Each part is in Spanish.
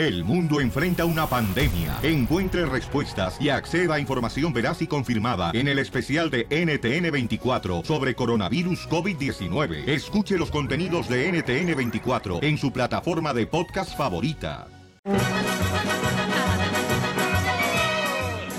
El mundo enfrenta una pandemia. Encuentre respuestas y acceda a información veraz y confirmada en el especial de NTN24 sobre coronavirus COVID-19. Escuche los contenidos de NTN24 en su plataforma de podcast favorita.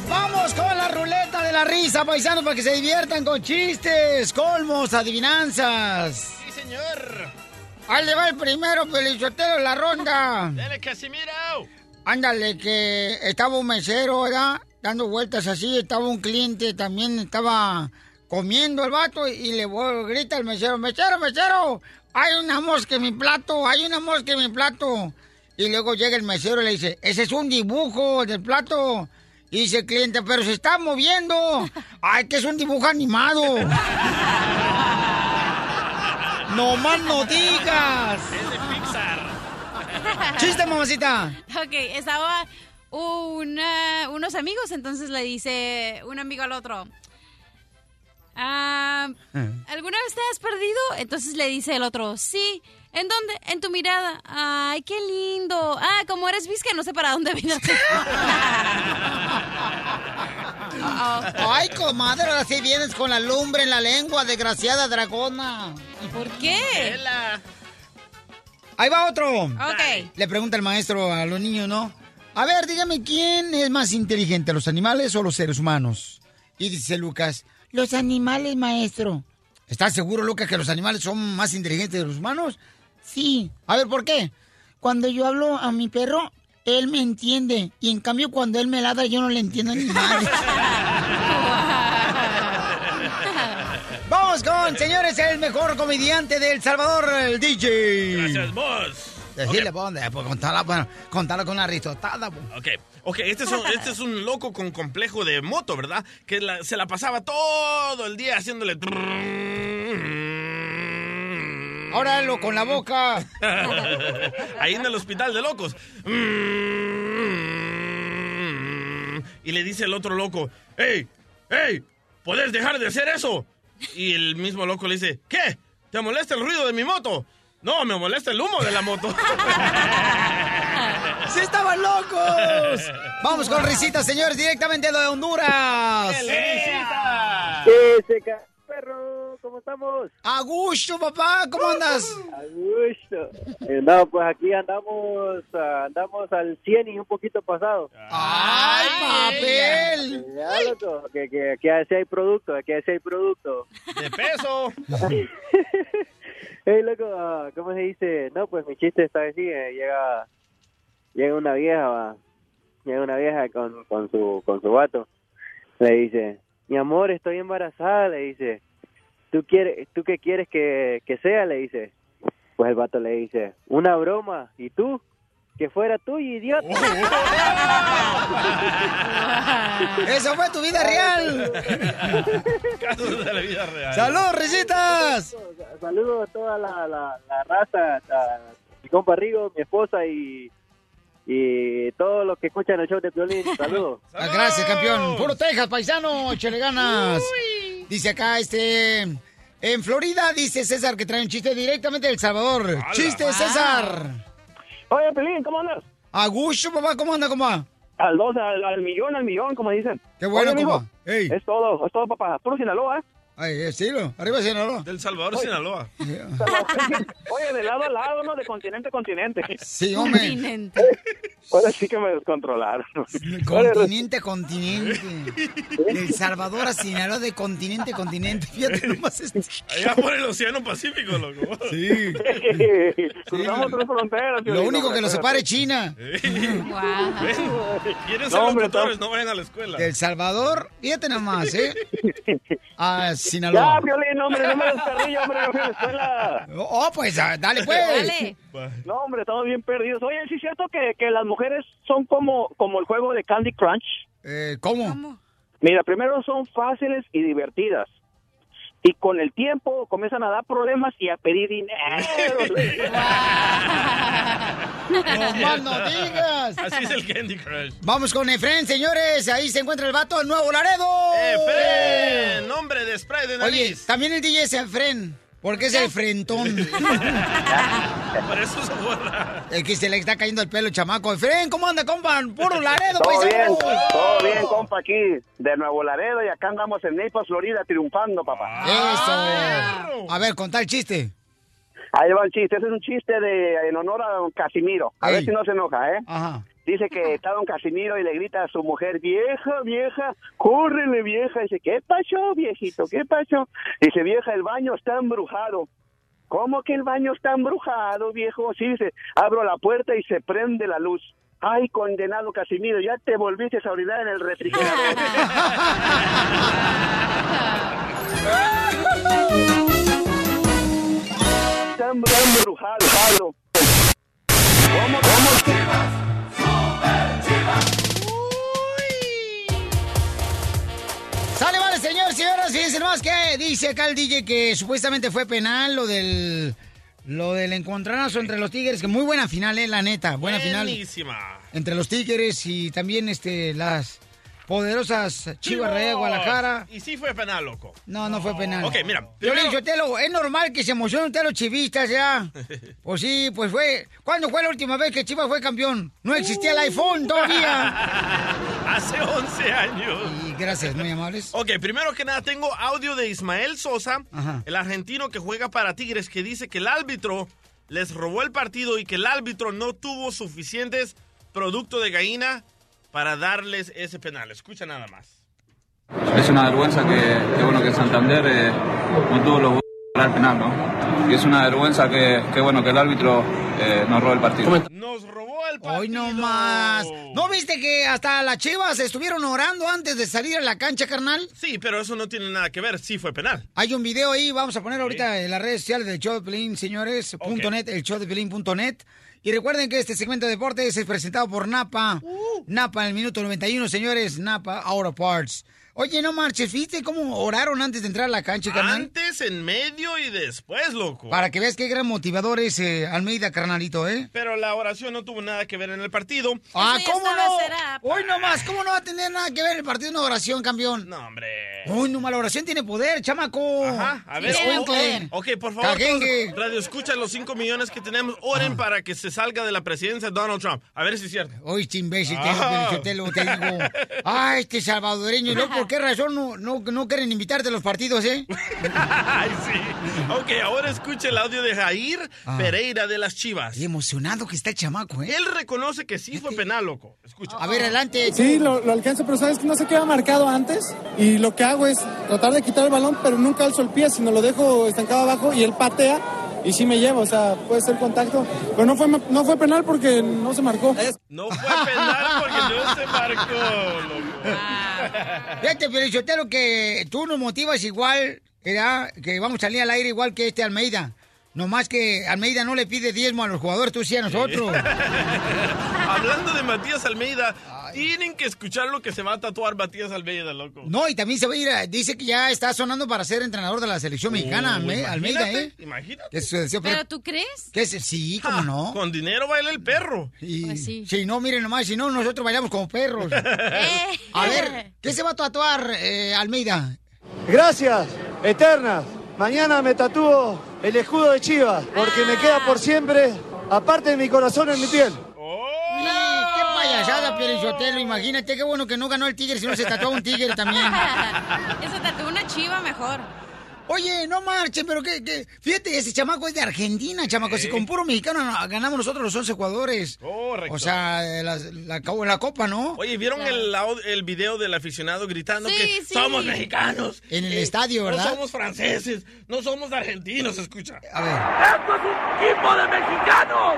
Vamos con la ruleta de la risa, paisanos, para que se diviertan con chistes, colmos, adivinanzas. Sí, señor. Ahí le va el primero, Pelichotero, la ronda. Dale, Casimiro. Ándale, que estaba un mesero, ¿verdad? Dando vueltas así, estaba un cliente, también estaba comiendo el vato y le grita el mesero, mesero, mesero, hay una mosca en mi plato, hay una mosca en mi plato. Y luego llega el mesero y le dice, ese es un dibujo del plato. Y dice el cliente, pero se está moviendo. Ay, que es un dibujo animado. no más no digas. Es de Pixar. Chiste, mamacita. Ok, estaba una- unos amigos, entonces le dice un amigo al otro. "Ah, ¿Alguna vez te has perdido? Entonces le dice el otro, sí. ¿En dónde? En tu mirada. Ay, qué lindo. Ah, como eres visca, no sé para dónde mirarte. Ay, comadre, ahora sí vienes con la lumbre en la lengua, desgraciada dragona. ¿Y por qué? Ahí va otro. Ok. Le pregunta el maestro a los niños, ¿no? A ver, dígame, ¿quién es más inteligente, los animales o los seres humanos? Y dice Lucas, los animales, maestro. ¿Estás seguro, Lucas, que los animales son más inteligentes que los humanos? Sí. A ver, ¿por qué? Cuando yo hablo a mi perro, él me entiende. Y en cambio, cuando él me ladra, yo no le entiendo ni madre. Vamos con, señores, el mejor comediante de El Salvador, el DJ. Gracias, vos. Decirle, pues, ¿dónde? Pues contarla, bueno, contarla con una risotada, pues. Ok, ok, este es, un, este es un loco con complejo de moto, ¿verdad? Que la- se la pasaba todo el día haciéndole... Ahora hazlo con la boca. Ahí en el hospital de locos. Y le dice el otro loco, ¡Ey! ¡Ey! ¿Puedes dejar de hacer eso? Y el mismo loco le dice, ¿qué? ¿Te molesta el ruido de mi moto? No, me molesta el humo de la moto. ¡Sí estaban locos! Vamos con risitas, señores, directamente de Honduras. ¿Qué se ca- perro? ¿Cómo estamos? A gusto, papá, ¿cómo andas? A gusto. Eh, no, pues aquí andamos ah, andamos al 100 y un poquito pasado. ¡Ay, papel! Ya, loco, que, que, que así hay producto, que así hay producto. ¡De peso! Hey, loco, ah, ¿cómo se dice? No, pues mi chiste está así, eh, llega llega una vieja, va. Llega una vieja con, con su con su vato. Le dice, "Mi amor, estoy embarazada", le dice. ¿Tú quieres tú qué quieres que, que sea?" le dice. Pues el vato le dice, "Una broma." ¿Y tú? Que fuera tú, idiota. ¡Eso fue tu vida real! Casos de la vida real. ¡Saludos, risitas! Saludos a toda la, la, la raza, a mi compa Rigo, mi esposa y, y todos los que escuchan el show de Piolín. Saludos. Ah, Gracias, campeón. Puro Texas, paisano, échale ganas. Dice acá, este... En Florida, dice César que trae un chiste directamente de El Salvador. ¡Chiste, Wow. César! Oye, Pelín, ¿cómo andas? A gusto, papá, ¿cómo anda, compa? Al dos, al, al millón, al millón, como dicen. Qué bueno, Oye, compa. Ey. Es todo, es todo, papá. Puro Sinaloa, ¿eh? Ay, estilo. Arriba Sinaloa. Del Salvador, Sinaloa. Oye, de lado a lado, ¿no? De continente a continente. Sí, hombre. Continente. Ahora sí que me descontrolaron. Continente a continente. El Salvador a Sinaloa de continente a continente. Fíjate nomás este. Allá por el Océano Pacífico, loco. Sí. Cruzamos tres fronteras. Lo único que nos separa es China. ¿Quieren ser No, hombre, locutores? no. No vayan a la escuela. Del Salvador, fíjate nomás, ¿eh? A Ya, Sinaloa. Piolín, hombre, no me descarrillo, hombre, yo fui a la escuela. Oh, pues, ah, dale, pues. No, hombre, estamos bien perdidos. Oye, ¿sí es cierto que, que las mujeres son como, como el juego de Candy Crunch? Eh, ¿Cómo? Mira, primero son fáciles y divertidas. Y con el tiempo comienzan a dar problemas y a pedir dinero. No más no digas. Así es el Candy Crush. Vamos con Efren, señores. Ahí se encuentra el vato del Nuevo Laredo. ¡Efren! Nombre de spray de Oye, nariz. también el DJ es Efren. Porque es el frentón. Por eso se borra. El que se le está cayendo el pelo, chamaco. Fren, ¿cómo anda, compa? Puro Laredo, Todo bien, todo bien, compa, aquí de Nuevo Laredo y acá andamos en Naples, Florida, triunfando, papá. Eso. A ver, contá el chiste. Ahí va el chiste, ese es un chiste de en honor a don Casimiro. A ver si no se enoja, ¿eh? Ajá. Dice que está don Casimiro y le grita a su mujer, vieja, vieja, córrele, vieja. Dice, ¿qué pasó, viejito? ¿Qué pasó? Dice, vieja, el baño está embrujado. ¿Cómo que el baño está embrujado, viejo? Sí, dice, abro la puerta y se prende la luz. Ay, condenado Casimiro, ya te volviste a orinar en el refrigerador. está embrujado. ¿Cómo, cómo Sale, vale, señor, señoras, fíjense más que dice acá el DJ que supuestamente fue penal lo del lo del encontronazo entre los Tigres, que muy buena final, eh, la neta, buena final Buenísima. entre los Tigres y también este las poderosas Chivas de Guadalajara. Y sí fue penal, loco. No, no fue penal. Ok, mira, Yo le primero- digo, Telo, es normal que se emocionen ustedes los chivistas ya. Pues sí, pues fue. ¿Cuándo fue la última vez que Chivas fue campeón? No existía el iPhone todavía. Hace 11 años. Y gracias, muy amables. Ok, primero que nada tengo audio de Ismael Sosa, Ajá. el argentino que juega para Tigres, que dice que el árbitro les robó el partido y que el árbitro no tuvo suficientes productos de gallina para darles ese penal. Escucha nada más. Es una vergüenza que, que, bueno que Santander eh, no tuvo los para el penal, ¿no? Y es una vergüenza que, que, bueno que el árbitro eh, nos robe el partido. Nos robó el partido. Hoy no más. ¿No viste que hasta las Chivas estuvieron orando antes de salir a la cancha, carnal? Sí, pero eso no tiene nada que ver. Sí fue penal. Hay un video ahí, vamos a poner ahorita en las redes sociales del show de Pelín, señores, Ok. punto net, el show de Pelín.net. Y recuerden que este segmento de deportes es presentado por Napa. Uh. Napa en el minuto 91, señores, Napa Auto Parts. Oye, no marches, ¿viste cómo oraron antes de entrar a la cancha, carnal? Antes, en medio y después, loco. Para que veas qué gran motivador es eh, Almeida, carnalito, ¿eh? Pero la oración no tuvo nada que ver en el partido. Ah, ¿cómo no? será. Hoy nomás, ¿cómo no va a tener nada que ver el partido una oración, campeón? No, hombre. Uy, no, la oración tiene poder, chamaco. Ajá, a ver. Sí, oh, oh, ok, por favor, todos, radio, escucha los 5 millones que tenemos. Oren para que se salga de la presidencia Donald Trump. A ver si es cierto. Oye, este imbécil, te, Ah. digo, te, lo- te digo. Ay, este salvadoreño, ¿no? ¿Por qué razón no, no, no quieren invitarte a los partidos, eh? Ay, sí. Ok, ahora escucha el audio de Jair Ah. Pereira de las Chivas. Qué emocionado que está el chamaco, ¿eh? Él reconoce que sí fue penal, loco. Escucha. A ver, adelante. Sí, lo, lo alcanzo, pero sabes que no se queda marcado antes y lo que hago es tratar de quitar el balón, pero nunca alzo el pie, sino lo dejo estancado abajo y él patea y sí me lleva, o sea, puede ser contacto, pero no fue, no fue penal porque no se marcó. No fue penal porque no se marcó, loco. Fíjate, Felicitero, que tú nos motivas igual, ¿verdad? Que vamos a salir al aire igual que este Almeida. Nomás que Almeida no le pide diezmo a los jugadores, tú sí a nosotros. Hablando de Matías Almeida, tienen que escuchar lo que se va a tatuar Matías Almeida, loco. No, y también se va a ir, a- dice que ya está sonando para ser entrenador de la selección mexicana, Uh, Alme- Almeida, imagínate, ¿eh? Imagínate. Pero- ¿Pero tú crees? ¿Qué es? Sí, cómo no. Con dinero baila el perro. Y, Pues sí. Si no, miren nomás, si no, nosotros bailamos como perros. Eh. A ver, ¿qué se va a tatuar, eh, Almeida? Gracias, eternas. Mañana me tatúo el escudo de Chivas, porque me queda por siempre, aparte de mi corazón, en mi piel. Imagínate, qué bueno que no ganó el tigre, si no se tatuó un tigre también. Eso tatuó una chiva mejor. Oye, no marchen, pero que, que- fíjate, ese chamaco es de Argentina, chamaco. Si con puro mexicano no- ganamos nosotros los 11 jugadores. Correcto. O sea, eh, la, la, la copa, ¿no? Oye, ¿vieron el, au- el video del aficionado gritando Sí, que sí. somos mexicanos? En el Eh, estadio, ¿verdad? No somos franceses, no somos argentinos, escucha. A ver. ¡Esto es un equipo de mexicanos!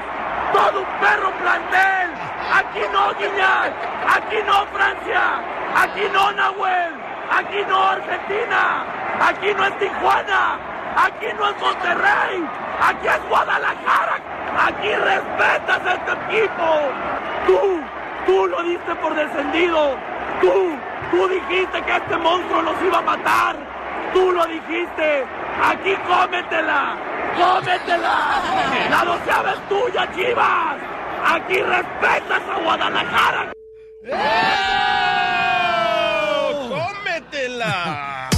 ¡Todo un perro plantel! ¡Aquí no, Guiñac! ¡Aquí no, Francia! ¡Aquí no, Nahuel! ¡Aquí no, Argentina! ¡Aquí no es Tijuana! ¡Aquí no es Monterrey! ¡Aquí es Guadalajara! ¡Aquí respetas a este equipo! ¡Tú! ¡Tú lo diste por descendido! ¡Tú! ¡Tú dijiste que este monstruo los iba a matar! ¡Tú lo dijiste! ¡Aquí cómetela! ¡Cómetela! ¡La doceava es tuya, Chivas! ¡Aquí respetas a Guadalajara! ¡Oh! ¡Cómetela!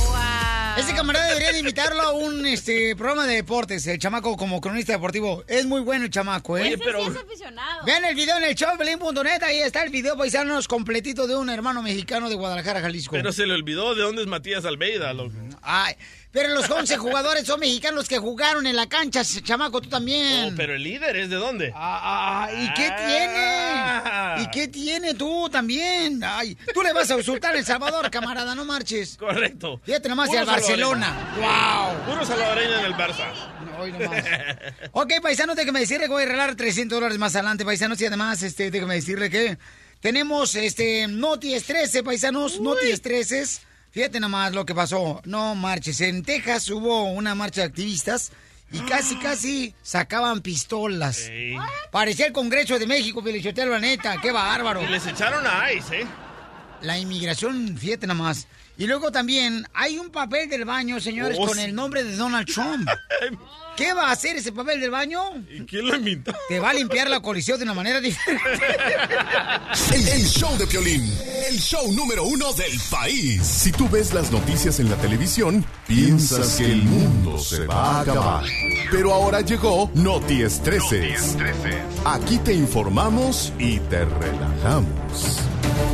Ese camarada debería Deberían invitarlo a un este, programa de deportes, el chamaco como cronista deportivo. Es muy bueno el chamaco, ¿eh? Oye, pero... Sí es aficionado. Vean el video en el showbelín.net, ahí está el video paisanos completito de un hermano mexicano de Guadalajara, Jalisco. Pero se le olvidó de dónde es Matías Almeida, loco. Ay, pero los 11 jugadores son mexicanos que jugaron en la cancha, chamaco, tú también. Oh, pero el líder es de dónde? Ah, ¿y qué tiene? ¿Y qué tiene tú también? Ay, tú le vas a insultar a El Salvador, camarada, no marches. Correcto. Fíjate nomás al Barcelona. ¡Wow! Puro salvadoreño en el Barça. Hoy nomás. ok, paisanos, déjame decirle que voy a regalar 300 dólares más adelante, paisanos, y además, este, déjame decirle que tenemos, este, Noti Estreses, paisanos, Noti Estreses. Fíjate nomás lo que pasó. No marches. En Texas hubo una marcha de activistas y casi, casi sacaban pistolas. Parecía el Congreso de México, Pelichotelo, la neta. Qué bárbaro. Y les echaron a ICE, ¿eh? La inmigración, fíjate nomás. Y luego también hay un papel del baño, señores, Oh, con sí. el nombre de Donald Trump. ¿Qué va a hacer ese papel del baño? ¿Y quién lo inventó? Te va a limpiar la colisión de una manera diferente. El, el show de Piolín, el show número uno del país. Si tú ves las noticias en la televisión, piensas que el mundo se va a acabar. Pero ahora llegó Noti Estreses. Aquí te informamos y te relajamos.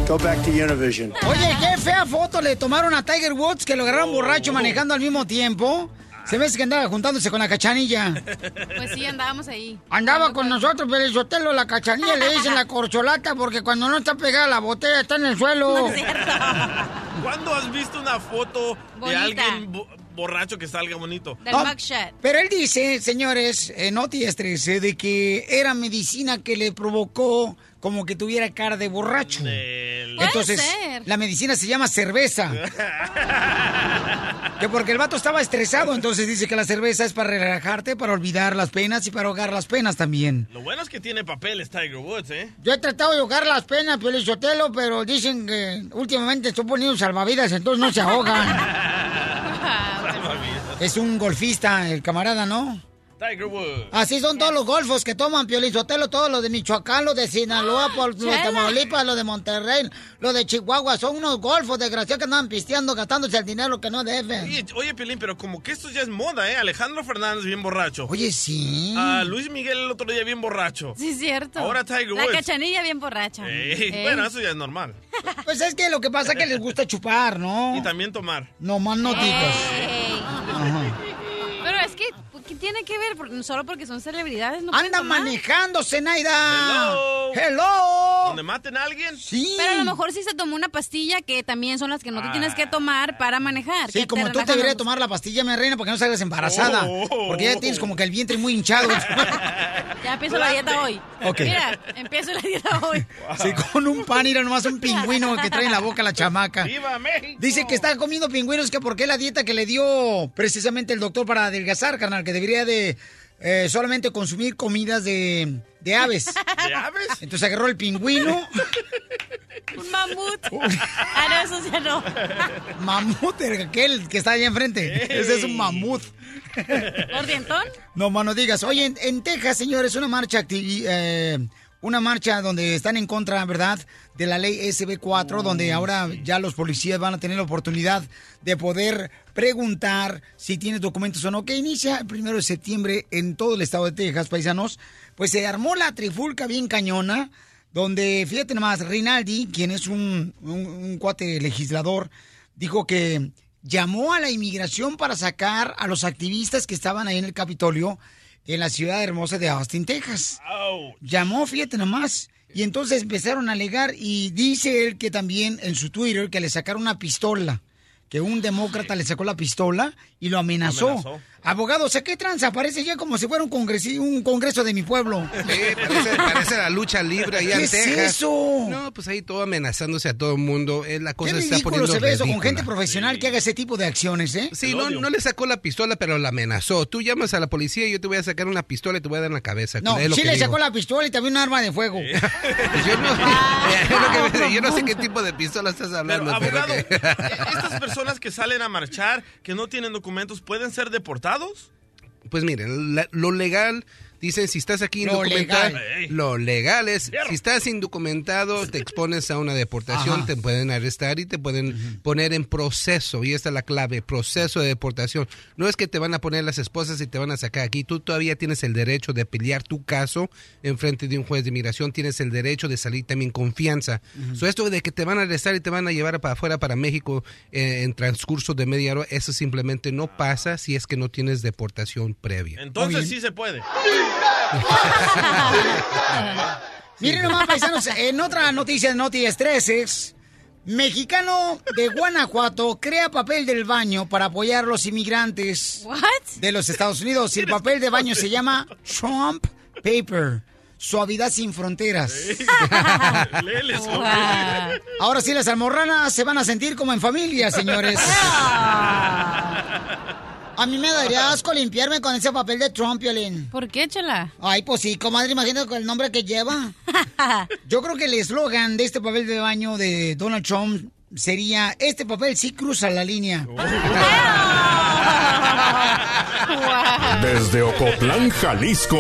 Go back to Univision. Oye, qué fea foto le tomaron a Tiger Woods que lo agarraron borracho manejando al mismo tiempo. Se ve que andaba juntándose con la cachanilla. Pues sí, andábamos ahí. Andaba con nosotros, Pelizotelo, la cachanilla, le dicen la corcholata porque cuando no está pegada la botella está en el suelo. No es cierto. ¿Cuándo has visto una foto de Bonita. alguien bo- borracho que salga bonito? Del No, mugshot. pero él dice, señores, eh, Noti Estrés, eh, de que era medicina que le provocó como que tuviera cara de borracho. Del- Puede Entonces, ser. la medicina se llama cerveza. que porque el vato estaba estresado, entonces dice que la cerveza es para relajarte, para olvidar las penas y para ahogar las penas también. Lo bueno es que tiene papeles Tiger Woods, ¿eh? Yo he tratado de ahogar las penas, Pelizotelo, pero dicen que últimamente estoy poniendo salvavidas, entonces no se ahogan. es un golfista, el camarada, ¿no? Tiger Woods. Así son todos los golfos que toman Piolizotelo, todos los de Michoacán, los de Sinaloa, por, los de. Tamaulipas, los de Monterrey, los de Chihuahua, son unos golfos desgraciados que andan pisteando, gastándose el dinero que no deben. Oye, oye, Pilín, pero como que esto ya es moda, ¿eh? Alejandro Fernández bien borracho. Oye, sí. Ah, Luis Miguel el otro día bien borracho. Sí, es cierto. Ahora Tiger La Woods. cachanilla bien borracha. Ey, Ey. Bueno, eso ya es normal. Pues es que lo que pasa es que les gusta chupar, ¿no? Y también tomar. No más no digas. Ey. Ajá. Pero es que, ¿qué tiene que ver? Porque- solo porque son celebridades no pueden Anda manejando, Zenaida. Hello. Hello. Donde maten a alguien. Sí. Pero a lo mejor sí se tomó una pastilla que también son las que no te tienes que tomar para manejar. Sí, como tú te deberías tomar la pastilla, mi reina, porque no salgas embarazada. Oh. Porque ya tienes como que el vientre muy hinchado. Ya empiezo la dieta hoy. Ok. Mira, empiezo la dieta hoy. Sí, con un pan, mira nomás un pingüino que trae en la boca la chamaca. ¡Viva México! Dice que está comiendo pingüinos que porque la dieta que le dio precisamente el doctor para adelgazar, carnal, que debería de eh, solamente consumir comidas de, de aves. ¿De aves? Entonces agarró el pingüino, Un mamut. Ah, no, eso ya no. mamut, el- aquel que está allá enfrente. Ese es un mamut. ¿Ordientón? No, mano, digas. Oye, en, en Texas, señores, una marcha eh, una marcha donde están en contra, ¿verdad?, de la ley SB4, donde ahora ya los policías van a tener la oportunidad de poder preguntar si tienes documentos o no, que inicia el primero de septiembre en todo el estado de Texas, paisanos. Pues se armó la trifulca bien cañona, donde, fíjate nomás, Rinaldi, quien es un, un- un cuate legislador, dijo que llamó a la inmigración para sacar a los activistas que estaban ahí en el Capitolio en la ciudad hermosa de Austin, Texas. Llamó, fíjate nomás. Y entonces empezaron a alegar y dice él que también en su Twitter que le sacaron una pistola. Que un demócrata le sacó la pistola y lo amenazó. Amenazó. Abogado, o sea, ¿qué tranza? Parece ya como si fuera un, congresi- un congreso de mi pueblo. Sí, parece, parece la lucha libre allá ¿Qué en es Texas. eso? No, pues ahí todo amenazándose a todo el mundo. Eh, La cosa Qué se está ridículo poniendo se ve eso con gente profesional que haga ese tipo de acciones, ¿eh? Sí, no, no le sacó la pistola, pero la amenazó. Tú llamas a la policía y yo te voy a sacar una pistola y te voy a dar en la cabeza. No, Es lo sí que le digo. sacó la pistola y también un arma de fuego. Pues yo, no, es me- yo no sé qué tipo de pistola estás hablando. pero abogado, que- ¿estas personas que salen a marchar, que no tienen documentos, pueden ser Pues miren, lo legal Dicen, si estás aquí Lo indocumentado, legal. lo legal es, si estás indocumentado, te expones a una deportación, Ajá. te pueden arrestar y te pueden poner en proceso. Y esta es la clave, proceso de deportación. No es que te van a poner las esposas y te van a sacar aquí. Tú todavía tienes el derecho de pelear tu caso en frente de un juez de inmigración. Tienes el derecho de salir también confianza. So, esto de que te van a arrestar y te van a llevar para afuera, para México, eh, en transcurso de media hora, eso simplemente no pasa si es que no tienes deportación previa. Entonces sí se puede. Miren nomás, paisanos, en otra noticia de Noti Estreses, mexicano de Guanajuato crea papel del baño para apoyar a los inmigrantes de los Estados Unidos. Y el papel de baño se llama Trump Paper. Suavidad sin fronteras. Wow. Ahora sí, las almorranas se van a sentir como en familia, señores. A mí me daría asco limpiarme con ese papel de Trump, Violín. ¿Por qué, chela? Ay, pues sí, comadre, imagínate con el nombre que lleva. Yo creo que el eslogan de este papel de baño de Donald Trump sería, este papel sí cruza la línea. Desde Ocotlán, Jalisco.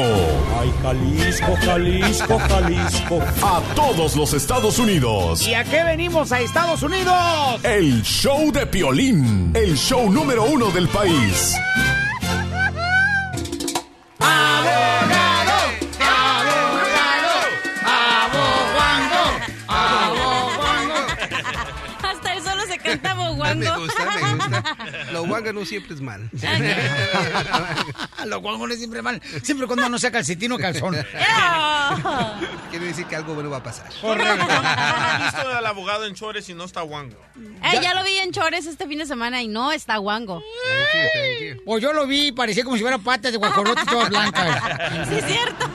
Ay, Jalisco, Jalisco, Jalisco. A todos los Estados Unidos. ¿Y a qué venimos a Estados Unidos? El show de Piolín. El show número uno del país. ¡Abogado! ¡Abogado! ¡Abogando! ¡Abogando! Hasta él solo se canta Me boguango. gusta, me gusta. Lo guanga no siempre es mal. Lo guango no es siempre mal. Siempre cuando no sea calcetín o calzón. Quiere decir que algo bueno va a pasar. ¿Cuándo has visto al abogado en chores y no está guango? Eh, ya lo vi en Chores este fin de semana y no está guango. Pues yo lo vi, parecía como si fuera patas de guajolote todas blancas. Sí, es cierto.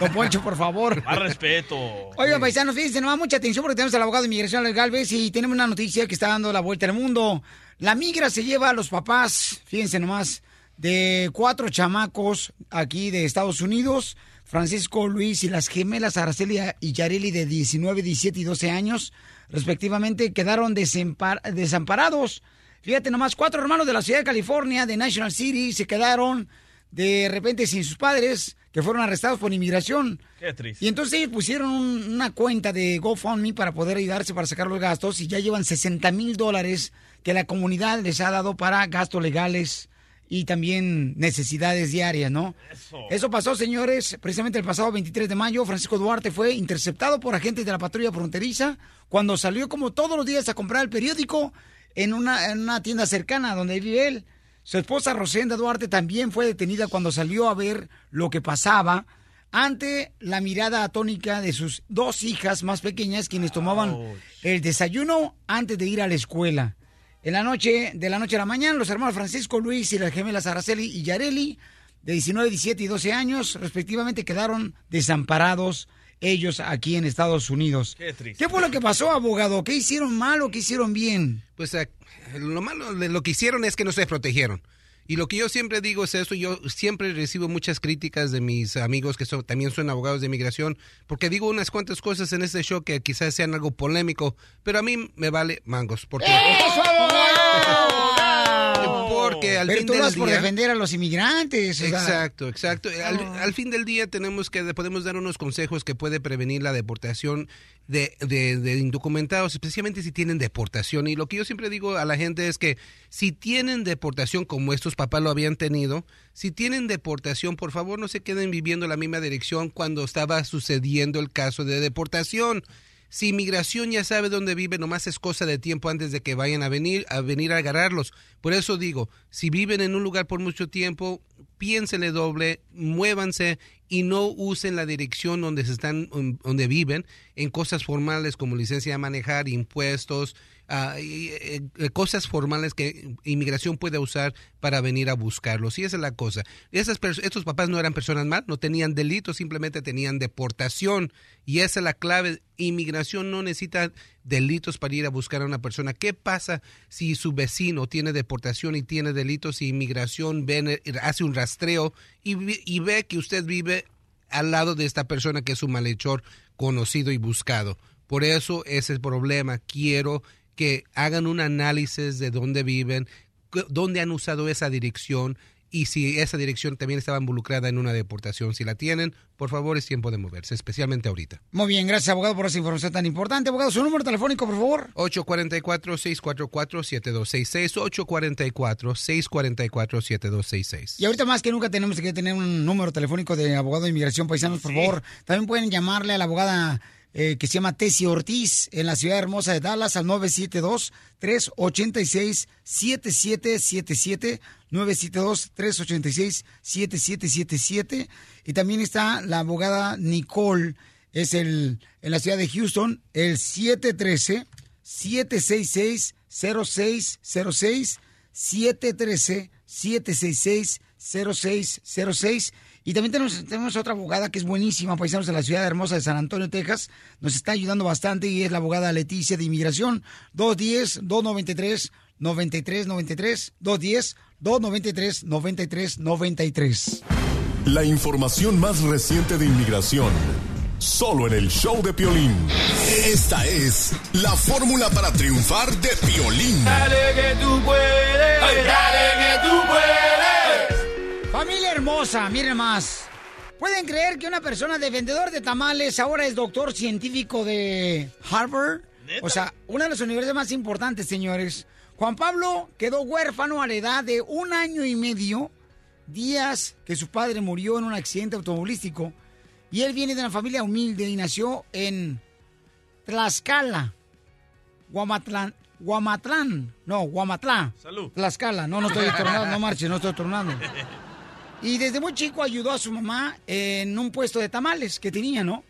Don Poncho, por favor. Más respeto. Oigan, paisanos, fíjense, nomás mucha atención porque tenemos al abogado de inmigración, Alex Galvez, y tenemos una noticia que está dando la vuelta al mundo. La migra se lleva a los papás, fíjense nomás, de cuatro chamacos aquí de Estados Unidos, Francisco Luis y las gemelas Araceli y Yareli de 19, 17 y 12 años, respectivamente, quedaron desempar- desamparados. Fíjate nomás, cuatro hermanos de la ciudad de California, de National City, se quedaron de repente sin sus padres, que fueron arrestados por inmigración. Qué triste. Y entonces ellos pusieron un- una cuenta de GoFundMe para poder ayudarse para sacar los gastos y ya llevan 60 mil dólares que la comunidad les ha dado para gastos legales y también necesidades diarias, ¿no? Eso. pasó, señores, precisamente el pasado 23 de mayo. Francisco Duarte fue interceptado por agentes de la patrulla fronteriza cuando salió como todos los días a comprar el periódico en una, en una tienda cercana donde vive él. Su esposa Rosenda Duarte también fue detenida cuando salió a ver lo que pasaba ante la mirada atónica de sus dos hijas más pequeñas, quienes tomaban el desayuno antes de ir a la escuela. En la noche, de la noche a la mañana, los hermanos Francisco Luis y las gemelas Araceli y Yareli, de 19, 17 y 12 años, respectivamente, quedaron desamparados ellos aquí en Estados Unidos. Qué triste. ¿Qué fue lo que pasó, abogado? ¿Qué hicieron mal o qué hicieron bien? Pues eh, lo malo de lo que hicieron es que no se protegieron. Y lo que yo siempre digo es esto, yo siempre recibo muchas críticas de mis amigos que son, también son abogados de inmigración, porque digo unas cuantas cosas en este show que quizás sean algo polémico, pero a mí me vale mangos, porque... ¡Eso! Porque al Pero fin tú del lo haces por día- defender a los inmigrantes. o sea. Exacto, exacto. Al, al fin del día tenemos que podemos dar unos consejos que puede prevenir la deportación de, de- de indocumentados, especialmente si tienen deportación. Y lo que yo siempre digo a la gente es que si tienen deportación como estos papás lo habían tenido, si tienen deportación, por favor no se queden viviendo la misma dirección cuando estaba sucediendo el caso de deportación. Si inmigración ya sabe dónde vive, nomás es cosa de tiempo antes de que vayan a venir a venir a agarrarlos. Por eso digo, si viven en un lugar por mucho tiempo, piénsele doble, muévanse y no usen la dirección donde se están donde viven en cosas formales como licencia de manejar, impuestos, ah, eh, eh, cosas formales que inmigración puede usar para venir a buscarlos. Y esa es la cosa. Esas estos papás no eran personas mal, no tenían delitos, simplemente tenían deportación. Y esa es la clave. Inmigración no necesita delitos para ir a buscar a una persona. ¿Qué pasa si su vecino tiene deportación y tiene delitos y inmigración ven- hace un rastreo y, y ve que usted vive al lado de esta persona que es un malhechor conocido y buscado? Por eso ese problema. Quiero que hagan un análisis de dónde viven, dónde han usado esa dirección y si esa dirección también estaba involucrada en una deportación. Si la tienen, por favor, es tiempo de moverse, especialmente ahorita. Muy bien, gracias, abogado, por esa información tan importante. Abogado, su número telefónico, por favor. 844-644-7266, 844-644-7266. Y ahorita más que nunca tenemos que tener un número telefónico de abogado de inmigración paisanos, por favor. También pueden llamarle a la abogada eh, que se llama Tessie Ortiz en la ciudad hermosa de Dallas al 972-386-7777. 972-386-7777. Y también está la abogada Nicole, es el en la ciudad de Houston, el 713-766-0606. 713-766-0606. Y también tenemos, tenemos otra abogada que es buenísima, paisanos de la ciudad hermosa de San Antonio, Texas. Nos está ayudando bastante y es la abogada Leticia de Inmigración. 210-293-9393. 210-293-9393. La información más reciente de inmigración. Solo en el show de Piolín. Esta es la fórmula para triunfar de Piolín. Dale que tú puedes, dale que tú puedes. Familia hermosa, miren más. ¿Pueden creer que una persona de vendedor de tamales ahora es doctor científico de Harvard? O sea, una de las universidades más importantes, señores. Juan Pablo quedó huérfano a la edad de un año y medio, días que su padre murió en un accidente automovilístico. Y él viene de una familia humilde y nació en Tlaxcala, Guamatlán, Guamatlán, no, Guamatlán. Salud. Tlaxcala, no, no estoy tornando, no marche, no estoy tornando. Y desde muy chico ayudó a su mamá en un puesto de tamales que tenía, ¿no?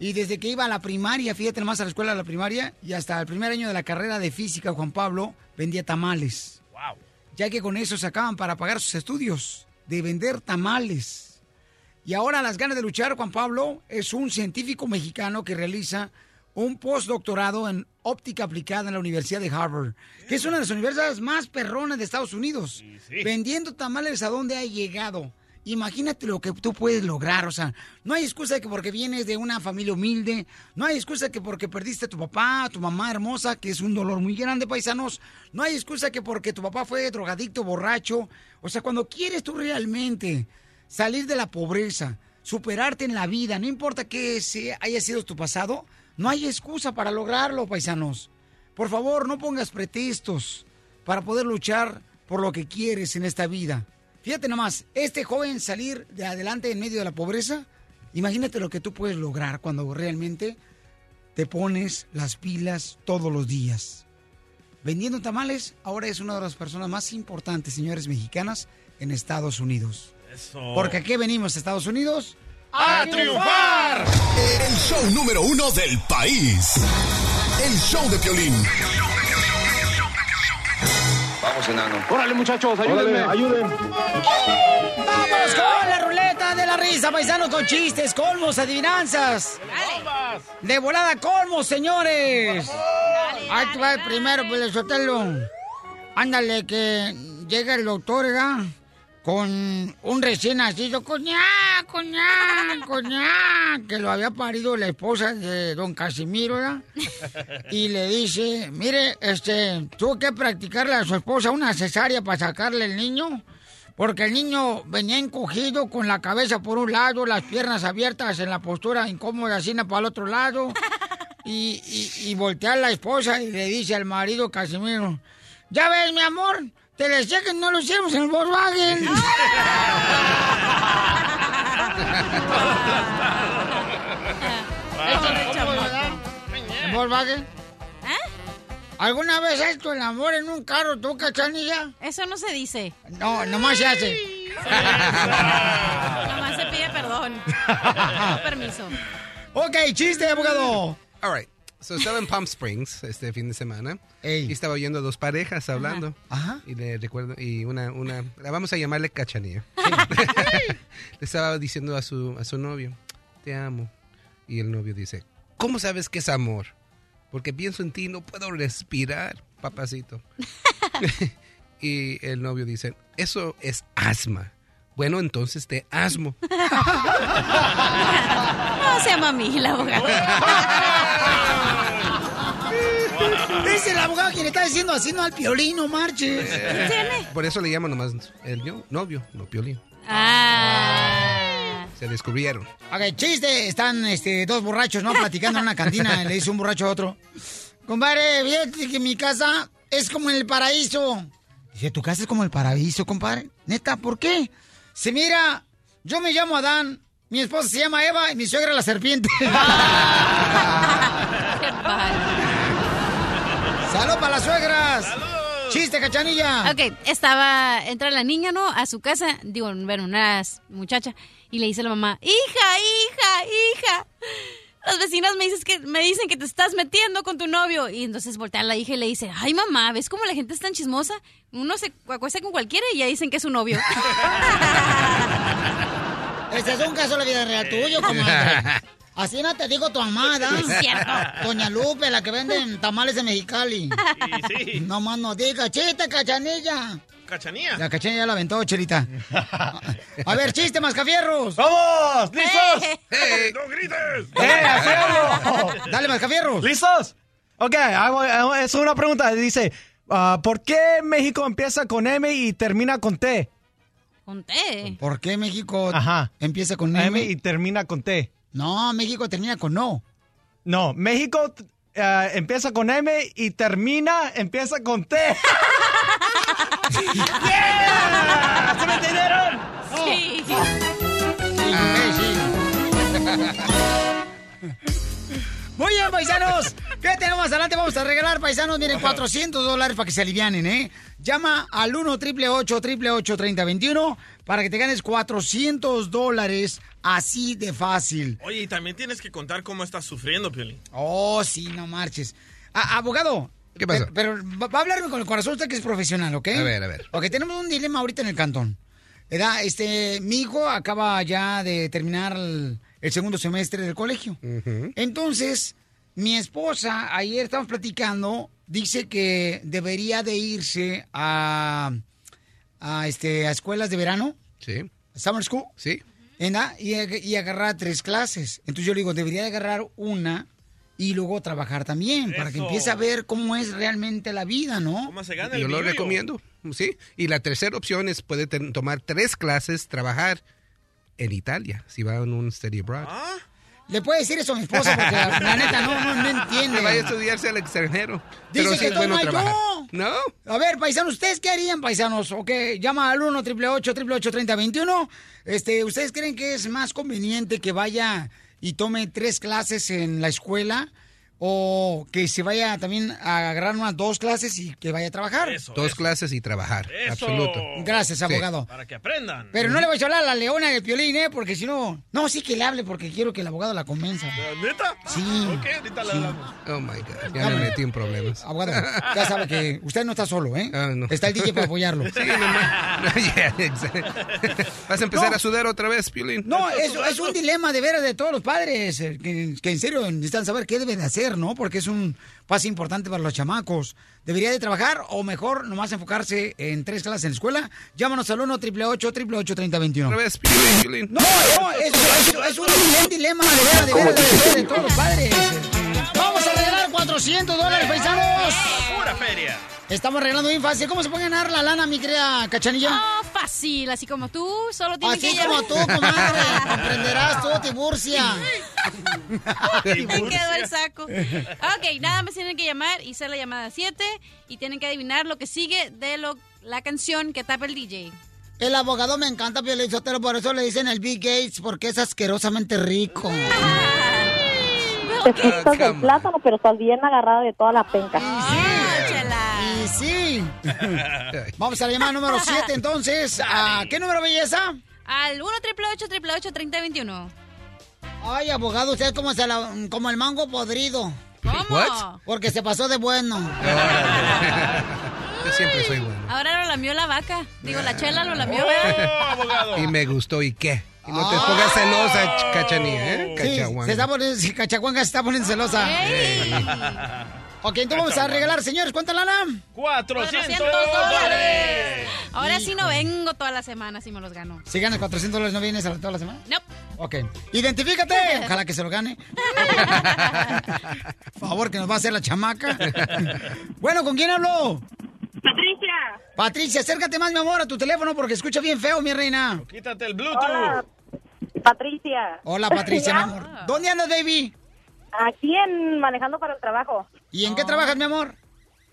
Y desde que iba a la primaria, fíjate nomás a la escuela de la primaria, y hasta el primer año de la carrera de física, Juan Pablo vendía tamales. Wow. Ya que con eso sacaban para pagar sus estudios, de vender tamales. Y ahora las ganas de luchar, Juan Pablo es un científico mexicano que realiza un postdoctorado en óptica aplicada en la Universidad de Harvard, que es una de las universidades más perronas de Estados Unidos. Vendiendo tamales a donde ha llegado. Imagínate lo que tú puedes lograr, o sea, no hay excusa de que porque vienes de una familia humilde, no hay excusa de que porque perdiste a tu papá, a tu mamá hermosa, que es un dolor muy grande, paisanos, no hay excusa que porque tu papá fue drogadicto, borracho, o sea, cuando quieres tú realmente salir de la pobreza, superarte en la vida, no importa qué se- haya sido tu pasado, no hay excusa para lograrlo, paisanos. Por favor, no pongas pretextos para poder luchar por lo que quieres en esta vida. Fíjate nomás, este joven salir de adelante en medio de la pobreza, imagínate lo que tú puedes lograr cuando realmente te pones las pilas todos los días. Vendiendo tamales, ahora es una de las personas más importantes, señores mexicanas, en Estados Unidos. Eso. Porque aquí venimos a Estados Unidos ¡A triunfar! El show número uno del país. El show de Piolín. Vamos, enano. Órale, muchachos, ayúdenme. ¡Vamos con la ruleta de la risa, paisanos, con chistes, colmos, adivinanzas! De volada colmos, señores. Ahí te va el primero, pues, Sotelo. Ándale, que llega el doctor, ¿verdad? Con un recién nacido, coñá, coñá, coñá, que lo había parido la esposa de don Casimiro, ¿verdad? Y le dice, mire, este, tuvo que practicarle a su esposa una cesárea para sacarle el niño, porque el niño venía encogido con la cabeza por un lado, las piernas abiertas en la postura incómoda, así para el otro lado, y voltea a la esposa y le dice al marido Casimiro, ya ves, mi amor, te decía que no lo hicimos en el Volkswagen. ¿En Volkswagen? ¿Alguna vez has hecho el amor en un carro tú, cachanilla? Eso no se dice. No, nomás se hace. Nomás se pide perdón. No, permiso. Ok, chiste, abogado. All right. So, estaba en Palm Springs este fin de semana y estaba oyendo a dos parejas hablando. Y le recuerdo, y una, una, la vamos a llamarle Cachanilla. le estaba diciendo a su, a su novio, te amo. Y el novio dice, ¿cómo sabes que es amor? Porque pienso en ti, no puedo respirar, papacito. y el novio dice, eso es asma. Bueno, entonces te asmo. No se llama a mí la abogada. Dice la abogada abogado, que le está diciendo así no al piolín, no marches. Por eso le llaman nomás el no- novio, no piolín. Ah. Se descubrieron. Ok, chiste. Están este, dos borrachos, ¿no? Platicando en una cantina. Le dice un borracho a otro. Compadre, fíjate que mi casa es como el paraíso. Dice, ¿tu casa es como el paraíso, compadre? Neta, ¿por qué? Se mira, yo me llamo Adán, mi esposa se llama Eva y mi suegra la serpiente. ¡Salud para las suegras! ¡Chiste, cachanilla! Ok, estaba, entra la niña, ¿no? A su casa, digo, bueno, una muchacha, y le dice a la mamá, hija, hija, hija, los vecinos me, dices que, me dicen que te estás metiendo con tu novio. Y entonces voltea a la hija y le dice, ay mamá, ¿ves cómo la gente es tan chismosa? Uno se acuesta con cualquiera y ya dicen que es su novio. Este es un caso de la vida real tuyo, comadre. Así no te digo tu amada. Es cierto. Doña Lupe, la que venden tamales de Mexicali. Sí, sí. No más no diga, chiste, cachanilla. ¿Cachanía? La cachanilla ya la aventó, Chelita. A ver, chiste, mascafierros. ¡Vamos! ¿Listos? ¡Hey! ¡No grites! ¡Eh, así hablo! Dale, mascafierros. ¿Listos? Ok, hago- hago- es una pregunta. Dice, ah, ¿por qué México empieza con M y termina con T? Conté. ¿Por qué México Ajá. empieza con M? M y termina con T. No, México termina con no. No, México ah, empieza con M y termina, empieza con T. ¡Yeah! ¿Se me entendieron? Sí. Muy bien, paisanos. ¿Qué tenemos más adelante? Vamos a regalar, paisanos. Miren, 400 dólares para que se alivianen, ¿eh? Llama al 1 888 3021 para que te ganes 400 dólares así de fácil. Oye, y también tienes que contar cómo estás sufriendo, Piolín. Oh, sí, no marches. Abogado. ¿Qué pasó? Pero, va a hablarme con el corazón usted que es profesional, ¿ok? A ver, a ver. Ok, tenemos un dilema ahorita en el cantón. ¿Verdad? Este, mi hijo acaba ya de terminar el, el segundo semestre del colegio. Entonces, mi esposa, ayer estamos platicando, dice que debería de irse a, a, este, a escuelas de verano, Sí, summer school, sí. Y, ag- y agarrar tres clases. Entonces yo le digo, debería de agarrar una y luego trabajar también, para que empiece a ver cómo es realmente la vida, ¿no? ¿Cómo se gana el Yo lo recomiendo, sí. Y la tercera opción es puede tomar tres clases, trabajar en Italia, si va en un study abroad. ¿Ah? Le puede decir eso a mi esposa porque la, neta no, no, no entiende. Que vaya a estudiarse al extranjero. Dice Pero sí que es bueno toma trabajar. yo. No, A ver, paisanos, ¿ustedes qué harían, paisanos? Ok, llama al 1 888 3021 Este, ¿Ustedes creen que es más conveniente que vaya y tome tres clases en la escuela? ¿O que se vaya también a agarrar unas dos clases y que vaya a trabajar? Eso, dos eso. clases y trabajar. Eso. Absoluto. Gracias, Sí. abogado. Para que aprendan. Pero no le voy a hablar a la leona del piolín, ¿eh? Porque si no... No, sí que le hable porque quiero que el abogado la convenza. ¿Neta? Sí. Ok, ahorita le hablamos. Oh my God. Ya me metí en problemas. Abogado, ya sabe que usted no está solo, ¿eh? Ah, no. Está el DJ para apoyarlo. Sí, nomás. Yeah, exacto. Vas a empezar No. a sudar otra vez, Piolín. No, es, es un dilema de veras de todos los padres, eh, que, que en serio necesitan saber qué deben de hacer, ¿no? Porque es un paso importante para los chamacos. ¿Debería de trabajar o mejor nomás enfocarse en tres clases en la escuela? Llámanos al 1 888 888 3021 Otra vez, Piolín, Piolín. No, no, es, es- es un, dilema de veras, de veras, de, veras de todos los padres. Vamos a regalar 400 dólares, paisanos. Pura feria. Estamos regalando bien fácil. ¿Cómo se puede ganar la lana, mi querida Cachanilla? Oh, fácil, así como tú, solo tienes Así que como llamar. tú, comadre. Aprenderás tú, Tiburcia. Me quedó el saco. Ok, nada más tienen que llamar y hacer la llamada 7 y tienen que adivinar lo que sigue de lo, la canción que tapa el DJ. El abogado me encanta, Pio Sotelo, por eso le dicen el Big Gates, porque es asquerosamente rico. Te quitas del plátano, pero estás bien agarrada de toda la penca. Sí. Vamos a la llamada número 7, entonces. ¿A qué número, belleza? Al 1 888 3021 Ay, abogado, usted es como, se la- como el mango podrido. ¿Cómo? What? Porque se pasó de bueno. Yo siempre soy bueno. Ahora lo lamió la vaca. Digo, la chela lo lamió. Y me gustó, ¿y qué? Y no te pongas celosa, ch- cachanía, ¿eh? Sí, Cachaguanga. se está poniendo, sí, Cachacuanga se está poniendo celosa. Ok, entonces vamos a regalar, señores, ¿cuánta lana? 400 dólares. Ahora sí no vengo toda la semana si me los gano. Si ganas 400 dólares, ¿no vienes toda la semana? No. Ok. Identifícate. Ojalá que se lo gane. Por favor, que nos va a hacer la chamaca. bueno, ¿con quién habló? Patricia. Patricia, acércate más, mi amor, a tu teléfono porque escucha bien feo, mi reina. Quítate el Bluetooth. Hola, Patricia. Hola, Patricia, mi amor. ¿Dónde andas, baby? Aquí en manejando para el trabajo. ¿Y en qué trabajas, mi amor?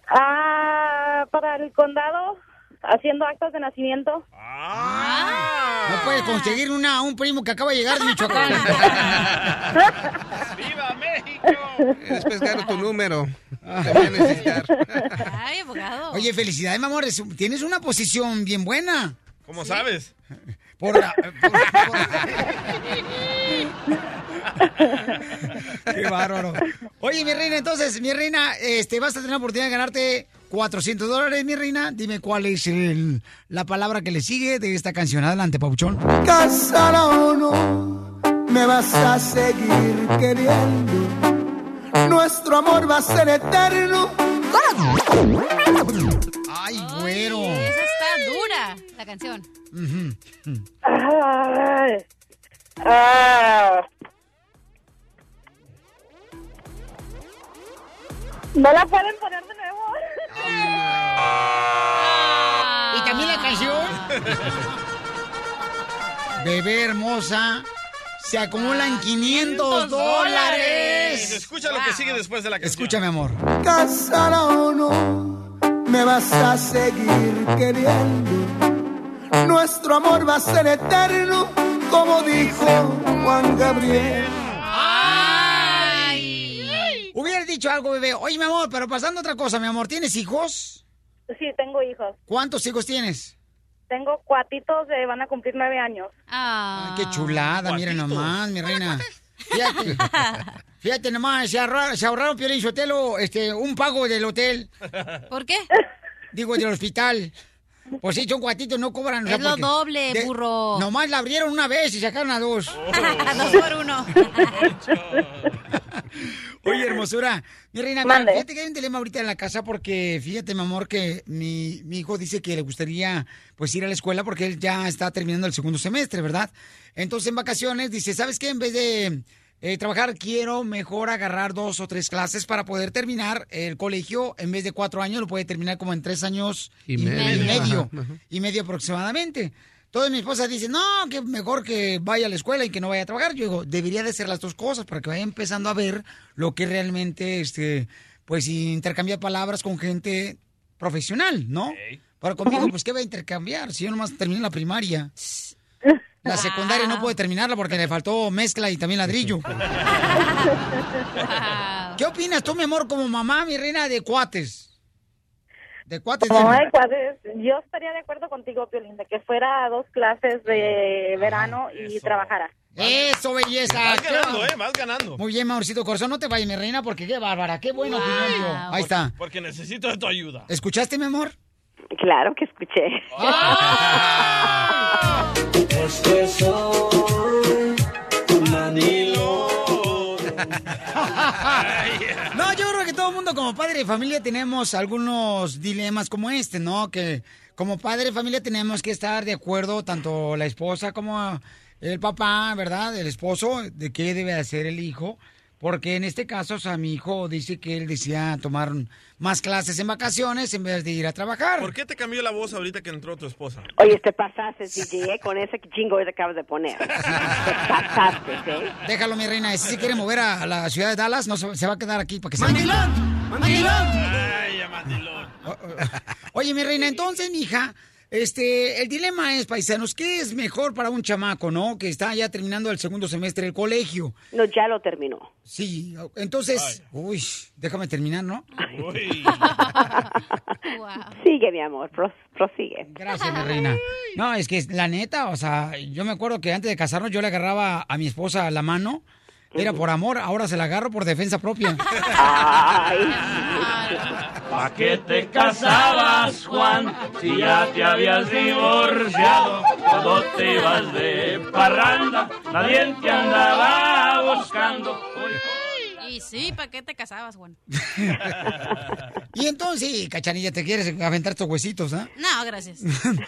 Ah, para el condado, haciendo actos de nacimiento. No puedes conseguir una, un primo que acaba de llegar de Michoacán. ¡Viva México! Después gano tu número. Te voy a necesitar. Ay, abogado. Oye, felicidades, mi amor. es- Tienes una posición bien buena. ¿Cómo sabes? Por, la- Qué bárbaro. Oye, mi reina, entonces, mi reina, este, vas a tener la oportunidad de ganarte 400 dólares, mi reina. Dime cuál es el- la palabra que le sigue de esta canción. Adelante, Pauchón. Casada o no, me vas a seguir queriendo. Nuestro amor va a ser eterno. Ay, güero. Esa está dura, la canción. Ay. Ah. ¿No la pueden poner de nuevo? ¿Y también la canción? Bebé hermosa, se acumulan 500 dólares. Escucha lo que sigue después de la canción. Escúchame, amor. Casada o no, me vas a seguir queriendo. Nuestro amor va a ser eterno, como dijo Juan Gabriel. Hubieras dicho algo, bebé. Oye, mi amor, pero pasando otra cosa, mi amor. ¿Tienes hijos? Sí, tengo hijos. ¿Cuántos hijos tienes? Tengo cuatitos de van a cumplir nueve años. Ay, qué chulada, mira nomás, mi reina. Fíjate. Fíjate nomás, se ahorraron, se ahorraron Piolín Sotelo, este, un pago del hotel. ¿Por qué? Digo, del hospital. Pues sí, son cuatitos, no cobran. o sea, Es lo doble, de- burro. Nomás la abrieron una vez y sacaron a dos. Dos por uno. Oye, hermosura. Mi reina, mira, Mande. fíjate que hay un dilema ahorita en la casa porque fíjate, mi amor, que mi, mi hijo dice que le gustaría pues ir a la escuela porque él ya está terminando el segundo semestre, ¿verdad? Entonces en vacaciones dice, ¿sabes qué? En vez de eh, trabajar, quiero mejor agarrar dos o tres clases para poder terminar el colegio. En vez de cuatro años, lo puede terminar como en tres años Y y, medio. y medio. Ajá, ajá. Y medio aproximadamente. Entonces mi esposa dice, no, que mejor que vaya a la escuela y que no vaya a trabajar. Yo digo, debería de ser las dos cosas para que vaya empezando a ver lo que realmente, este, pues intercambiar palabras con gente profesional, ¿no? Pero conmigo, pues, ¿qué va a intercambiar? Si yo nomás terminé la primaria. La secundaria no puede terminarla porque le faltó mezcla y también ladrillo. ¿Qué opinas tú, mi amor, como mamá, mi reina, de cuates? De cuates. Como de- cuates, yo estaría de acuerdo contigo, Piolín, de que fuera a dos clases de verano y trabajara. Eso, belleza. Vas Qué ganando, ¿eh? Vas ganando. Muy bien, Maurcito Corazón, no te vayas, mi reina, porque qué bárbara, qué buena opinión dio. Ahí está. Porque necesito de tu ayuda. ¿Escuchaste, mi amor? Claro que escuché. Es que soy un manilo. No, yo creo que todo el mundo como padre de familia tenemos algunos dilemas como este, ¿no? Que como padre de familia tenemos que estar de acuerdo, tanto la esposa como el papá, ¿verdad? El esposo, de qué debe hacer el hijo. Porque en este caso, o sea, mi hijo dice que él decía tomar más clases en vacaciones en vez de ir a trabajar. ¿Por qué te cambió la voz ahorita que entró tu esposa? Oye, te pasaste, DJ, ¿eh? con ese chingo que acabas de poner. Te pasaste, ¿eh? Déjalo, mi reina. Ese si quiere mover a, la ciudad de Dallas, no se, se va a quedar aquí para que se ¡Mandilón! ¡Mandilón! Ay, ya mandilón. Oye, mi reina, entonces, mi hija, este, el dilema es, paisanos, ¿qué es mejor para un chamaco, no? Que está ya terminando el segundo semestre del colegio. No, ya lo terminó. Sí, entonces, uy, déjame terminar, ¿no? Sigue, mi amor, pros- prosigue. Gracias, mi reina. No, es que la neta, o sea, yo me acuerdo que antes de casarnos yo le agarraba a mi esposa la mano. Era por amor, ahora se la agarro por defensa propia. ¿Pa' qué te casabas, Juan? Si ya te habías divorciado, todo te ibas de parranda, nadie te andaba buscando. Y sí, ¿para qué te casabas, Juan? Y entonces, cachanilla, ¿te quieres aventar estos huesitos, ah? No, gracias.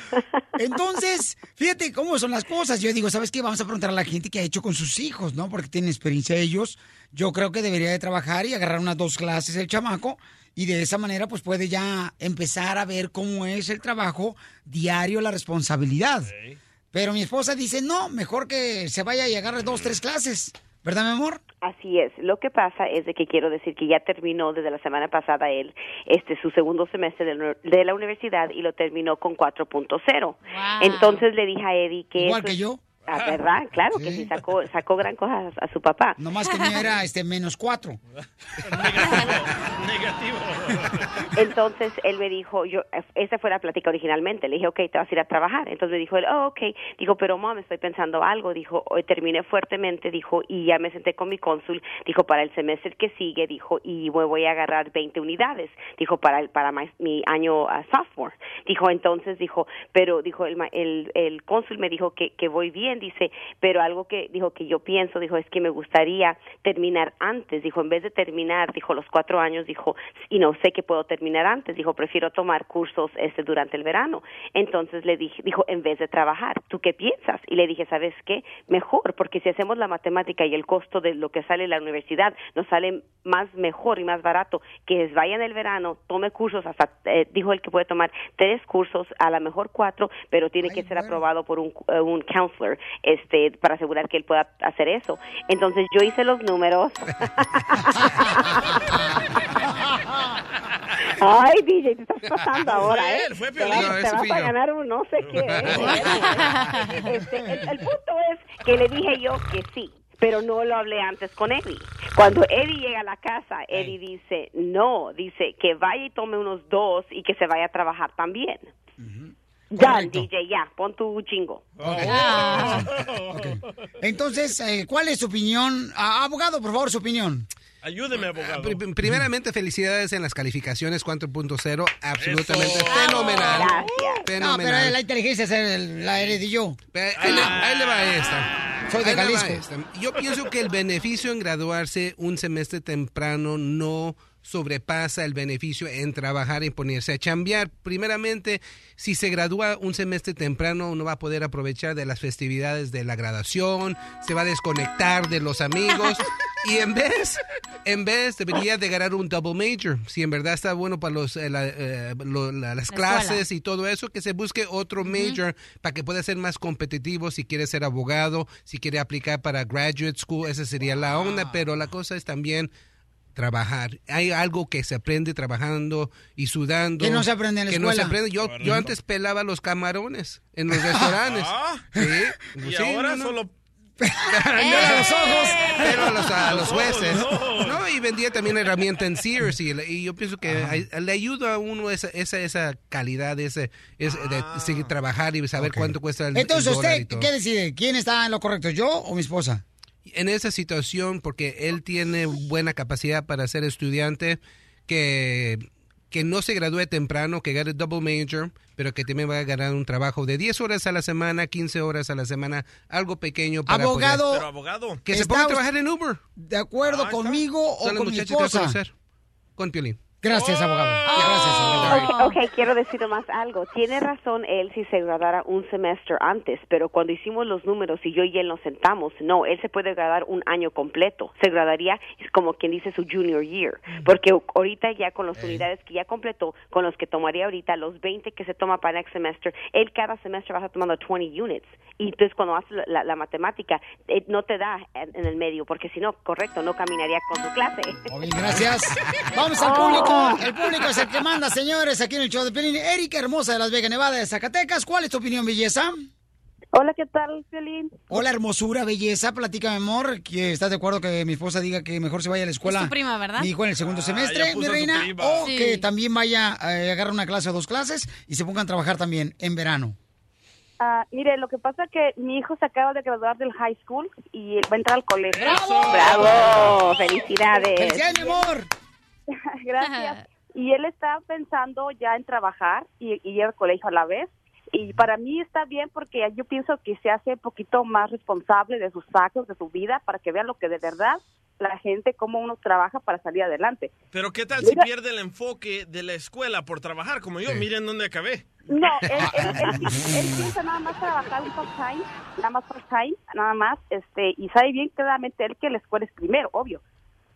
Entonces, fíjate cómo son las cosas. Yo digo, ¿sabes qué? Vamos a preguntar a la gente qué ha hecho con sus hijos, ¿no? Porque tienen experiencia ellos. Yo creo que debería de trabajar y agarrar unas dos clases el chamaco. Y de esa manera, pues puede ya empezar a ver cómo es el trabajo diario, la responsabilidad. Pero mi esposa dice, no, mejor que se vaya y agarre dos, tres clases. ¿Verdad, mi amor? Así es. Lo que pasa es de que quiero decir que ya terminó desde la semana pasada él este su segundo semestre de, la- de la universidad y lo terminó con 4.0. Entonces le dije a Eddie que Igual eso que es- yo. Ah, ¿Verdad? Claro que sí sacó sacó gran cosa a, a su papá. No más que mío era este menos cuatro. Negativo. Entonces él me dijo, yo, esa fue la plática originalmente, le dije, ok, te vas a ir a trabajar. Entonces me dijo él, oh, ok. Dijo, pero mom, estoy pensando algo. Dijo, hoy terminé fuertemente, dijo, y ya me senté con mi cónsul. Dijo, para el semestre que sigue, dijo, y me voy a agarrar 20 unidades. Dijo, para el, para mi, mi año ah, sophomore. Dijo, entonces, dijo, pero, dijo, el, ma- el, el cónsul me dijo que, que voy bien, dice, pero algo que, dijo, que yo pienso, dijo, es que me gustaría terminar antes. Dijo, en vez de terminar, dijo, los cuatro años, dijo, y no sé que puedo terminar antes. Dijo, prefiero tomar cursos este durante el verano. Entonces le dije, dijo, en vez de trabajar, ¿tú qué piensas? Y le dije, ¿sabes qué? Mejor, porque si hacemos la matemática y el costo de lo que sale en la universidad nos sale más mejor y más barato que vaya en el verano, tome cursos, hasta eh, dijo él que puede tomar tres cursos, a lo mejor cuatro, pero tiene que ser aprobado por un, eh, un counselor este, para asegurar que él pueda hacer eso. Entonces yo hice los números. Ay, DJ, te estás pasando ahora, fue ¿eh? él, fue te vas, te a ganar un no sé qué. ¿eh? Este, el, el punto es que le dije yo que sí, pero no lo hablé antes con Eddie. Cuando Eddie llega a la casa, Eddie dice, no, dice que vaya y tome unos dos y que se vaya a trabajar también. Ya, DJ, ya, pon tu chingo. Ah. Entonces, eh, ¿cuál es su opinión? Ah, abogado, por favor, su opinión. Ayúdeme, abogado. Pri- Primeramente, felicidades en las calificaciones 4.0. Absolutamente Eso. fenomenal. No, pero Fenomenal. la inteligencia es el- la heredé yo. Ahí le, ahí le va esta. Soy de Ahí le va Jalisco. esta. Yo pienso que el beneficio en graduarse un semestre temprano no sobrepasa el beneficio en trabajar y ponerse a chambear. Primeramente, si se gradúa un semestre temprano, uno va a poder aprovechar de las festividades de la graduación, se va a desconectar de los amigos y en vez, en vez debería de ganar un double major. Si en verdad está bueno para los, eh, la- eh, lo- la- las La clases escuela. y todo eso, que se busque otro major para que pueda ser más competitivo si quiere ser abogado, si quiere aplicar para graduate school, esa sería la onda, pero la cosa es también trabajar. Hay algo que se aprende trabajando y sudando. Que no se aprende en la que no se escuela. aprende. Yo, yo antes pelaba los camarones en los restaurantes. Ah. Sí, Y sí, ahora no, no. solo... a los ojos. Pero a los, a los jueces. No, y vendía también herramienta en Sears. Y, y yo pienso que ay- le ayuda a uno esa, esa, esa calidad, ese, ese de seguir trabajar y saber cuánto cuesta el, el Entonces, y ¿usted todo. qué decide? ¿Quién está en lo correcto, yo o mi esposa? En esa situación, porque él tiene buena capacidad para ser estudiante, que, que no se gradúe temprano, que gane double major, pero que también va a ganar un trabajo de 10 horas a la semana, 15 horas a la semana, algo pequeño para Abogado. Pero abogado. que se ¿Está ponga a trabajar en Uber. ¿De acuerdo conmigo o con mi esposa? conocer. Con Piolín. Gracias, abogado. Gracias, abogado. Ok, ok, quiero decir más algo. Tiene razón él si se graduara un semestre antes, pero cuando hicimos los números y yo y él nos sentamos, no, él se puede graduar un año completo. Se graduaría es como quien dice su junior year, porque ahorita ya con las unidades que ya completó, con los que tomaría ahorita, los 20 que se toma para next semester, él cada semestre va a estar tomando 20 units. Y entonces cuando hace la, la- la matemática, eh, no te da en, en el medio, porque si no, correcto, no caminaría con su clase. Bien, gracias. Vamos al público. El público es el que manda, señores, aquí en el show de Pelín. Erika Hermosa de Las Vegas, Nevada, de Zacatecas. ¿Cuál es tu opinión, belleza? Hola, ¿qué tal, Piolín? Hola, hermosura, belleza. Platícame, amor. que ¿Estás de acuerdo que mi esposa diga que mejor se vaya a la escuela? Es tu prima, ¿verdad? Mi hijo en el segundo Ah, semestre, mi reina. O Sí. que también vaya a agarrar una clase o dos clases y se pongan a trabajar también en verano. Ah, mire, lo que pasa es que mi hijo se acaba de graduar del high school y va a entrar al colegio. ¡Bravo! ¡Felicidades! ¡Felicidades, mi amor! Gracias. Y él está pensando ya en trabajar y, y ir al colegio a la vez. Y para mí está bien porque yo pienso que se hace un poquito más responsable de sus actos, de su vida, para que vean lo que de verdad la gente, cómo uno trabaja para salir adelante. Pero ¿qué tal si Mira- pierde el enfoque de la escuela por trabajar como yo? Miren dónde acabé. No, él, él, él, pi- él piensa nada más trabajar un part-time, nada más part-time, nada más, este, y sabe bien claramente él que la escuela es primero, obvio,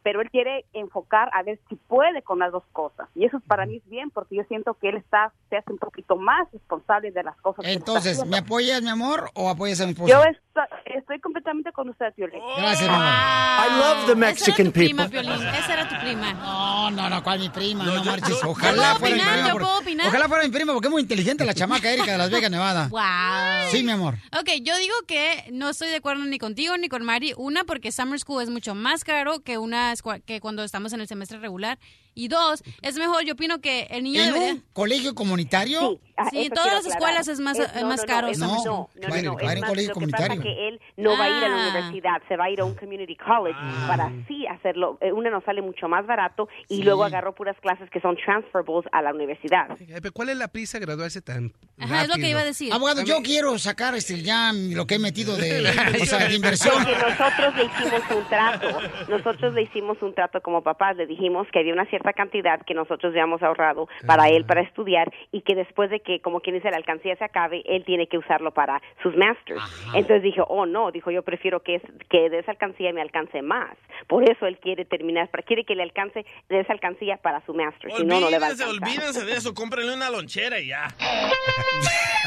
pero él quiere enfocar a ver si puede con las dos cosas, y eso para mí es bien, porque yo siento que él está, se hace un poquito más responsable de las cosas. que Entonces, haciendo. ¿me apoyas, mi amor, o apoyas a mi esposa? Yo estoy, estoy completamente con usted, Violeta. Gracias, mi amor. I love the Mexican Prima, people. Piolín. Esa era tu prima. No, no, no, ¿cuál mi prima? No, yo- marches. Ojalá fuera mi prima. yo porque- puedo opinar. Ojalá fuera mi prima, porque es muy inteligente la chamaca Erika de Las Vegas, Nevada. Wow. Sí, mi amor. Ok, yo digo que no estoy de acuerdo ni contigo ni con Mari. Una, porque Summer School es mucho más caro que una que cuando estamos en el semestre regular. Y dos, es mejor, yo opino que el niño ¿En debería... un colegio comunitario? Ah, Sí, en todas las aclarar. escuelas es más, Es- es no, más no, caro. No, no, no, no, va a ir- va a ir en colegio lo que pasa comunitario. que él no va a ir a la Ah. universidad, se va a ir a un community college para así hacerlo. Eh, Una nos sale mucho más barato y luego agarró puras clases que son transferables a la universidad. Eh, pero ¿Cuál es la prisa de graduarse tan Ajá, es lo que iba a decir. Abogado, yo quiero sacar este ya lo que he metido de, o sea, de inversión. Porque nosotros le hicimos un trato, nosotros le hicimos un trato como papás, le dijimos que había una cierta cantidad que nosotros habíamos ahorrado para él para estudiar y que después de que, como quien dice, la alcancía se acabe, él tiene que usarlo para sus masters. Entonces dijo, oh no, dijo yo prefiero que, es, que de esa alcancía me alcance más. Por eso él quiere terminar, para- quiere que le alcance de esa alcancía para su master, si no, no le va a Olvídense, alcanzar. olvídense de eso, cómprenle una lonchera y ya.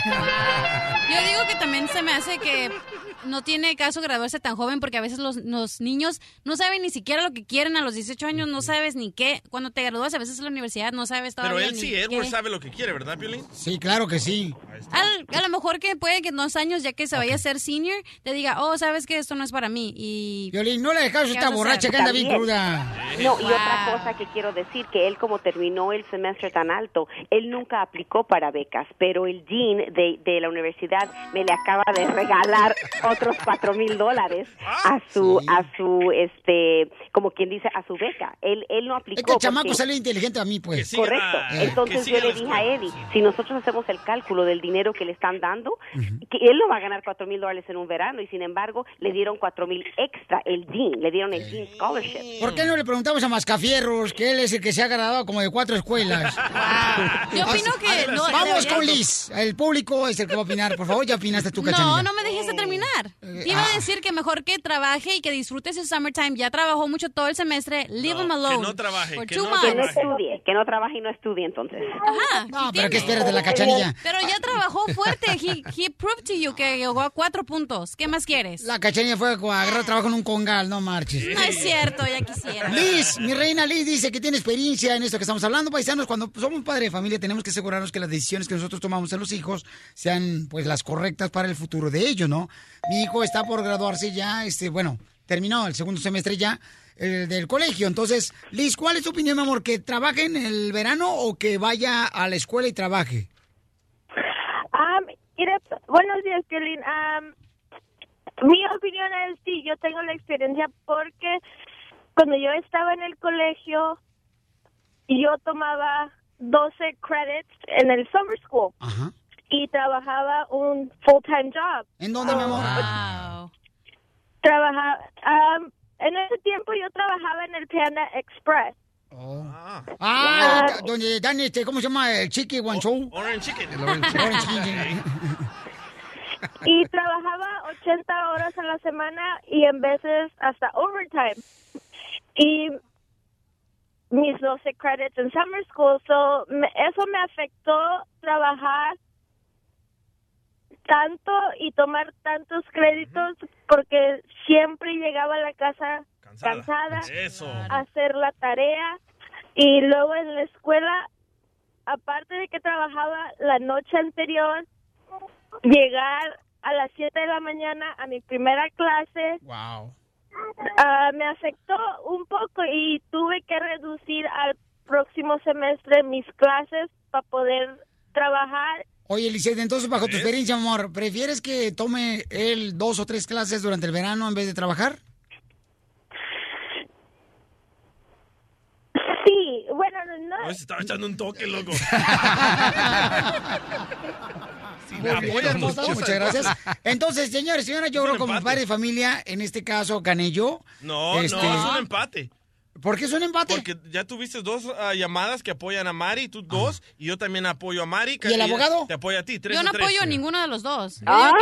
Yo digo que también se me hace que no tiene caso graduarse tan joven porque a veces los, los niños no saben ni siquiera lo que quieren a los 18 años, no sabes ni qué. Cuando te gradúas a veces en la universidad no sabes todavía Pero él ni sí, qué. Edward sabe lo que quiere, ¿verdad, Piolín? Sí, claro que sí. Al- a lo mejor que puede que en dos años, ya que se vaya a ser senior, te diga, oh, sabes que esto no es para mí. Y... Violín, no le dejas a ¿Qué esta borracha que anda bien cruda. No, y Wow. otra cosa que quiero decir, que él como terminó el semestre tan alto, él nunca aplicó para becas, pero el dean de, de la universidad me le acaba de regalar otros cuatro mil dólares a su, a su, este, como quien dice, a su beca. Él, él no aplicó. Este chamaco porque- sale inteligente a mí, pues. Correcto. Eh. Entonces yo le dije a Eddie, si nosotros hacemos el cálculo del dinero que le están dando, que él no va a ganar cuatro mil dólares en un verano y sin embargo le dieron cuatro mil extra el dean, le dieron el dean scholarship. ¿Por qué no le preguntamos a Mascafierros, que él es el que se ha graduado como de cuatro escuelas? Yo opino que no, Vamos con Liz. El público es el que va a opinar. Por favor, ya opinaste tú, cachanilla. No, no me dejes terminar. Te iba ah. a decir que mejor que trabaje y que disfrute su summertime. Ya trabajó mucho todo el semestre. Leave him alone. que no trabaje, For que no months. Que no estudie, que no trabaje y no estudie entonces. Ajá. No, pero ¿qué esperas de la cachanilla? Pero ya trabajó fuerte. He, he proved to you que llegó a cuatro puntos. ¿Qué más quieres? La cachanilla fue a agarrar trabajo en un congal, no marches. No es cierto, ya quisiera. Liz, mi reina Liz dice que tiene experiencia en esto que estamos hablando, paisanos. Cuando somos padre de familia tenemos que asegurarnos que las decisiones que nosotros tomamos en los hijos sean pues las correctas para el futuro de ellos, ¿no? Hijo está por graduarse ya, este, bueno, terminó el segundo semestre ya del colegio. Entonces, Liz, ¿cuál es tu opinión, mi amor? ¿Que trabaje en el verano o que vaya a la escuela y trabaje? Mire, buenos días, Piolín. Am, mi opinión es sí, yo tengo la experiencia porque cuando yo estaba en el colegio, yo tomaba 12 credits en el summer school y trabajaba un full-time job. ¿En dónde, mi amor? Wow. Trabajaba, am, en ese tiempo yo trabajaba en el Panda Express. Ah, donde dan este, ¿cómo se llama? El chiqui guanchou. Orange Chicken. Orange Chicken. y trabajaba 80 horas a la semana y en veces hasta overtime. Y mis 12 credits en summer school, so me- eso me afectó trabajar tanto y tomar tantos créditos porque siempre llegaba a la casa cansada, Eso. a hacer la tarea y luego en la escuela, aparte de que trabajaba la noche anterior, llegar a las 7 de la mañana a mi primera clase Wow. ah, me afectó un poco y tuve que reducir al próximo semestre mis clases para poder trabajar. Oye, Elisette, entonces, bajo tu experiencia, amor, ¿prefieres que tome él dos o tres clases durante el verano en vez de trabajar? Sí, bueno, no. Se estaba echando un toque, loco. Muy bien, hermosa, muchas gracias. Entonces, señores, señoras, yo creo como padre de familia, en este caso gané yo. No, Este, no, es un empate. ¿Por qué es un empate? Porque ya tuviste dos ah, llamadas que apoyan a Mari, tú dos, y yo también apoyo a Mari. ¿Y el abogado? Te apoya a ti, tres Yo no tres. apoyo a ninguno de los dos. ¡Ay!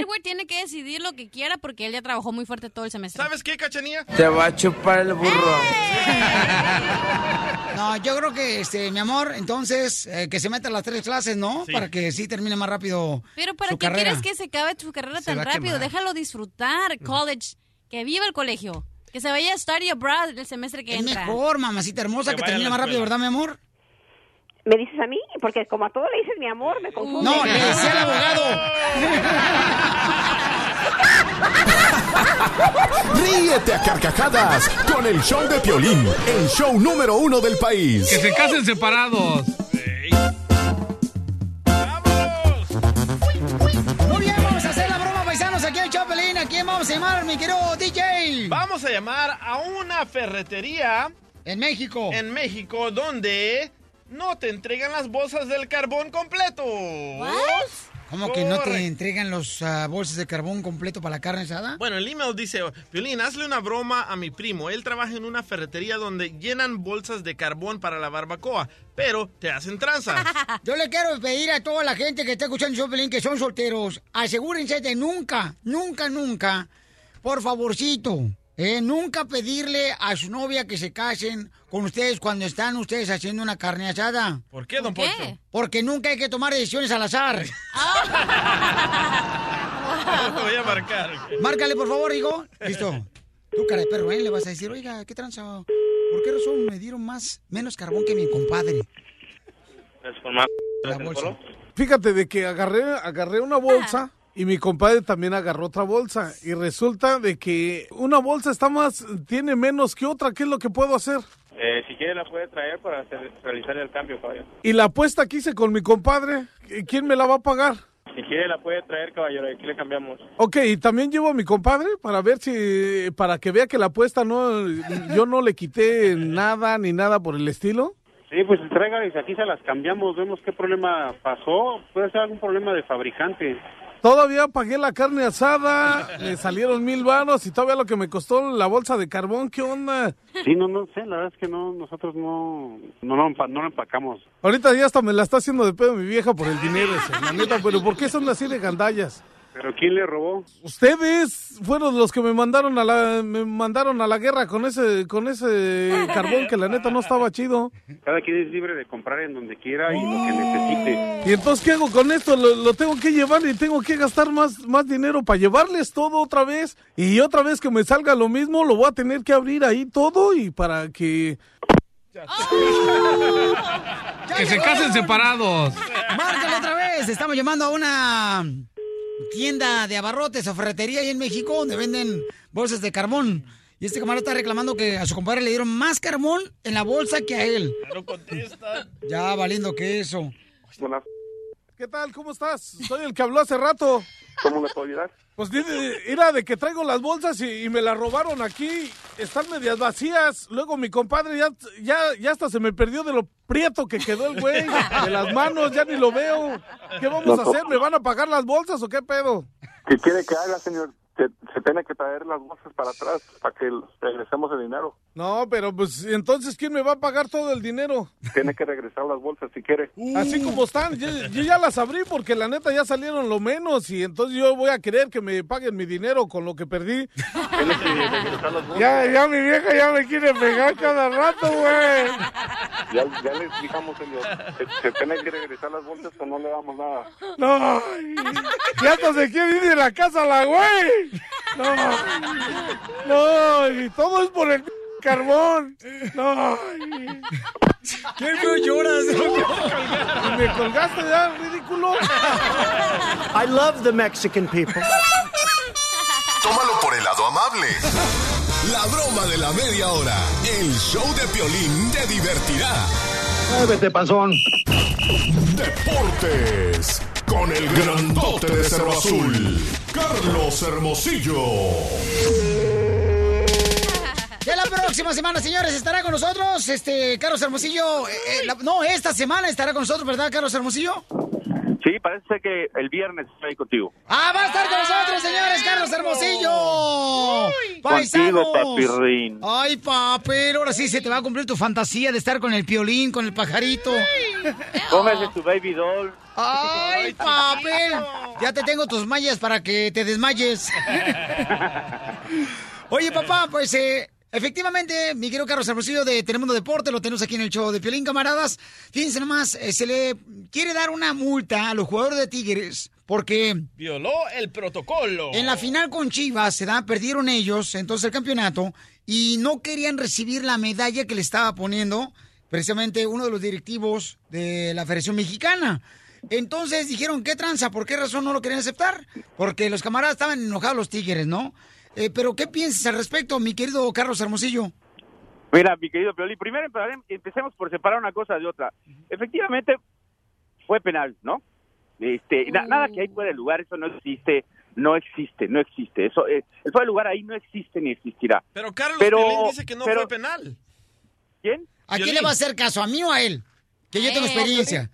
Edward tiene que decidir lo que quiera porque él ya trabajó muy fuerte todo el semestre. ¿Sabes qué, Cachanía? Te va a chupar el burro. No, yo creo que, este, mi amor, entonces, eh, que se metan las tres clases, ¿no? Sí. Para que sí termine más rápido Pero ¿para su qué carrera. quieres que se acabe tu carrera Se tan rápido? quemar. Déjalo disfrutar. College. Que viva el colegio. Que se vaya a study abroad el semestre que Es entra. mejor, mamacita hermosa, que, termine más rápido, ¿verdad, mi amor? ¿Me dices a mí? Porque como a todo le dices mi amor, me confunde. No, le decía al abogado. Ríete a carcajadas con el show de Piolín, el show número uno del país. Que se casen separados. Aquí en Chapelín. ¿A quién vamos a llamar, mi querido DJ? Vamos a llamar a una ferretería. En México. En México, donde no te entregan las bolsas del carbón completo. ¿Cómo que no te entregan los ah, bolsas de carbón completo para la carne asada? Bueno, el email dice, Violín, hazle una broma a mi primo. Él trabaja en una ferretería donde llenan bolsas de carbón para la barbacoa, pero te hacen tranzas. Yo le quiero pedir a toda la gente que está escuchando el Pelín que son solteros, asegúrense de nunca, nunca, nunca, por favorcito, eh, nunca pedirle a su novia que se casen con ustedes cuando están ustedes haciendo una carne asada. ¿Por qué, don Poncho? Porque nunca hay que tomar decisiones al azar. Te voy a marcar. Márcale, por favor, hijo. Listo. Tú, cara de perro, ¿eh? Le vas a decir, oiga, ¿qué tranza? ¿Por qué razón me dieron más, menos carbón que mi compadre? La bolsa. Fíjate de que agarré, agarré una bolsa y mi compadre también agarró otra bolsa. Y resulta de que una bolsa está más, tiene menos que otra. ¿Qué es lo que puedo hacer? Eh, si quiere la puede traer para hacer- realizar el cambio, caballero. Y la apuesta que hice con mi compadre, ¿quién me la va a pagar? Si quiere la puede traer, caballero, aquí le cambiamos. Ok, y también llevo a mi compadre para ver si, para que vea que la apuesta no, yo no le quité nada ni nada por el estilo. Sí, pues traiga y aquí se las cambiamos, vemos qué problema pasó. Puede ser algún problema de fabricante. Todavía pagué la carne asada, me salieron mil varos y todavía lo que me costó la bolsa de carbón, ¿qué onda? Sí, no, no sé, la verdad es que no, nosotros no, no, no, empa- no lo empacamos. Ahorita ya hasta me la está haciendo de pedo mi vieja por el dinero ese, la neta, pero ¿por qué son así de gandallas? ¿Pero quién le robó? Ustedes fueron los que me mandaron a la me mandaron a la guerra con ese con ese carbón que la neta no estaba chido. Cada quien es libre de comprar en donde quiera y lo que necesite. Y entonces ¿qué hago con esto? Lo, lo tengo que llevar y tengo que gastar más más dinero para llevarles todo otra vez y otra vez que me salga lo mismo lo voy a tener que abrir ahí todo y para que Que se casen separados. Márcale otra vez. Estamos llamando a una tienda de abarrotes o ferretería ahí en México donde venden bolsas de carbón. Y este camarada está reclamando que a su compadre le dieron más carbón en la bolsa que a él. No contesta. Ya valiendo que eso. ¿Qué tal? ¿Cómo estás? Soy el que habló hace rato. ¿Cómo le puedo ayudar? Pues era de que traigo las bolsas y, y me las robaron aquí. Están medias vacías. Luego mi compadre ya, ya, ya hasta se me perdió de lo prieto que quedó el güey. De las manos, ya ni lo veo. ¿Qué vamos a hacer? ¿Me van a pagar las bolsas o qué pedo? ¿Qué quiere que haga, señor? Se, se tiene que traer las bolsas para atrás para que regresemos el dinero. No, pero pues entonces ¿quién me va a pagar todo el dinero? Tiene que regresar las bolsas si quiere. Así como están, yo, yo ya las abrí porque la neta ya salieron lo menos y entonces yo voy a querer que me paguen mi dinero con lo que perdí. Tiene que regresar las bolsas. Ya, ya mi vieja ya me quiere pegar cada rato, güey. Ya, ya le explicamos, señor. Se, se tiene que regresar las bolsas o no le damos nada. No, ya hasta se quiere ir de la casa la güey. No, no, y todo es por el carbón. No. ¿Qué feo lloras? Y me colgaste ya, ridículo. I love the Mexican people. Tómalo por el lado amable. La broma de la media hora. El show de Piolín te divertirá. Muévete, panzón. Deportes. Con el grandote de Cerro Azul. Carlos Hermosillo. Ya la próxima semana, señores, estará con nosotros este Carlos Hermosillo. eh, eh, no, esta semana estará con nosotros, ¿verdad, Carlos Hermosillo? Sí, parece ser que el viernes estoy contigo. ¡Ah, va a estar con nosotros, señores! ¡Carlos Hermosillo! Contigo, ¡Paisanos! papirrín. Ay, papel, ahora sí se te va a cumplir tu fantasía de estar con el piolín, con el pajarito. Póngase tu baby doll. ¡Ay, papel! Ya te tengo tus mallas para que te desmayes. Oye, papá, pues eh, efectivamente, mi querido Carlos Hermosillo de Telemundo Deporte, lo tenemos aquí en el show de Piolín, camaradas. Fíjense nomás, eh, se le quiere dar una multa a los jugadores de Tigres porque Violó el protocolo. en la final con Chivas, se da, perdieron ellos entonces el campeonato y no querían recibir la medalla que le estaba poniendo precisamente uno de los directivos de la Federación Mexicana. Entonces dijeron, ¿qué tranza? ¿Por qué razón no lo querían aceptar? Porque los camaradas estaban enojados los tigres, ¿no? Eh, pero ¿qué piensas al respecto, mi querido Carlos Hermosillo? Mira, mi querido Pioli, primero empecemos por separar una cosa de otra. Efectivamente, fue penal, ¿no? Este, na- nada que hay fuera de lugar, eso no existe, no existe, no existe. Eso, eh, el fuera de lugar ahí no existe ni existirá. Pero Carlos Pero- Piolín dice que no pero- fue penal. ¿Quién? ¿A quién le va a hacer caso? ¿A mí o a él? Que yo tengo Eh, experiencia.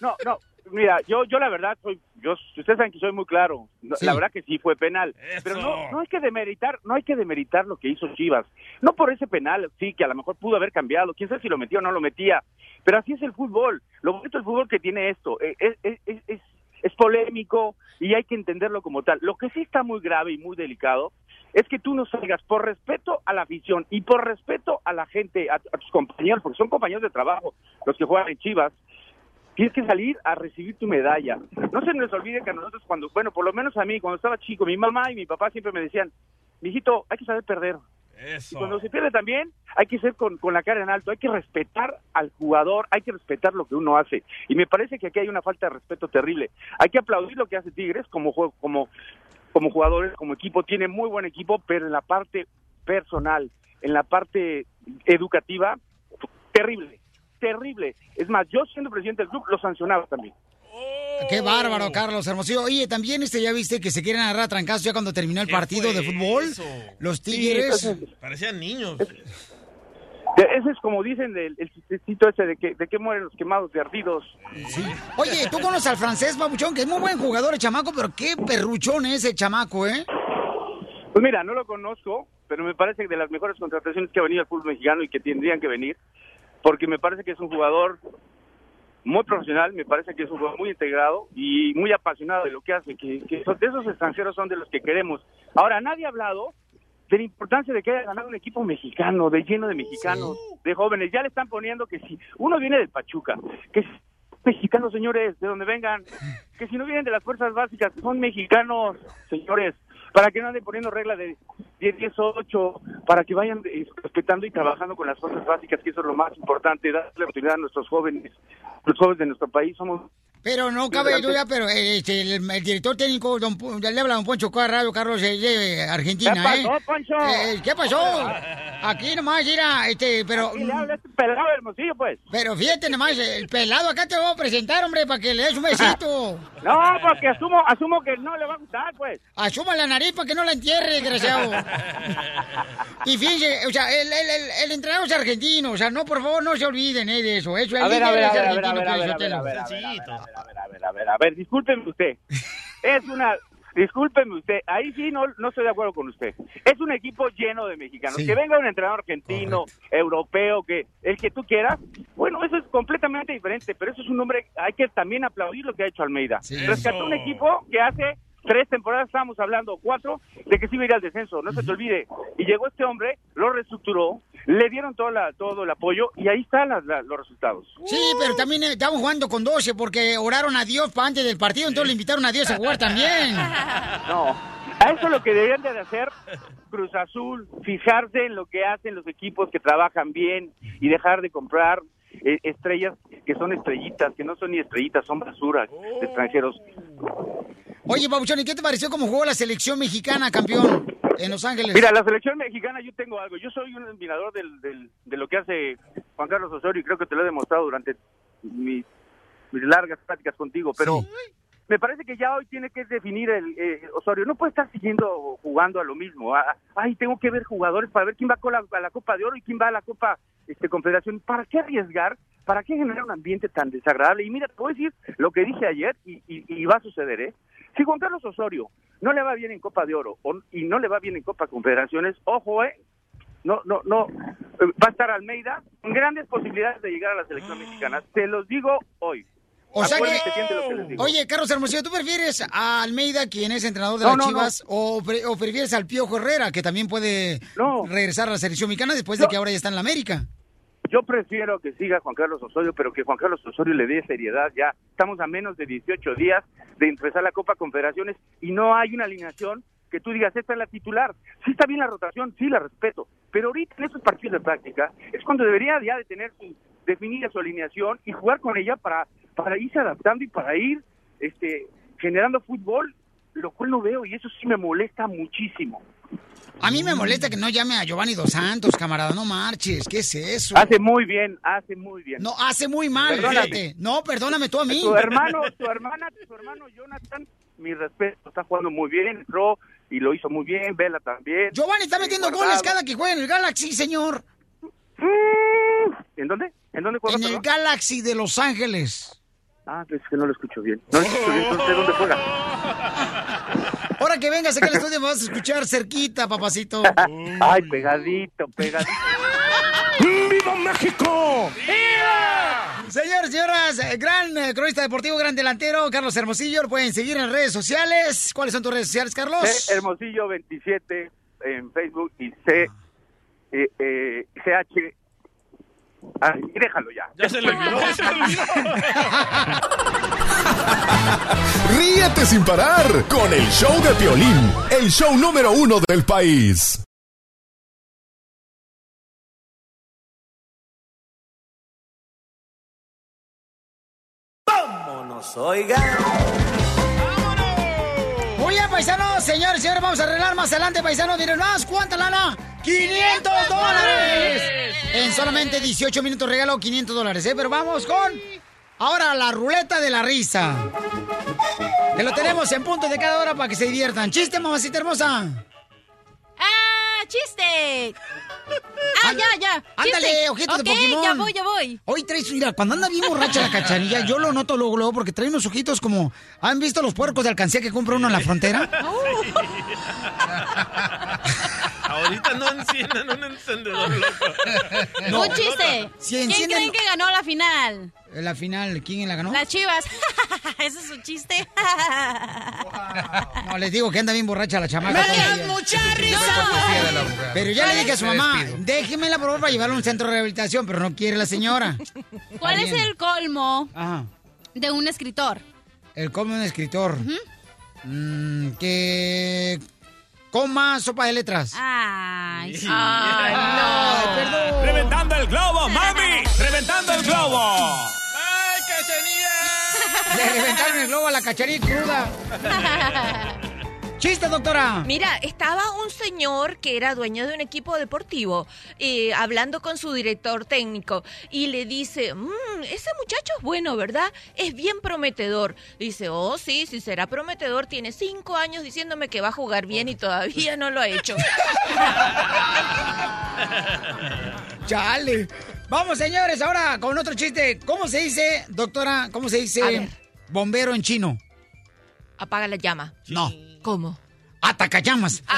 No, no, mira, yo, yo la verdad soy, yo, ustedes saben que soy muy claro. No, Sí. La verdad que sí fue penal. Pero no, no hay que demeritar, no hay que demeritar lo que hizo Chivas. No por ese penal, sí, que a lo mejor pudo haber cambiado. Quién sabe si lo metía o no lo metía. Pero así es el fútbol. Lo bonito del fútbol que tiene esto. eh, Es, es, es, es, es polémico y hay que entenderlo como tal. Lo que sí está muy grave y muy delicado es que tú no salgas por respeto a la afición y por respeto a la gente, a, a tus compañeros, porque son compañeros de trabajo los que juegan en Chivas, tienes que salir a recibir tu medalla. No se nos olvide que a nosotros cuando, bueno, por lo menos a mí, cuando estaba chico, mi mamá y mi papá siempre me decían, mijito, hay que saber perder. Y cuando se pierde también, hay que ser con, con la cara en alto, hay que respetar al jugador, hay que respetar lo que uno hace. Y me parece que aquí hay una falta de respeto terrible. Hay que aplaudir lo que hace Tigres como, jue- como, como jugadores, como equipo. Tiene muy buen equipo, pero en la parte personal, en la parte educativa, terrible, terrible. Es más, yo siendo presidente del club, lo sancionaba también. Qué bárbaro, Carlos Hermosillo. Oye, también este ya viste que se quieren agarrar a trancazos ya cuando terminó el ¿Qué partido de fútbol. Los Tigres. entonces- Parecían niños. Ese es como dicen el, el chistecito ese de que, de que mueren los quemados de ardidos. Oye, tú conoces al francés, Babuchón, que es muy buen jugador el chamaco, pero qué perruchón es ese chamaco, ¿eh? Pues mira, no lo conozco, pero me parece que de las mejores contrataciones que ha venido al fútbol mexicano y que tendrían que venir, porque me parece que es un jugador muy profesional, me parece que es un jugador muy integrado y muy apasionado de lo que hace, que, que esos extranjeros son de los que queremos. Ahora, nadie ha hablado de la importancia de que haya ganado un equipo mexicano, de lleno de mexicanos, de jóvenes. Ya le están poniendo que si uno viene del Pachuca, que si mexicanos, señores, de donde vengan, que si no vienen de las fuerzas básicas, son mexicanos, señores, para que no anden poniendo regla de 10, 10, 8, para que vayan eh, respetando y trabajando con las fuerzas básicas, que eso es lo más importante, darle oportunidad a nuestros jóvenes, los jóvenes de nuestro país, somos Pero no cabe duda, pero eh, este, el, el director técnico, don, le habla a don Poncho Carrado, Carlos, eh, de Argentina, ¿Qué pasó, ¿eh? Poncho? Eh, ¿Qué pasó? Aquí nomás, mira, este, pero... Aquí le habla este pelado hermosillo, pues. Pero fíjate nomás, el pelado acá te voy a presentar, hombre, para que le des un besito. No, porque asumo, asumo que no le va a gustar, pues. Asuma la nariz para que no la entierre, desgraciado. Y fíjense, o sea, el, el, el, el entrenador es argentino, o sea, no, por favor, no se olviden eh, de eso. Eso el A ver, a líder ver, a es ver, a ver, a argentino, ver, a ver, a Piolín ver, a ver, a Sotelo. ver, a ver, a ver, a ver, a ver, a ver, discúlpeme usted. Es una, discúlpeme usted, ahí sí no, no estoy de acuerdo con usted. Es un equipo lleno de mexicanos. Sí. Que venga un entrenador argentino, europeo, que el que tú quieras, bueno, eso es completamente diferente, pero eso es un hombre, hay que también aplaudir lo que ha hecho Almeida. Rescató un equipo que hace tres temporadas, estábamos hablando, cuatro, de que sí iba a ir al descenso, no se te olvide. Y llegó este hombre, lo reestructuró, le dieron todo, la, todo el apoyo y ahí están las- los resultados. Sí, pero también eh, estaban jugando con 12 porque oraron a Dios para antes del partido, entonces le invitaron a Dios a jugar también. No, a eso lo que deberían de hacer Cruz Azul, fijarse en lo que hacen los equipos que trabajan bien y dejar de comprar eh, estrellas que son estrellitas, que no son ni estrellitas, son basuras de extranjeros. Oye, Babuchón, ¿y qué te pareció cómo jugó la selección mexicana, campeón, en Los Ángeles? Mira, la selección mexicana, yo tengo algo. Yo soy un admirador del, del- de lo que hace Juan Carlos Osorio y creo que te lo he demostrado durante mis, mis largas pláticas contigo, pero me parece que ya hoy tiene que definir el eh, Osorio. No puede estar siguiendo jugando a lo mismo. Ay, tengo que ver jugadores para ver quién va con la- a la Copa de Oro y quién va a la Copa este, Confederación. ¿Para qué arriesgar ¿para qué generar un ambiente tan desagradable? Y mira, te voy a decir lo que dije ayer y, y- y va a suceder, ¿eh? Si Juan Carlos Osorio no le va bien en Copa de Oro o- y no le va bien en Copa Confederaciones, ojo, ¿eh? No, no, no. eh, Va a estar Almeida con grandes posibilidades de llegar a la selección mexicana. Te los digo hoy. O sea que, que oye, Carlos Hermosillo, ¿tú prefieres a Almeida, quien es entrenador de No, las no, Chivas, O, pre- o prefieres al Piojo Herrera, que también puede regresar a la selección mexicana después de que ahora ya está en la América? Yo prefiero que siga Juan Carlos Osorio, pero que Juan Carlos Osorio le dé seriedad ya. Estamos a menos de 18 días de empezar la Copa Confederaciones y no hay una alineación que tú digas, esta es la titular. Sí está bien la rotación, sí la respeto, pero ahorita en estos partidos de práctica es cuando debería ya de tener su, definida su alineación y jugar con ella para, para irse adaptando y para ir este, generando fútbol, lo cual no veo y eso sí me molesta muchísimo. A mí me molesta que no llame a Giovanni Dos Santos, camarada, no marches, ¿qué es eso? Hace muy bien, hace muy bien. No, hace muy mal, Perdóname. fíjate. No, perdóname tú a mí. Tu hermano, tu hermana, tu hermano Jonathan, mi respeto, está jugando muy bien, entró y lo hizo muy bien, Vela también. Giovanni está metiendo Guardado. goles cada que juega en el Galaxy, señor. ¿En dónde? ¿En dónde juega? En el? Galaxy de Los Ángeles. Ah, es que no lo escucho bien. No lo escucho bien, no sé dónde juega. Ahora que vengas acá al estudio me vas a escuchar cerquita, papacito. Ay, pegadito, pegadito. ¡Viva México! Señores, señoras, eh, gran eh, cronista deportivo, gran delantero, Carlos Hermosillo, lo pueden seguir en redes sociales. ¿Cuáles son tus redes sociales, Carlos? C Hermosillo 27 en Facebook y C eh, eh, CH. Ay, déjalo ya. Ya se le olvidó, ya se le olvidó. Ríete sin parar con el show de Piolín, el show número uno del país. Vámonos, oiga. Bien, paisanos, señores, señores, vamos a arreglar más adelante, paisanos. Miren más, ¿cuánta lana? ¡500 dólares! En solamente 18 minutos regalo 500 dólares, ¿eh? Pero vamos con ahora la ruleta de la risa. Que lo tenemos en punto de cada hora para que se diviertan. ¡Chiste, mamacita hermosa! ¡Ah, chiste! Ah, ya, ya. Ándale, chiste. ojitos Ok, de Pokémon. ya voy, ya voy. Hoy traes, mira, cuando anda bien borracha la cachanilla, yo lo noto luego, luego, porque trae unos ojitos como... ¿Han visto los puercos de alcancía que compra uno en la frontera? Ahorita no enciendan un encendedor, loco. No. Un chiste. Si ¿Quién creen que ganó la final? En la final, ¿quién la ganó? Las chivas. Ese es un chiste. No, les digo que anda bien borracha la chamaca. Me dan mucha risa. Pero ya le dije a su mamá, déjemela por favor para llevarla a un centro de rehabilitación, pero no quiere la señora. ¿Cuál es el colmo Ajá. de un escritor? El come un escritor. Mm, que coma sopa de letras. Ay, sí. Ay, no. perdón. ¡Reventando el globo, mami! ¡Reventando el globo! ¡Ay, Le reventaron el globo a la cacharilla cruda. ¡Chiste, doctora! Mira, estaba un señor que era dueño de un equipo deportivo eh, hablando con su director técnico y le dice, "Mm, ese muchacho es bueno, ¿verdad? Es bien prometedor. Dice, oh, sí, sí será prometedor. Tiene cinco años diciéndome que va a jugar bien y todavía no lo ha hecho. Chale. Vamos, señores, ahora con otro chiste. ¿Cómo se dice, doctora? ¿Cómo se dice bombero en chino? Apaga la llama. No. ¿Cómo? Atacallamas.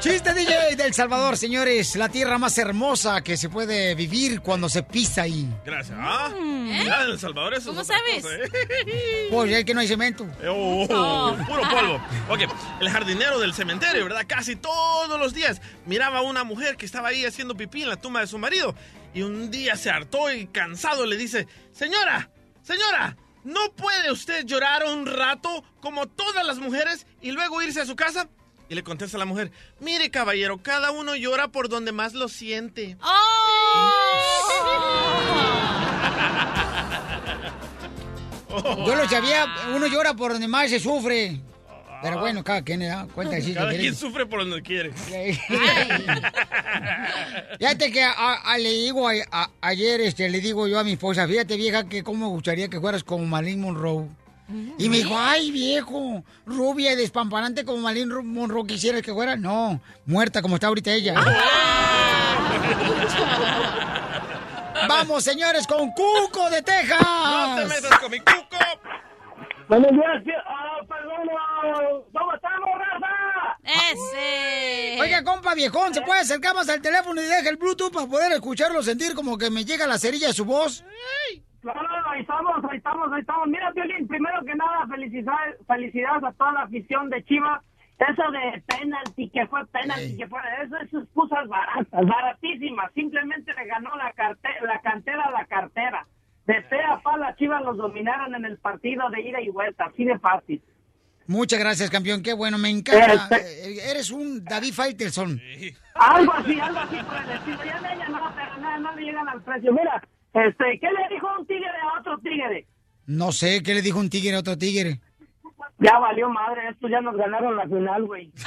Chiste DJ del Salvador, señores. La tierra más hermosa que se puede vivir cuando se pisa ahí. Gracias. ¿Ah? ¿Eh? El Salvador eso ¿Cómo es otra sabes? cosa, ¿eh? Pues es que no hay cemento. Oh, Oh. Puro polvo. Ok, el jardinero del cementerio, ¿verdad? Casi todos los días miraba a una mujer que estaba ahí haciendo pipí en la tumba de su marido. Y un día se hartó y cansado le dice, señora, señora, ¿no puede usted llorar un rato como todas las mujeres y luego irse a su casa? Y le contesta la mujer, mire caballero, cada uno llora por donde más lo siente. Yo lo sabía, uno llora por donde más se sufre. Pero bueno, cada quien le da cuenta de sí. Cada quien sufre por donde quiere. Fíjate que a- a- le digo a- a- ayer, este, le digo yo a mi esposa, fíjate vieja que cómo me gustaría que fueras como Marilyn Monroe. Y me dijo, ay, viejo, rubia y despampanante como Malín Ru- Monroe quisiera que fuera. No, muerta como está ahorita ella. Vamos, señores, con Cuco de Texas. No te metas con mi cuco. Buenos días. Ah, perdón, ah, ¿cómo estamos, raza? ¡Ese! Oiga, compa viejón, ¿se puede acercar más al teléfono y deja el Bluetooth para poder escucharlo, sentir como que me llega la cerilla de su voz? Claro, ahí estamos, ahí estamos, ahí estamos. Mira, Violín, primero que nada, felicidades, felicidades a toda la afición de Chivas. Eso de penalti, que fue penalti, que fue eso, es excusas baratas, baratísimas. Simplemente le ganó la, carte- la cantera a la cartera. De pe a pa, las Chivas los dominaron en el partido de ida y vuelta, así de fácil. Muchas gracias, campeón. Qué bueno, me encanta. Eh, Eres un David Faitelson. Algo así, algo así por el estilo. Ya de ella no, pero nada, no le llegan al precio. Mira, este, ¿qué le dijo un tigre a otro tigre? No sé, ¿qué le dijo un tigre a otro tigre? Ya valió madre, estos ya nos ganaron la final, güey.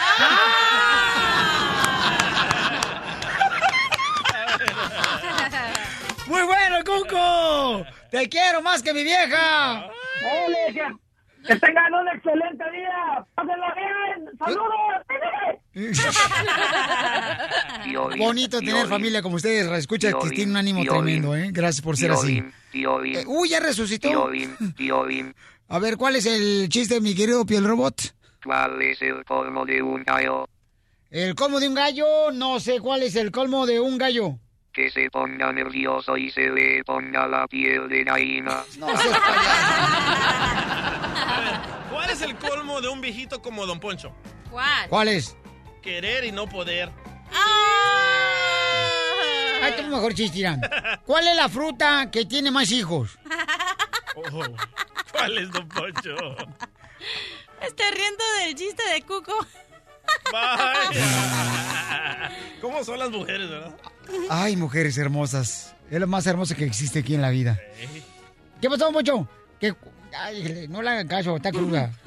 ¡Muy bueno, Cuco! ¡Te quiero más que mi vieja! ¡Ole, que, que tengan un excelente día! ¡Pásenlo bien! ¡Saludos! Bonito tener familia como ustedes. Escucha que tiene un ánimo Piolín, tremendo, ¿eh? Gracias por ser así. Eh, uy, ya resucitó. A ver, ¿cuál es el chiste, mi querido Piel Robot? ¿Cuál es el colmo de un gallo? ¿El colmo de un gallo? No sé cuál es el colmo de un gallo. Que se ponga nervioso y se le ponga la piel de gallina. ¿Cuál es el colmo de un viejito como Don Poncho? ¿Cuál? ¿Cuál es? Querer y no poder. Ahí tengo un mejor chiste, Irán. ¿Cuál es la fruta que tiene más hijos? Oh, ¿Cuál es Don Poncho? Estoy riendo del chiste de Cuco. Vaya. ¿Cómo son las mujeres, verdad? Ay, mujeres hermosas. Es lo más hermoso que existe aquí en la vida. ¿Qué pasó, Mocho? Que... Ay, no le hagan caso, está cruda.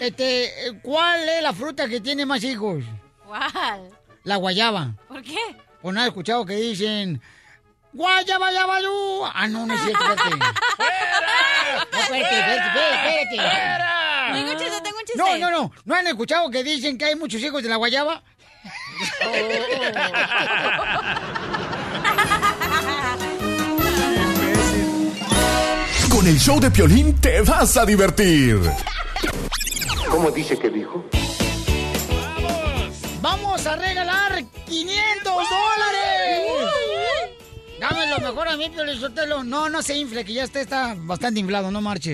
Este, ¿cuál es la fruta que tiene más hijos? ¿Cuál? La guayaba. ¿Por qué? ¿O no has escuchado que dicen... Guayaba, yabayú. Ah, no, no es cierto, espérate. No, espérate, espérate, espérate, espérate. Un chiste. No, no, no. ¿No han escuchado que dicen que hay muchos hijos de la guayaba? Con el show de Piolín te vas a divertir. ¿Cómo dice que dijo? ¡Vamos a regalar 500 dólares! Dame lo mejor a mí, Pio Sotelo. No, no se infle, que ya está, está bastante inflado, no marche.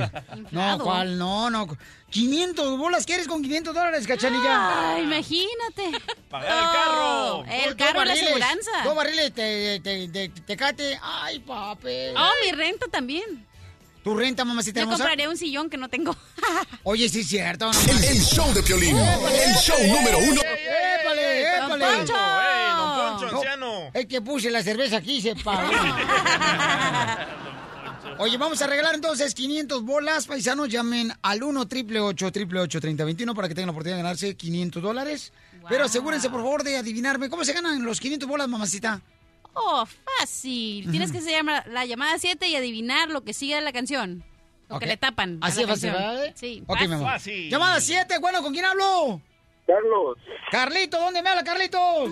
No. ¿cuál? No, no. 500 bolas, ¿quieres con 500 dólares, cachanilla? Ay, imagínate. Pagar el carro. El Dos carro y la aseguranza. Dos barriles de, de, de- de tecate. Ay, papi. Oh, mi renta también. ¿Tu renta, mamacita Yo compraré un sillón que no tengo. Oye, sí es cierto. No El, el show de Piolín, el show número uno. ¡Épale, Don épale! Poncho. Es que puse la cerveza aquí, se pagó. Oye, vamos a regalar entonces 500 bolas. Paisanos, llamen al 1 triple 8 triple 8 3021 para que tengan la oportunidad de ganarse 500 dólares. Pero asegúrense, por favor, de adivinarme. ¿Cómo se ganan los 500 bolas, mamacita? Oh, fácil. Tienes que hacer la llamada 7 y adivinar lo que sigue de la canción. Lo que le tapan. Así es fácil. ¿verdad? Sí. Ok, mi amor. Fácil. Llamada 7, bueno, ¿con quién hablo? Carlos, Carlito, ¿dónde me habla, Carlitos?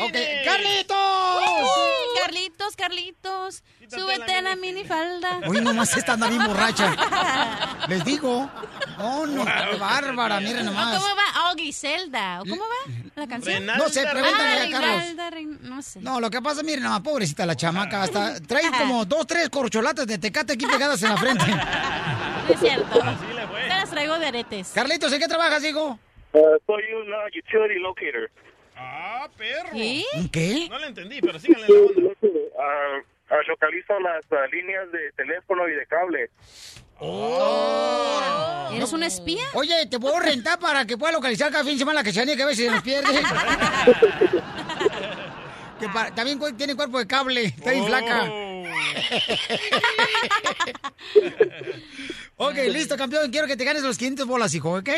Ok, ¡Carlitos! Uy, Carlitos, Carlitos, súbete en la minifalda. Hoy nomás esta anda bien borracha. Les digo. No, no, qué bárbara, miren ¿O nomás. ¿Cómo va? Oh, Griselda. ¿O ¿Cómo va la canción? Renalda No sé, pregúntale Ah, a Carlos. Reinalda, Rein- no sé. No, lo que pasa, miren, nomás, pobrecita la chamaca, hasta trae como dos, tres corcholatas de tecate aquí pegadas en la frente. No es cierto. Te las traigo de aretes. Carlitos, ¿en qué trabajas, hijo? soy un uh, utility locator. ¡Ah, perro! ¿Qué? ¿Un qué? No le entendí, pero síganle la onda. Ah, ah, localizo las ah, líneas de teléfono y de cable. ¿Eres un espía? Oye, ¿te puedo rentar para que pueda localizar cada fin de semana la cachanilla que a veces se nos pierde? que pa- también tiene cuerpo de cable, está bien flaca. ok, listo, campeón. Quiero que te ganes los 500 bolas, hijo, ¿ok?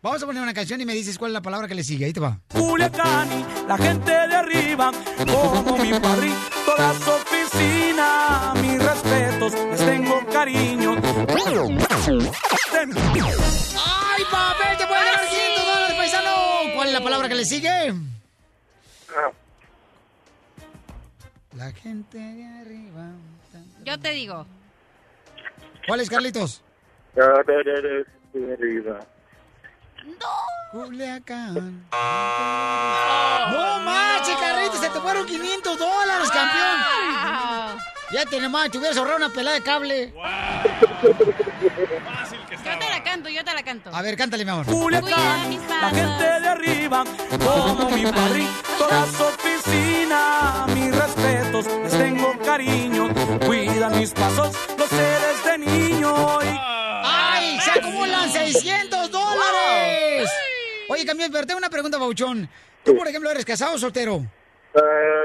Vamos a poner una canción y me dices cuál es la palabra que le sigue. Ahí te va. Culiacán la gente de arriba, como mi parrí, toda su oficina, mis respetos, les tengo cariño. ¡Ay, papel! ¡Te puede ganar 500 dólares, paisano! ¿Cuál es la palabra que le sigue? La gente de arriba. Yo te digo. ¿Cuál es, Carlitos? arriba. Culiacán. ¡No manches, Carlitos! ¡Se te fueron 500 dólares, campeón! Ya tenemos más, te hubieras ahorrado una pelada de cable. Yo te la canto, yo te la canto. A ver, cántale, mi amor. Culiacán, la gente de arriba, como mi parrí, toda su oficina, mis respetos, les tengo cariño, cuidan mis pasos, los sé desde niño. Y... Oye, campeón, pero tengo una pregunta, Bauchón. ¿Tú, por ejemplo, eres casado o soltero?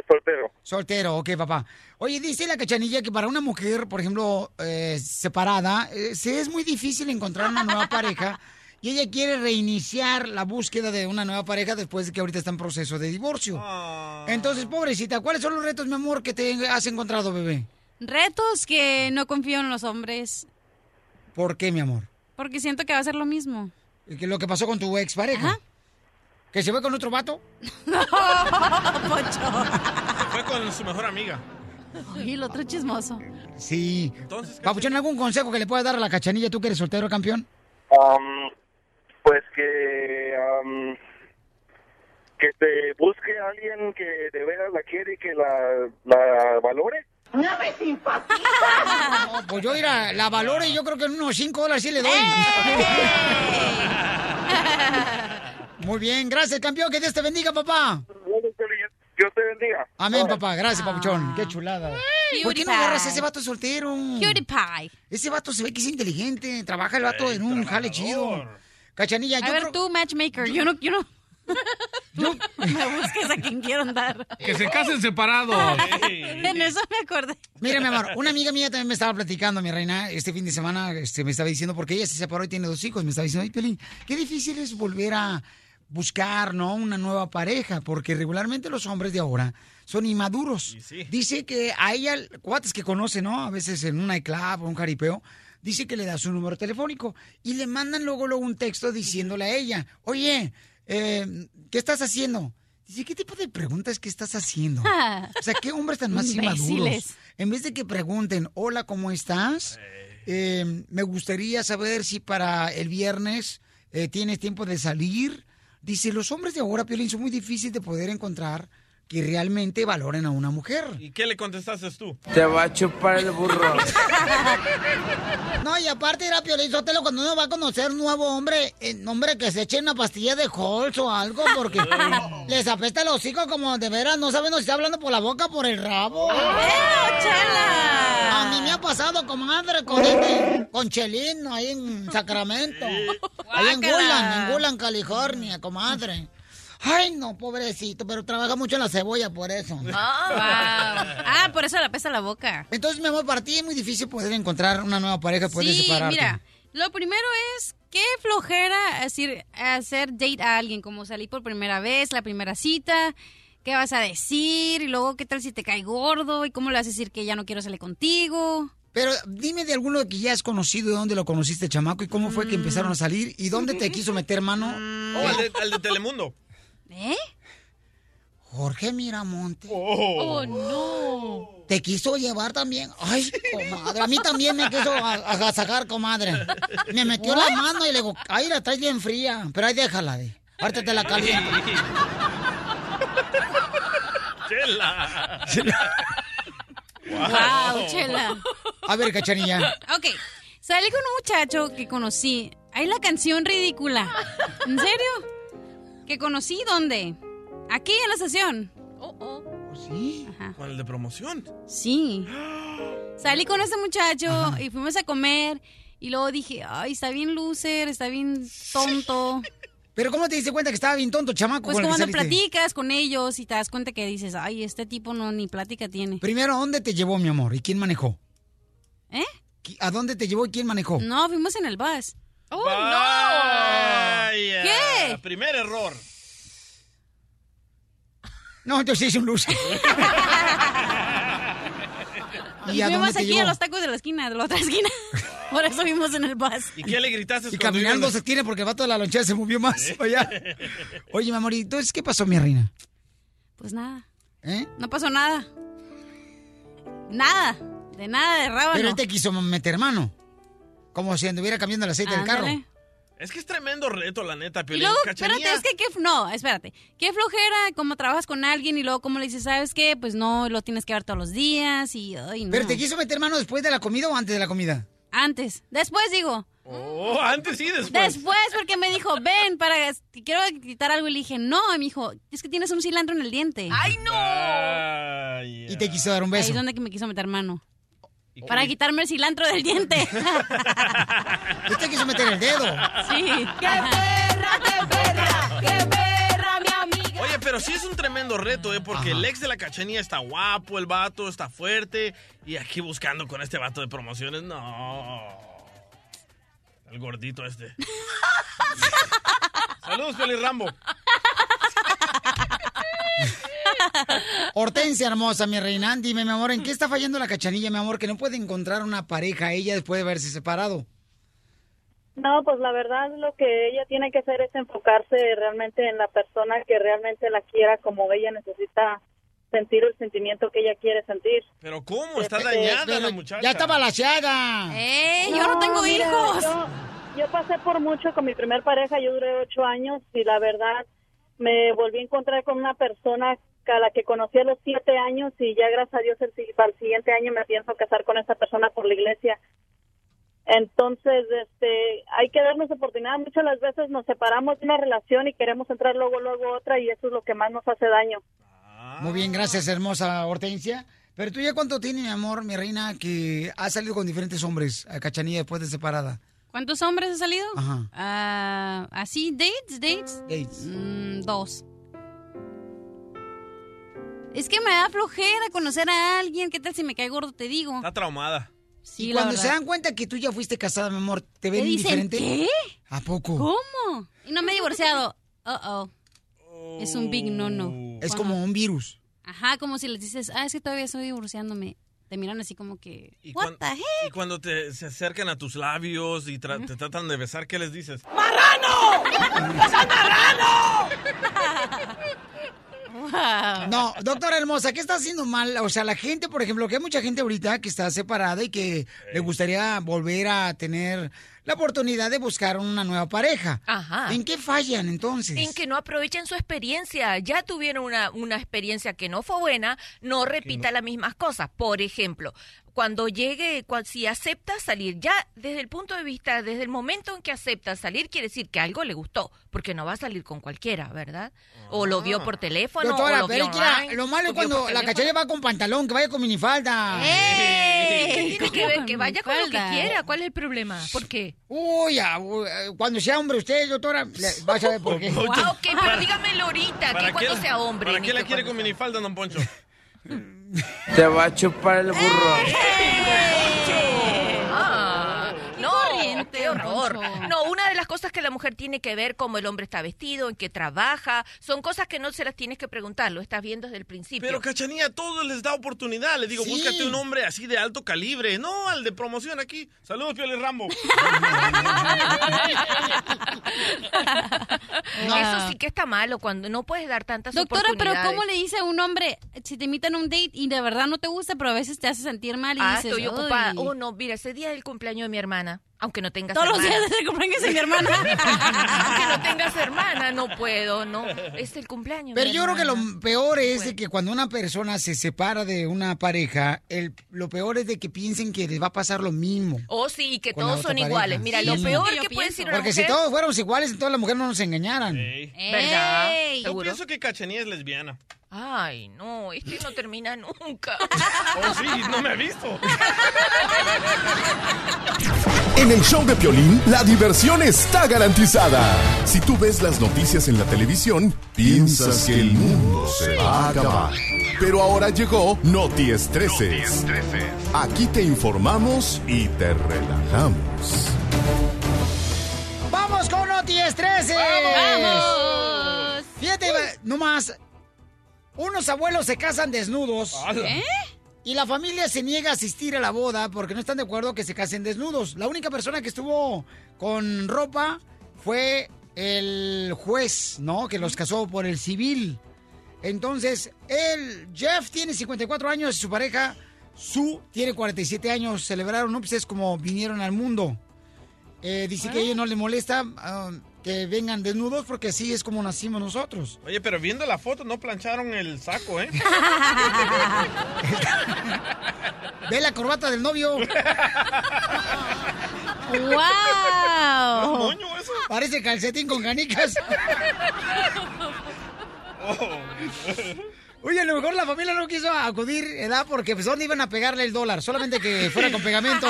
soltero. Soltero, ok, papá. Oye, dice la cachanilla que para una mujer, por ejemplo, eh, separada, eh, se es muy difícil encontrar una nueva pareja y ella quiere reiniciar la búsqueda de una nueva pareja después de que ahorita está en proceso de divorcio. Entonces, pobrecita, ¿cuáles son los retos, mi amor, que te has encontrado, bebé? Retos que no confío en los hombres ¿Por qué, mi amor? porque siento que va a ser lo mismo. ¿Qué- ¿Lo que pasó con tu expareja? ¿Que se fue con otro vato? Fue con su mejor amiga. Y el otro chismoso. Sí. Papuchón, ¿algún consejo que le puedas dar a la cachanilla, tú que eres soltero, campeón? Am, pues que am, que te busque a alguien que de veras la quiere y que la, la valore. No me simpatiza. No, pues yo, mira, la valoro y yo creo que en unos 5 dólares sí le doy. Muy bien, gracias, campeón. Que Dios te bendiga, papá. Dios te bendiga. Amén, papá. Gracias, papuchón. Qué chulada. ¿Por qué no agarras a ese vato soltero? Cutie pie. Ese vato se ve que es inteligente. Trabaja el vato en un jale chido. Cachanilla, A yo ver, creo... tú, matchmaker, yo no, yo no. Tú me busques a quien quiero andar. Que se casen separados. En eso me acordé. Mira, mi amor, una amiga mía también me estaba platicando, mi reina, este fin de semana, este, me estaba diciendo, porque ella se separó y tiene dos hijos, me estaba diciendo, ay, Pelín, qué difícil es volver a buscar, ¿no? Una nueva pareja, porque regularmente los hombres de ahora son inmaduros. Dice que a ella, cuates que conoce, ¿no? A veces en un iClub o un jaripeo, dice que le da su número telefónico y le mandan luego, luego un texto diciéndole a ella, oye, eh, ¿qué estás haciendo? Dice, ¿qué tipo de preguntas que estás haciendo? O sea, ¿qué hombres tan más inmaduros? En vez de que pregunten, hola, ¿cómo estás? Eh, me gustaría saber si para el viernes eh, tienes tiempo de salir. Dice, los hombres de ahora, Piolín, son muy difíciles de poder encontrar que realmente valoren a una mujer. ¿Y qué le contestaste tú? Te va a chupar el burro. No, y aparte era Piolín Sotelo cuando uno va a conocer un nuevo hombre, eh, hombre que se eche una pastilla de Halls o algo, porque les apesta el hocico como de veras, no saben si está hablando por la boca o por el rabo. chela! A mí me ha pasado, comadre, con este, con Chelino ahí en Sacramento. Ahí en. Gulan, en Gulan, California, comadre. Ay, no, pobrecito, pero trabaja mucho en la cebolla por eso. Ah, por eso le apesta la boca. Entonces, mi amor, para ti es muy difícil poder encontrar una nueva pareja, puedes Sí, separarte. mira, lo primero es qué flojera decir, hacer date a alguien, como salir por primera vez, la primera cita, qué vas a decir, y luego qué tal si te cae gordo, y cómo le vas a decir que ya no quiero salir contigo. Pero dime de alguno que ya has conocido, de dónde lo conociste, chamaco, y cómo fue que empezaron a salir, y dónde te quiso meter mano. Oh, al de, al de Telemundo. ¿Eh? Jorge Miramonte. Oh, no. ¿Te quiso llevar también? Ay, comadre, a mí también me quiso a- agasajar, comadre. Me metió la mano y le digo, ay, la traes bien fría, pero ahí déjala, de. Ahorita te la caliento. Chela. Wow, chela. A ver, cachanilla. Ok, salí con un muchacho que conocí. Hay la canción ridícula. ¿En serio? ¿Que conocí dónde? Aquí en la estación. Oh, ¿Sí? ¿Con el de promoción? Sí. Salí con ese muchacho y fuimos a comer. Y luego dije, ay, está bien loser, está bien tonto. ¿Pero cómo te diste cuenta que estaba bien tonto, chamaco? Pues cuando platicas con ellos y te das cuenta que dices, ay, este tipo no ni plática tiene. Primero, ¿a dónde te llevó, mi amor? ¿Y quién manejó? ¿Eh? ¿A dónde te llevó y quién manejó? No, fuimos en el bus. ¡Oh, Vaya. ¿Qué? Primer error. No, entonces es un loser. Y, a fuimos aquí a los tacos de la esquina, de la otra esquina. Por eso vimos en el bus. ¿Y qué le gritaste? Y caminando se tiene porque el vato de la lonchera se movió más allá. Oye, mi amor, ¿y entonces qué pasó, mi reina? Pues nada. ¿Eh? No pasó nada. Nada. De nada de rábano. Pero él te quiso meter mano. Como si anduviera cambiando el aceite del carro. Es que es tremendo reto, la neta, Y Piolín. luego, Cachanilla. espérate, es que, qué, no, espérate. Qué flojera, como trabajas con alguien y luego como le dices, ¿sabes qué? Pues no, lo tienes que ver todos los días y, ay, no. ¿Pero te quiso meter mano después de la comida o antes de la comida? Antes. Después digo. Oh, antes sí, después. Después, porque me dijo, ven, para quiero quitar algo. Y le dije, no, y me dijo, es que tienes un cilantro en el diente. ¡Ay, no! Y te quiso dar un Ahí beso. es donde que me quiso meter mano. Para quitarme el cilantro del diente. ¿Y te quiso meter el dedo? Sí. ¡Qué perra, qué perra! ¡Qué perra, mi amiga! Oye, pero sí es un tremendo reto, ¿eh? Porque el ex de la cachanilla está guapo, el vato está fuerte. Y aquí buscando con este vato de promociones, no. El gordito este. Saludos, Piolín Rambo. Hortensia hermosa, mi reina. Dime, mi amor, ¿en qué está fallando la cachanilla, mi amor? Que no puede encontrar una pareja ella después de haberse separado. No, pues la verdad lo que ella tiene que hacer es enfocarse realmente en la persona que realmente la quiera como ella necesita sentir el sentimiento que ella quiere sentir. Pero ¿cómo? Está Este, dañada pero la muchacha. Ya está balaseada. ¡Eh! Yo no tengo mira, hijos. Yo, yo pasé por mucho con mi primer pareja, yo duré ocho años y la verdad me volví a encontrar con una persona a la que conocí a los siete años y ya gracias a Dios el, si- para el siguiente año me pienso casar con esa persona por la iglesia. Entonces, este, hay que darnos oportunidad. Muchas las veces nos separamos de una relación y queremos entrar luego, luego otra y eso es lo que más nos hace daño. Muy bien, gracias, hermosa Hortensia. Pero tú ya cuánto tiene, mi amor, mi reina, que ha salido con diferentes hombres a cachanilla después de separada. ¿Cuántos hombres han salido? Ajá. Ah, ¿Así? ¿Dates? ¿Dates? Dates. Mm, dos. Es que me da flojera conocer a alguien. ¿Qué tal si me cae gordo? Te digo. Está traumada. Sí, y la cuando se dan cuenta que tú ya fuiste casada, mi amor, ¿te ven ¿Te dicen indiferente? qué? ¿A poco? ¿Cómo? Y no me he divorciado. Uh oh. Es un big no no. Es como un virus. Ajá, como si les dices, ah, es que todavía estoy divorciándome. Te miran así como que, what the heck? Y cuando te, se acercan a tus labios y tra- te tratan de besar, ¿qué les dices? No, doctora hermosa, ¿qué está haciendo mal? O sea, la gente, por ejemplo, que hay mucha gente ahorita que está separada y que le gustaría volver a tener la oportunidad de buscar una nueva pareja. Ajá. ¿En qué fallan entonces? En que no aprovechen su experiencia. Ya tuvieron una, una experiencia que no fue buena, no repita las mismas cosas. Por ejemplo, cuando llegue, cua- si acepta salir, ya desde el punto de vista, desde el momento en que acepta salir, quiere decir que algo le gustó, porque no va a salir con cualquiera, ¿verdad? O lo vio por teléfono, o Doctora, lo pero vio online, lo malo es o cuando la teléfono. cachanilla va con pantalón, que vaya con minifalda. ¿Qué tiene que ver? Que vaya con lo que quiera. ¿Cuál es el problema? ¿Por qué? Uy, ya, uy, eh, cuando sea hombre usted, doctora, le- vas a ver por qué. Wow, ok, pero dígamelo ahorita, que cuando sea hombre. ¿Para qué la quiere cuando con minifalda, don Poncho? Te va a chupar el burro. Qué horror. Poncho. No, una de las cosas que la mujer tiene que ver cómo el hombre está vestido, en qué trabaja, son cosas que no se las tienes que preguntar, lo estás viendo desde el principio. Pero Cachanilla, a todos les da oportunidad. Le digo, Sí. búscate un hombre así de alto calibre. No, al de promoción aquí. Saludos, Pioli Rambo. Eso sí que está malo cuando no puedes dar tantas Doctora, pero oportunidades. ¿cómo le dice a un hombre si te invitan a un date y de verdad no te gusta, pero a veces te hace sentir mal y Ah, dices, estoy ocupada. Oh, no, mira, ese día es el cumpleaños de mi hermana. Aunque no tengas Todos los días es el cumpleaños de mi hermana. Aunque no tengas hermana, no puedo, no. Es el cumpleaños. de Pero yo creo que lo peor es de que cuando una persona se separa de una pareja, el, lo peor es de que piensen que les va a pasar lo mismo. Oh, sí, que todos son pareja. iguales. Mira, Sí. lo peor Yo que puede decir una Porque si todos fuéramos iguales, entonces las mujeres no nos engañaran. ¿Verdad? Ey. Yo pienso que Cachanilla es lesbiana. Ay, no, este no termina nunca. Oh, sí, no me ha visto. En el show de Piolín, la diversión está garantizada. Si tú ves las noticias en la televisión, piensas que el mundo se va a acabar. Pero ahora llegó Noti Estreses. Aquí te informamos y te relajamos. noticias 13. ¡Vamos! Fíjate, nomás, unos abuelos se casan desnudos. ¿Eh? Y la familia se niega a asistir a la boda porque no están de acuerdo que se casen desnudos. La única persona que estuvo con ropa fue el juez, ¿no? Que los casó por el civil. Entonces, él, Jeff tiene 54 años y su pareja, Sue, tiene 47 años. Celebraron, ¿no? Pues es como vinieron al mundo. Eh, dice que a ellos no les molesta ah, que vengan desnudos porque así es como nacimos nosotros. Oye, pero viendo la foto no plancharon el saco, ¿eh? Ve la corbata del novio. ¡Wow! moño eso? Parece calcetín con canicas. Oye, a lo mejor la familia no quiso acudir, ¿verdad? Porque pues dónde iban a pegarle el dólar, solamente que fuera con pegamento.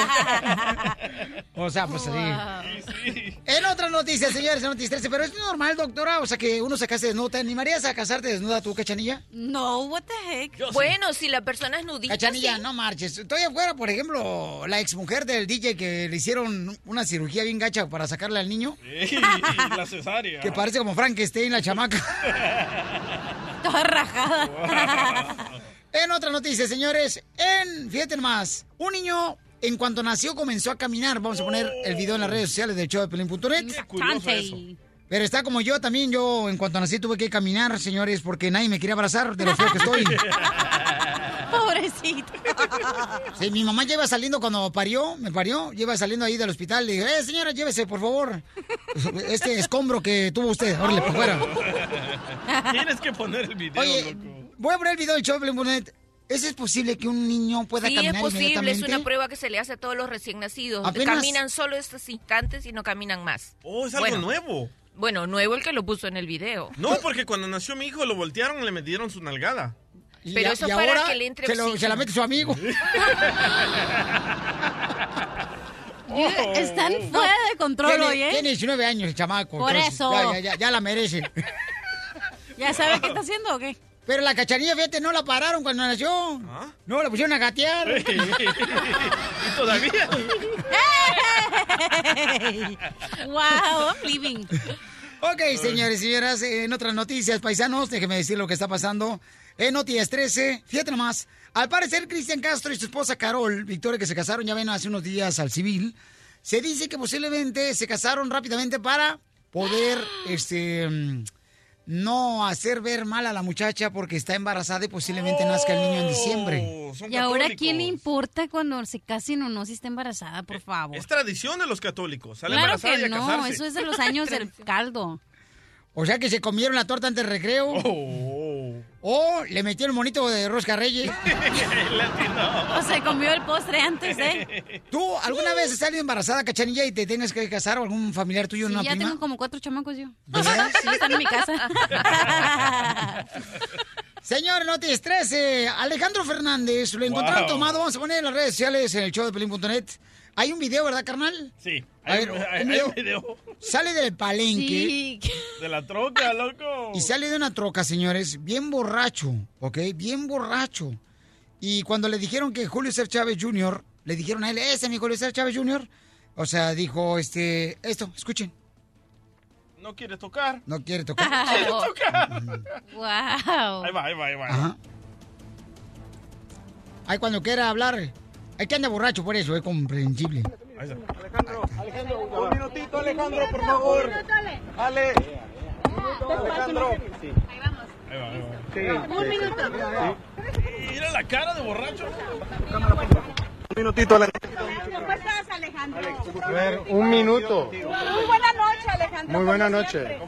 O sea, pues así. En otras noticias, señores, en noticias 13, pero es normal, doctora, o sea, que uno se case desnuda. ¿Te animarías a casarte desnuda tú, cachanilla? No, what the heck. Bueno, si la persona es nudita. Cachanilla, sí. no marches. Estoy afuera, por ejemplo, la exmujer del DJ que le hicieron una cirugía bien gacha para sacarle al niño. Sí, la cesárea. Que parece como Frankenstein, la chamaca. Toda rajada. En otra noticia, señores, en, fíjate más, un niño en cuanto nació comenzó a caminar. Vamos a poner el video en las redes sociales del show de Pelín.net. Pero está como yo también, yo en cuanto nací tuve que caminar, señores, porque nadie me quería abrazar de lo feo que estoy. Pobrecito. Sí, mi mamá lleva saliendo cuando parió, me parió, lleva saliendo ahí del hospital. Le dije, eh, señora, llévese, por favor, este escombro que tuvo usted. Órale, por fuera. Tienes que poner el video, Oye, loco. voy a poner el video del show de Pelín.net. ¿Es, ¿Es posible que un niño pueda Sí, es caminar posible, es inmediatamente? una prueba que se le hace a todos los recién nacidos. Apenas- Caminan solo estos instantes y no caminan más. Oh, es algo Bueno, nuevo. Bueno, nuevo el que lo puso en el video. No, porque cuando nació mi hijo lo voltearon y le metieron su nalgada. Pero eso y para ahora que le entre se, lo- se la mete su amigo. Están fuera de control tiene, hoy, ¿eh? Tiene 19 años el chamaco. Por entonces, eso. Ya, ya, ya, ya la merece. ¿Ya sabe qué está haciendo o qué? Pero la cachanilla, fíjate, no la pararon cuando nació. No, la pusieron a gatear. y todavía. wow, I'm leaving. Ok, señores y señoras, en otras noticias, paisanos, déjenme decir lo que está pasando. En Noticias 13, fíjate nomás, al parecer Cristian Castro y su esposa Carol, Victoria, que se casaron ya ven hace unos días al civil, se dice que posiblemente se casaron rápidamente para poder, este, mm, no hacer ver mal a la muchacha porque está embarazada y posiblemente nazca el niño en diciembre. ¿Y ahora quién le importa cuando se casen o no si está embarazada, por favor? Es tradición de los católicos. Sale Claro embarazada y que a no, casarse. eso es de los años del caldo. O sea que se comieron la torta antes del recreo. O le metieron monito de rosca reyes. O se comió el postre antes, ¿eh? ¿Tú alguna vez has salido embarazada, cachanilla, y te tengas que casar o algún familiar tuyo en Sí, una ya prima? tengo como cuatro chamacos yo. ¿De veras? Sí, están en mi casa. Señor, no te estrese. Alejandro Fernández, lo encontraron Wow. tomado. Vamos a poner en las redes sociales en el show de Pelín.net. Hay un video, ¿verdad, carnal? Sí. A Hay, ver, hay- un hay video. un video. Sale del palenque. De la troca, loco. Y sale de una troca, señores, bien borracho, ¿ok? Bien borracho. Y cuando le dijeron que Julio César Chávez Jr., le dijeron a él, ese es mi Julio César Chávez Jr., o sea, dijo, este, esto, escuchen, No quiere tocar. no quiere tocar. Quiere tocar. Wow. Ahí va, ahí va, ahí va. Ajá. Ay, cuando quiera hablar, hay que anda borracho por eso, es comprensible. Alejandro, un minutito, Alejandro, por favor. Ale. Alejandro. Ahí va, ahí va. Un minuto. Mira la cara de borracho. Un minutito, Alejandro. ¿Cómo estás, Alejandro? A ver, un minuto. Muy buena noche, Alejandro. Muy buena noche.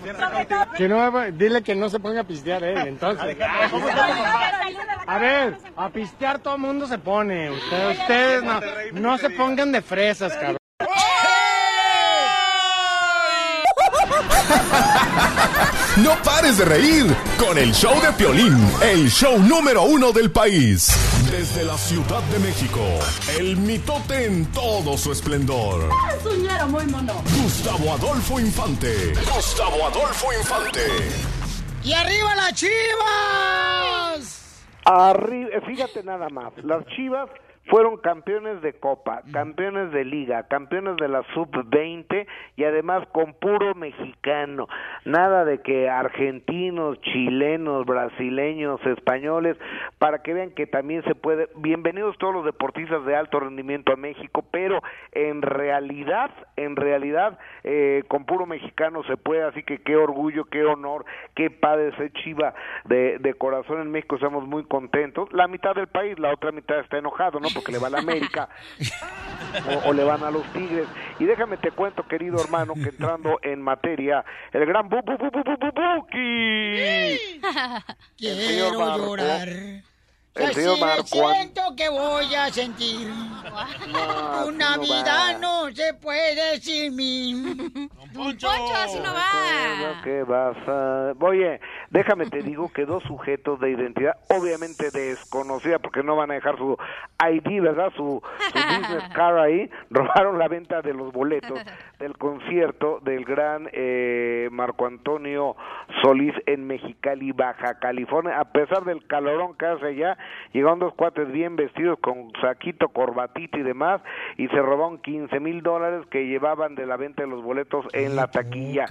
Que no, dile que no se ponga a pistear él, entonces. A ver, a pistear todo el mundo se pone. Ustedes, ustedes no, no se pongan de fresas, cabrón. No pares de reír con el show de Piolín, el show número uno del país. Desde la Ciudad de México, el mitote en todo su esplendor. Es un ñero muy mono. Gustavo Adolfo Infante. Gustavo Adolfo Infante. ¡Y arriba las chivas! Arriba, fíjate nada más, las Chivas fueron campeones de Copa, campeones de Liga, campeones de la Sub-20 y además con puro mexicano. Nada de que argentinos, chilenos, brasileños, españoles, para que vean que también se puede. Bienvenidos todos los deportistas de alto rendimiento a México, pero en realidad, en realidad, eh, con puro mexicano se puede, así que qué orgullo, qué honor, qué padre ser chiva de, de corazón en México, estamos muy contentos. La mitad del país, la otra mitad está enojado, ¿no? Porque le va a la América o, o le van a los Tigres. Y déjame te cuento, querido hermano, que entrando en materia, el gran Bu Bu Bu Bu Bu Bu Buki. Quiero llorar. El Que señor si Marco. siento que voy a sentir. Una no vida va. no se puede sin mí. Poncho, así no va. Que vas a... Oye, déjame te digo que dos sujetos de identidad obviamente desconocida porque no van a dejar su ID, ¿verdad? Su, su business card ahí, robaron la venta de los boletos del concierto del gran eh, Marco Antonio Solís en Mexicali, Baja California. A pesar del calorón que hace allá, llegaron dos cuates bien vestidos con saquito, corbatita y demás y se robaron 15 mil dólares que llevaban de la venta de los boletos en la taquilla.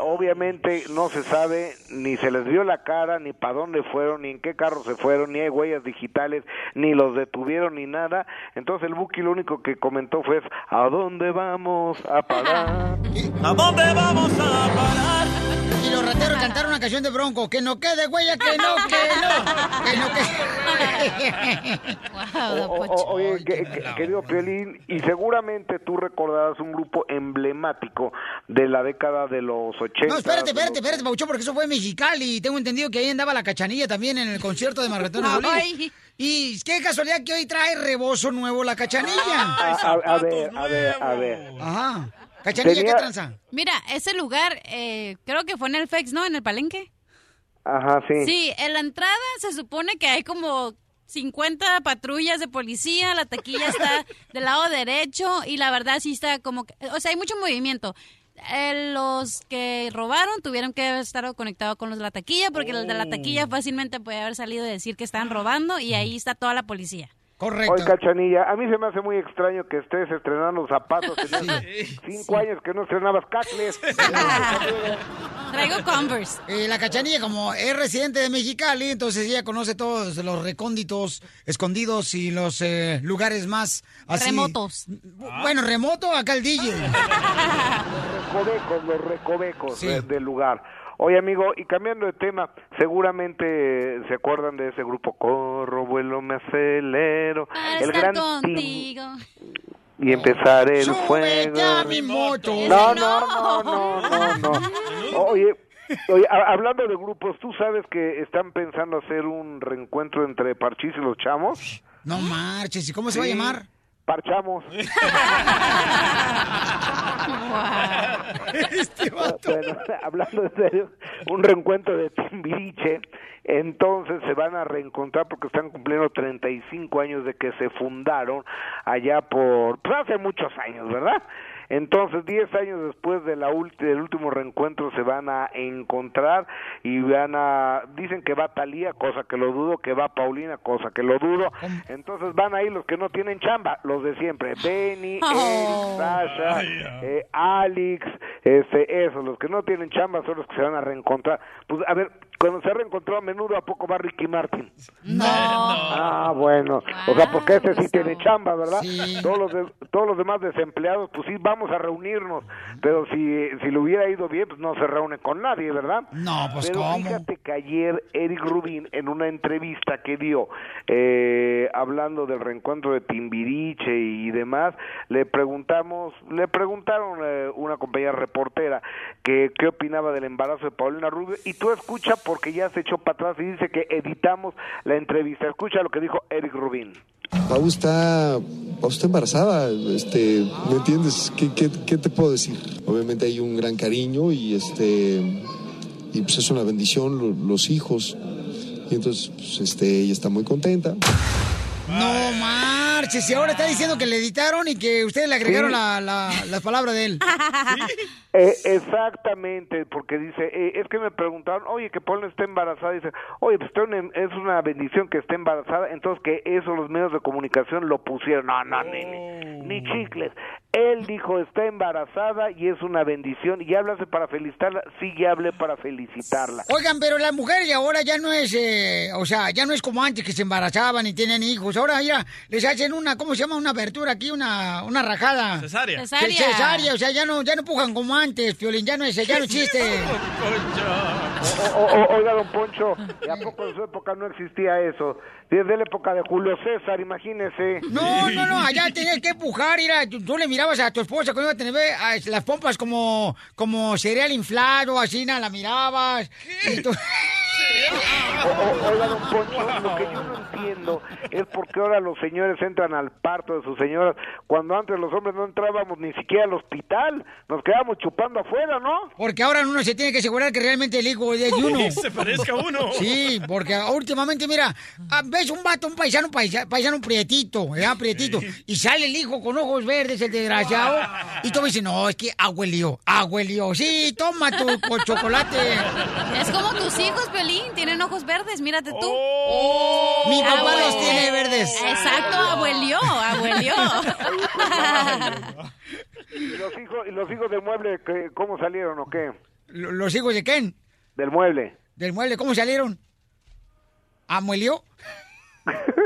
Obviamente no se sabe, ni se les vio la cara, ni para dónde fueron, ni en qué carro se fueron, ni hay huellas digitales, ni los detuvieron, ni nada. Entonces el Buki lo único que comentó fue, ¿a dónde vamos a parar? ¿A dónde vamos a parar? Y los rateros cantaron una canción de Bronco, que no quede huella, que no, que no, que no oye, que- que- querido Piolín, y seguramente tú recordarás un grupo emblemático de la década de los 80. No, espérate, espérate, espérate, Pauchón, porque eso fue en Mexicali. Tengo entendido que ahí andaba la cachanilla también en el concierto de Margatón Ay. Y qué casualidad que hoy trae rebozo nuevo la cachanilla. A, a- a ver, a ver, a ver. Ajá. Cachanilla, Tenía- ¿qué tranza? Mira, ese lugar, eh, creo que fue en el FEX, ¿no? En el Palenque. Ajá, sí. Sí, en la entrada se supone que hay como 50 patrullas de policía, la taquilla está del lado derecho y la verdad sí está como, que- o sea, hay mucho movimiento. Eh, los que robaron tuvieron que estar conectados con los de la taquilla porque los de la Oh. taquilla fácilmente puede haber salido a decir que estaban robando y ahí está toda la policía. Correcto. Oye, Cachanilla, a mí se me hace muy extraño que estés estrenando zapatos. Tenías cinco años que no estrenabas cacles. Traigo Converse. Eh, la cachanilla, como es residente de Mexicali, entonces ella conoce todos los recónditos, escondidos y los eh, lugares más así. Remotos. Bueno, remoto acá el DJ. recovecos, los recovecos de- del lugar. Oye, amigo, y cambiando de tema, seguramente se acuerdan de ese grupo Corro, vuelo, me acelero. Para el estar gran contigo. y empezar el fuego. a mi moto. No, no, no, no, no, no. Oye, oye, hablando de grupos, ¿tú sabes que están pensando hacer un reencuentro entre Parchís y los Chamos? No marches, ¿y cómo se va a llamar? Parchamos. Este Bueno, hablando en serio, un reencuentro de Timbiriche, entonces se van a reencontrar porque están cumpliendo 35 años de que se fundaron allá por, pues hace muchos años, ¿verdad? Entonces, 10 años después de la ulti- del último reencuentro se van a encontrar y van a, dicen que va Talía, cosa que lo dudo, que va Paulina, cosa que lo dudo. Entonces van ahí los que no tienen chamba, los de siempre, Benny, Oh. Eric, Sasha, eh, Alex, este, esos, los que no tienen chamba son los que se van a reencontrar. Pues a ver, cuando se reencontró a menudo, ¿a poco va Ricky Martin? No. Ah, bueno, o sea, porque ese sí tiene chamba, ¿verdad? Sí. Todos los de- todos los demás desempleados, pues sí, vamos a reunirnos, pero si si le hubiera ido bien, pues no se reúne con nadie, ¿verdad? No, pues, pero ¿cómo? fíjate que ayer Eric Rubin en una entrevista que dio eh, hablando del reencuentro de Timbiriche y demás, le preguntamos, le preguntaron eh, una compañera reportera que qué opinaba del embarazo de Paulina Rubio y tú escucha porque ya se echó para atrás y dice que editamos la entrevista. Escucha lo que dijo Eric Rubin. Pau está, Pau está embarazada, este, ¿me entiendes? ¿Qué, qué, qué te puedo decir? Obviamente hay un gran cariño y este, y pues es una bendición lo- los hijos. Y entonces, pues, este, ella está muy contenta. No marches, y ahora está diciendo que le editaron y que ustedes le agregaron la, la, las palabras de él. Eh, exactamente, porque dice, eh, es que me preguntaron, oye, que Paul está embarazada, dice, oye, pues una- es una bendición que esté embarazada, entonces que eso los medios de comunicación lo pusieron, no, no, ni, ni, ni chicles. Él dijo, está embarazada y es una bendición, y háblase para felicitarla, sí, ya hablé para felicitarla. Oigan, pero la mujer y ahora ya no es, eh, o sea, ya no es como antes que se embarazaban y tienen hijos. Ahora ya les hacen una, ¿cómo se llama? Una abertura aquí, una, una rajada. Cesárea. Ce- Cesárea. Cesárea, o sea, ya no, ya no pujan como antes, Piolín, ya no es, ya no existe. O- o- o- oiga, don Poncho, ¿y ¿a poco en su época no existía eso? Desde la época de Julio César, imagínese. No, no, no, allá tenías que empujar, mira, tú, tú le mirabas a tu esposa cuando iba a tener a- las pompas como, como cereal inflado, así, nada, la mirabas. y tú- O- Oiga, don Poncho, lo que yo no entiendo es por qué ahora los señores entran al parto de sus señoras cuando antes los hombres no entrábamos ni siquiera al hospital, nos quedábamos chupando afuera, ¿no? Porque ahora uno se tiene que asegurar que realmente el hijo es de uno. Se parezca a uno. Sí, porque últimamente, mira, ah, ves un vato, un paisano, paisa- paisano prietito, ¿verdad? Prietito, y sale el hijo con ojos verdes, el desgraciado, y tú me dices, no, es que abuelío, abuelío, sí, toma tu co- chocolate. Es como tus hijos, Pelín, tienen ojos verdes, mírate tú. Oh. Mi papá Abue- los tiene verdes. Exacto, abuelió, abuelió. ¿Y los hijos, los hijos del mueble cómo salieron o qué? Lo- ¿Los hijos de quién? Del mueble. Del mueble, ¿cómo salieron? ¿Amuelió?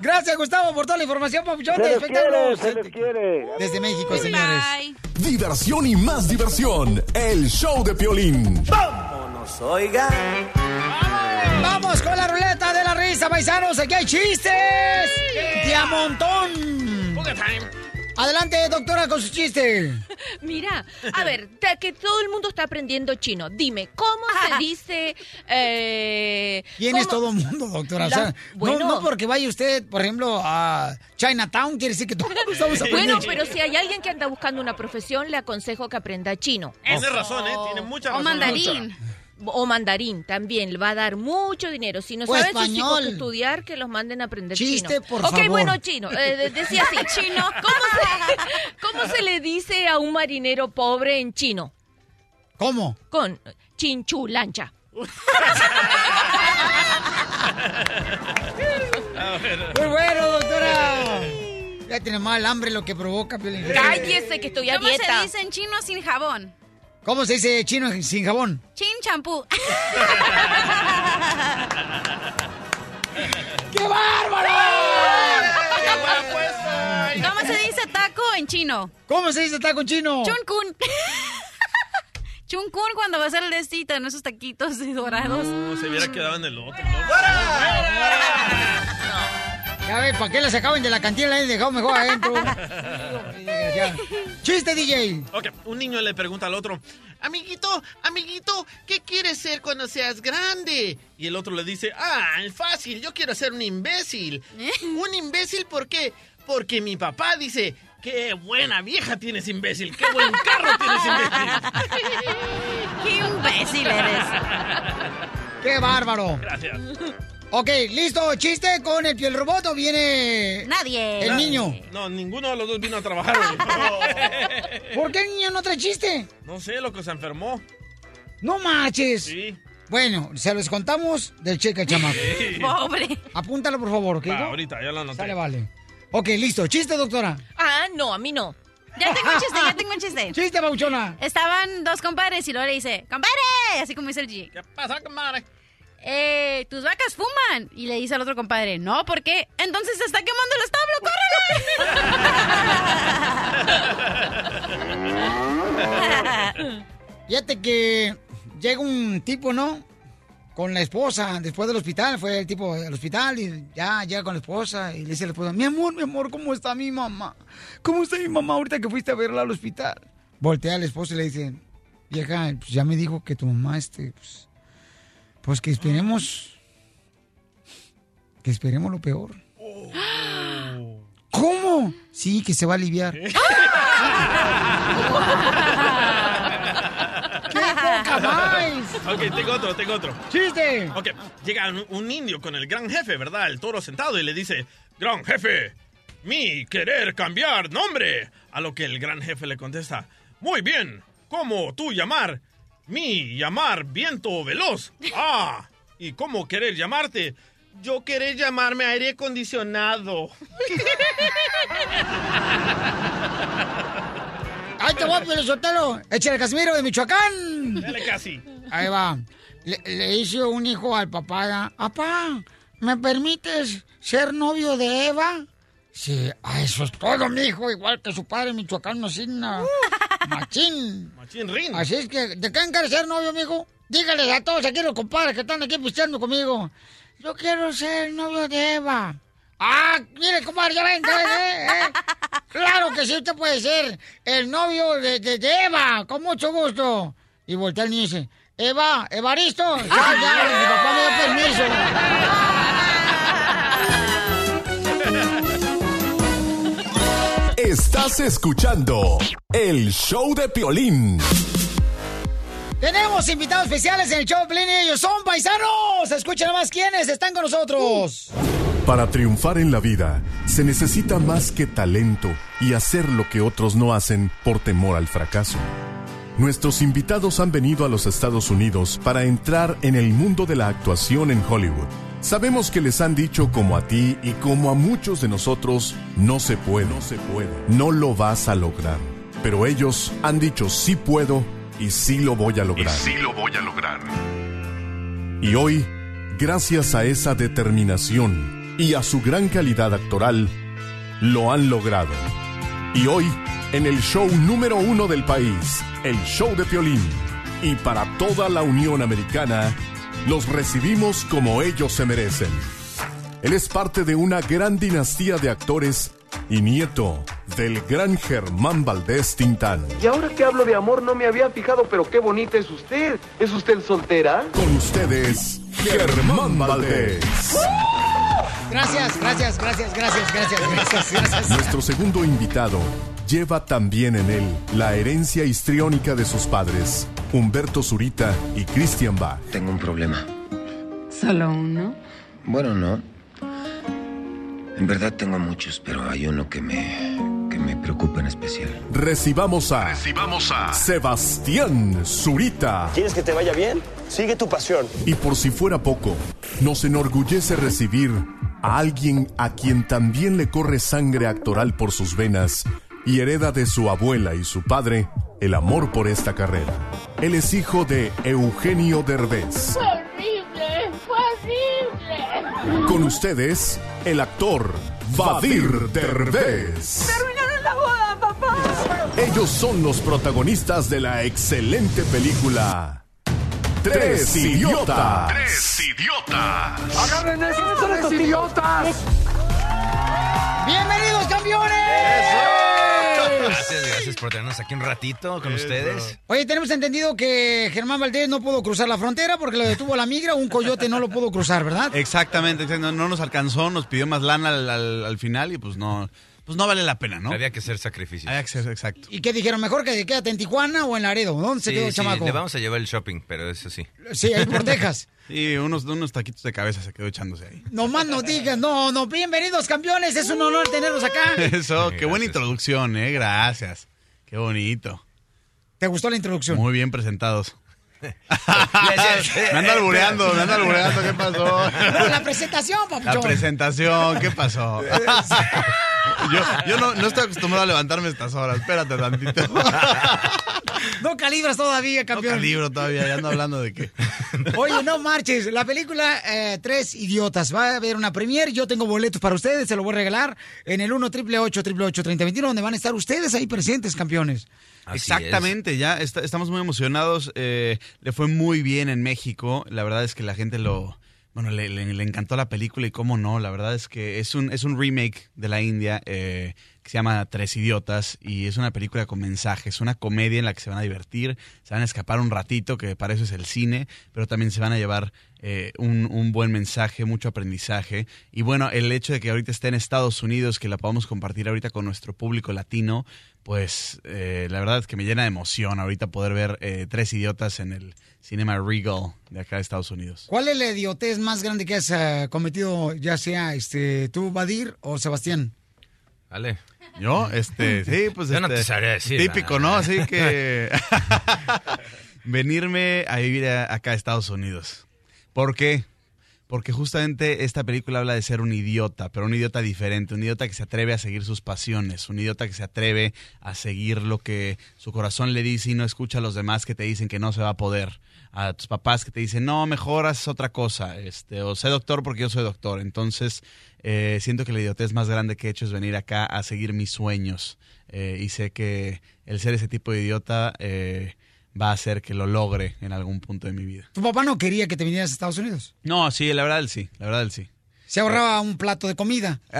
Gracias, Gustavo, por toda la información, papuchón, Se de les quiere, se les quiere. Desde México, señores. Diversión y más diversión. El show de Piolín. ¡Vámonos, oiga! Vamos con la ruleta de la risa, paisanos. Aquí hay chistes. De a montón. Adelante, doctora, con su chiste. Mira, a ver, que todo el mundo está aprendiendo chino. Dime, ¿cómo se dice? Eh, ¿Quién es todo el mundo, doctora? O sea, no- bueno. no, porque vaya usted, por ejemplo, a Chinatown, quiere decir que todos estamos aprendiendo. Bueno, pero si hay alguien que anda buscando una profesión, le aconsejo que aprenda chino. Tiene razón, ¿eh? Tiene mucha razón. O mandarín también, le va a dar mucho dinero. Si no O saben sus hijos que estudiar, que los manden a aprender Chiste, chino. por ok, favor. bueno, chino. eh, de- decía así, chino. ¿Cómo se, ¿Cómo se le dice a un marinero pobre en chino? ¿Cómo? Con chinchu lancha. Muy bueno, doctora. Ya tiene mal hambre lo que provoca. Piolín. Cállese que estoy a ¿Cómo dieta. se dice en chino sin jabón? ¿Cómo se dice chino sin jabón? Chin champú. ¡Qué bárbaro! ¿Cómo se dice taco en chino? ¿Cómo se dice taco en chino? Chun kun. Chun kun cuando va a ser el decito en esos taquitos dorados. No, se hubiera quedado en el otro. Ya ve, ¿para qué la sacaban de la cantina? La han dejado mejor adentro. Chiste, DJ. Ok, un niño le pregunta al otro, amiguito, amiguito, ¿qué quieres ser cuando seas grande? Y el otro le dice, ah, fácil, yo quiero ser un imbécil. ¿Un imbécil por qué? Porque mi papá dice, qué buena vieja tienes imbécil, qué buen carro tienes imbécil. ¡Qué imbécil eres! ¡Qué bárbaro! Gracias. Ok, listo, chiste con el piel robot o viene. Nadie. El niño. No, ninguno de los dos vino a trabajar hoy. ¿Por qué el niño no trae chiste? No sé, lo que se enfermó. No marches. Sí. Bueno, se los contamos del cheque al chamaco. Sí. Pobre. Apúntalo, por favor, ¿ok? Va, ahorita, ya lo anoté. Sale, vale. Ok, listo. Chiste, doctora. Ah, no, a mí no. Ya tengo un chiste, ya tengo un chiste. Chiste, bauchona. Estaban dos compadres y luego le dice, ¡compadre! Así como dice el G. ¿Qué pasa, compadre? Eh, tus vacas fuman. Y le dice al otro compadre, no, ¿por qué? Entonces se está quemando el establo, Fíjate que llega un tipo, ¿no? Con la esposa, después del hospital, fue el tipo al hospital y ya llega con la esposa y le dice a la esposa, mi amor, mi amor, ¿cómo está mi mamá? ¿Cómo está mi mamá ahorita que fuiste a verla al hospital? Voltea al esposo y le dice, vieja, pues ya me dijo que tu mamá, este, pues, pues que esperemos, que esperemos lo peor. ¿Cómo? Sí, que se va a aliviar. ¡Qué poca más! Ok, tengo otro, tengo otro. ¡Chiste! Ok, llega un, un indio con el gran jefe, ¿verdad? El toro sentado y le dice, gran jefe, mi querer cambiar nombre. A lo que el gran jefe le contesta, muy bien, ¿cómo tú llamar? Mi llamar viento veloz. Ah, ¿y cómo querer llamarte? Yo querer llamarme aire acondicionado. ¡Ahí te voy, Pelizotelo! ¡Échale Casimiro de Michoacán! Dale casi. Ahí va. Le, le dice un hijo al papá, papá, ¿me permites ser novio de Eva? Sí, ah, eso es todo, mijo, igual que su padre Michoacán, no signa. Machín. Machín rin. Así es que, ¿de qué quieres ser novio, mijo? Dígales a todos aquí los compadres que están aquí pisteando conmigo. Yo quiero ser novio de Eva. Ah, mire, compadre, ya ven, ya ven, eh, eh. Claro que sí, usted puede ser el novio de, de- de Eva, con mucho gusto. Y voltea el niño y dice, Eva, Evaristo, ya, ya, mi papá me dio permiso. Estás escuchando el show de Piolín. Tenemos invitados especiales en el show de Piolín y ellos son paisanos. Escuchen más quiénes están con nosotros. Para triunfar en la vida se necesita más que talento y hacer lo que otros no hacen por temor al fracaso. Nuestros invitados han venido a los Estados Unidos para entrar en el mundo de la actuación en Hollywood. Sabemos que les han dicho como a ti y como a muchos de nosotros, no se puede, no se puede, no lo vas a lograr. Pero ellos han dicho sí puedo y sí lo voy a lograr. lo voy a lograr. Y hoy, gracias a esa determinación y a su gran calidad actoral, lo han logrado. Y hoy, en el show número uno del país, el show de Piolín, y para toda la Unión Americana, los recibimos como ellos se merecen. Él es parte de una gran dinastía de actores y nieto del gran Germán Valdés Tintán. Y ahora que hablo de amor no me había fijado, pero qué bonita es usted. ¿Es usted soltera? Con ustedes, Germán Valdés. Gracias, gracias, gracias, gracias, gracias, gracias, gracias. Nuestro segundo invitado lleva también en él la herencia histriónica de sus padres, Humberto Zurita y Christian Bach. Tengo un problema. ¿Solo uno? Bueno, no. En verdad tengo muchos, pero hay uno que me, que me preocupa en especial. Recibamos a, Recibamos a Sebastián Zurita. ¿Quieres que te vaya bien? Sigue tu pasión. Y por si fuera poco, nos enorgullece recibir a alguien a quien también le corre sangre actoral por sus venas y hereda de su abuela y su padre el amor por esta carrera. Él es hijo de Eugenio Derbez. Fue horrible, fue horrible. Con ustedes, el actor Vadir Derbez. Terminaron la boda, papá. Ellos son los protagonistas de la excelente película Tres Idiotas. Tres idiotas. ¡Agarren esos tres idiotas! ¡Bienvenidos, campeones! Gracias, gracias por tenernos aquí un ratito con ustedes. Oye, tenemos entendido que Germán Valdés no pudo cruzar la frontera porque lo detuvo la migra, un coyote no lo pudo cruzar, ¿verdad? Exactamente, no, no nos alcanzó, nos pidió más lana al, al- al final y pues no, pues no vale la pena, ¿no? Había que hacer sacrificios. Había que ser, exacto. ¿Y qué dijeron? ¿Mejor que quédate en Tijuana o en Laredo? ¿Dónde se Sí, quedó el sí, chamaco? le vamos a llevar el shopping, pero eso sí. Sí, ahí por Texas. Y unos, unos taquitos de cabeza se quedó echándose ahí. No más no digas, no, no, bienvenidos campeones, es un honor tenerlos acá. Eso, qué buena introducción, eh, gracias. Qué bonito. ¿Te gustó la introducción? Muy bien presentados. me anda albureando, me anda albureando, ¿qué pasó? No, la presentación, La papuchón. presentación, ¿qué pasó? yo yo no, no estoy acostumbrado a levantarme estas horas, espérate tantito. No calibras todavía, No campeón. calibro todavía, ya ando hablando de qué. Oye, no marches. La película eh, Tres Idiotas va a haber una premiere. Yo tengo boletos para ustedes, se los voy a regalar en el 1 888 3021 donde van a estar ustedes ahí presentes, campeones. Exactamente, ya estamos muy emocionados. eh, le fue muy bien en México. La verdad es que la gente lo. Bueno, le encantó la película y cómo no. La verdad es que es un, es un remake de la India eh, que se llama Tres Idiotas y es una película con mensajes, una comedia en la que se van a divertir, se van a escapar un ratito, que para eso es el cine, pero también se van a llevar eh, un, un buen mensaje, mucho aprendizaje. Y bueno, el hecho de que ahorita esté en Estados Unidos, que la podamos compartir ahorita con nuestro público latino, pues eh, la verdad es que me llena de emoción ahorita poder ver eh, Tres Idiotas en el Cinema Regal de acá de Estados Unidos. ¿Cuál es la idiotez más grande que has eh, cometido, ya sea este tú, Badir, o Sebastián? Vale. Yo, este, sí, pues Yo no este, te sabría decir, típico, nada. ¿no? Así que venirme a vivir a- acá a Estados Unidos. ¿Por qué? Porque justamente esta película habla de ser un idiota, pero un idiota diferente, un idiota que se atreve a seguir sus pasiones, un idiota que se atreve a seguir lo que su corazón le dice y no escucha a los demás que te dicen que no se va a poder, a tus papás que te dicen, no, mejor haz otra cosa, este, o sé doctor porque yo soy doctor. Entonces, eh, siento que la idiotez más grande que he hecho es venir acá a seguir mis sueños. Eh, y sé que el ser ese tipo de idiota eh, va a hacer que lo logre en algún punto de mi vida. ¿Tu papá no quería que te vinieras a Estados Unidos? No, sí, la verdad él sí, la verdad él sí. Se ahorraba un plato de comida.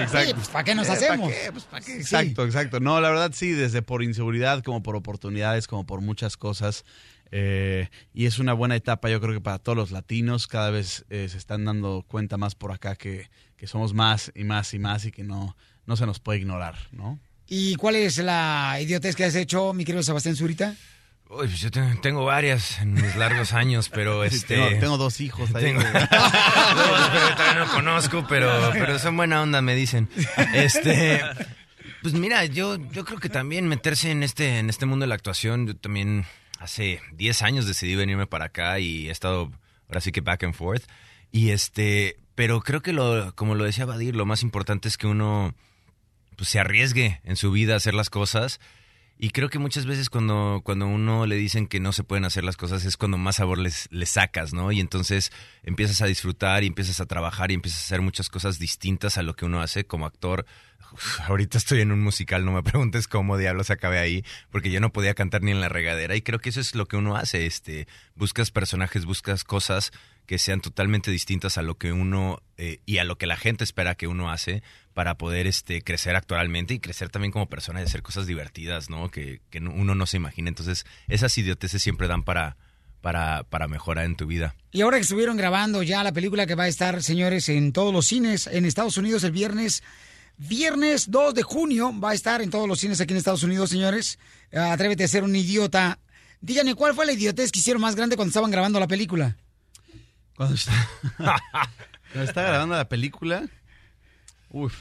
Exacto. Sí, pues, ¿para qué nos Eh, hacemos? ¿para qué? Pues, ¿para qué? Exacto, exacto. No, la verdad sí, desde por inseguridad, como por oportunidades, como por muchas cosas. Eh, y es una buena etapa, yo creo que para todos los latinos, cada vez eh, se están dando cuenta más por acá que, que somos más y más y más y que no, no se nos puede ignorar, ¿no? ¿Y cuál es la idiotez que has hecho, mi querido Sebastián Zurita? Uy, pues yo te- tengo varias en mis largos años, pero Sí, este... tengo- tengo dos hijos ahí, Tengo-. Dos, pero todavía no conozco, pero, pero son buena onda, me dicen. Este... Pues mira, yo, yo creo que también meterse en este, en este mundo de la actuación, yo también hace 10 años decidí venirme para acá y he estado ahora sí que back and forth. Y este, pero creo que lo, como lo decía Badir, lo más importante es que uno pues, se arriesgue en su vida a hacer las cosas. Y creo que muchas veces cuando, cuando uno le dicen que no se pueden hacer las cosas es cuando más sabor les, les sacas, ¿no? Y entonces empiezas a disfrutar y empiezas a trabajar y empiezas a hacer muchas cosas distintas a lo que uno hace como actor. Ahorita estoy en un musical, no me preguntes cómo diablos acabé ahí, porque yo no podía cantar ni en la regadera. Y creo que eso es lo que uno hace, este, buscas personajes, buscas cosas que sean totalmente distintas a lo que uno eh, y a lo que la gente espera que uno hace para poder este crecer actualmente y crecer también como persona y hacer cosas divertidas, ¿no? Que, que no- uno no se imagina. Entonces, esas idioteces siempre dan para, para, para mejorar en tu vida. Y ahora que estuvieron grabando ya la película que va a estar, señores, en todos los cines en Estados Unidos el viernes, viernes 2 de junio, va a estar en todos los cines aquí en Estados Unidos, señores. Atrévete a ser un idiota. Díganme, ¿cuál fue la idiotez que hicieron más grande cuando estaban grabando la película? Cuando está, cuando está grabando la película, uf,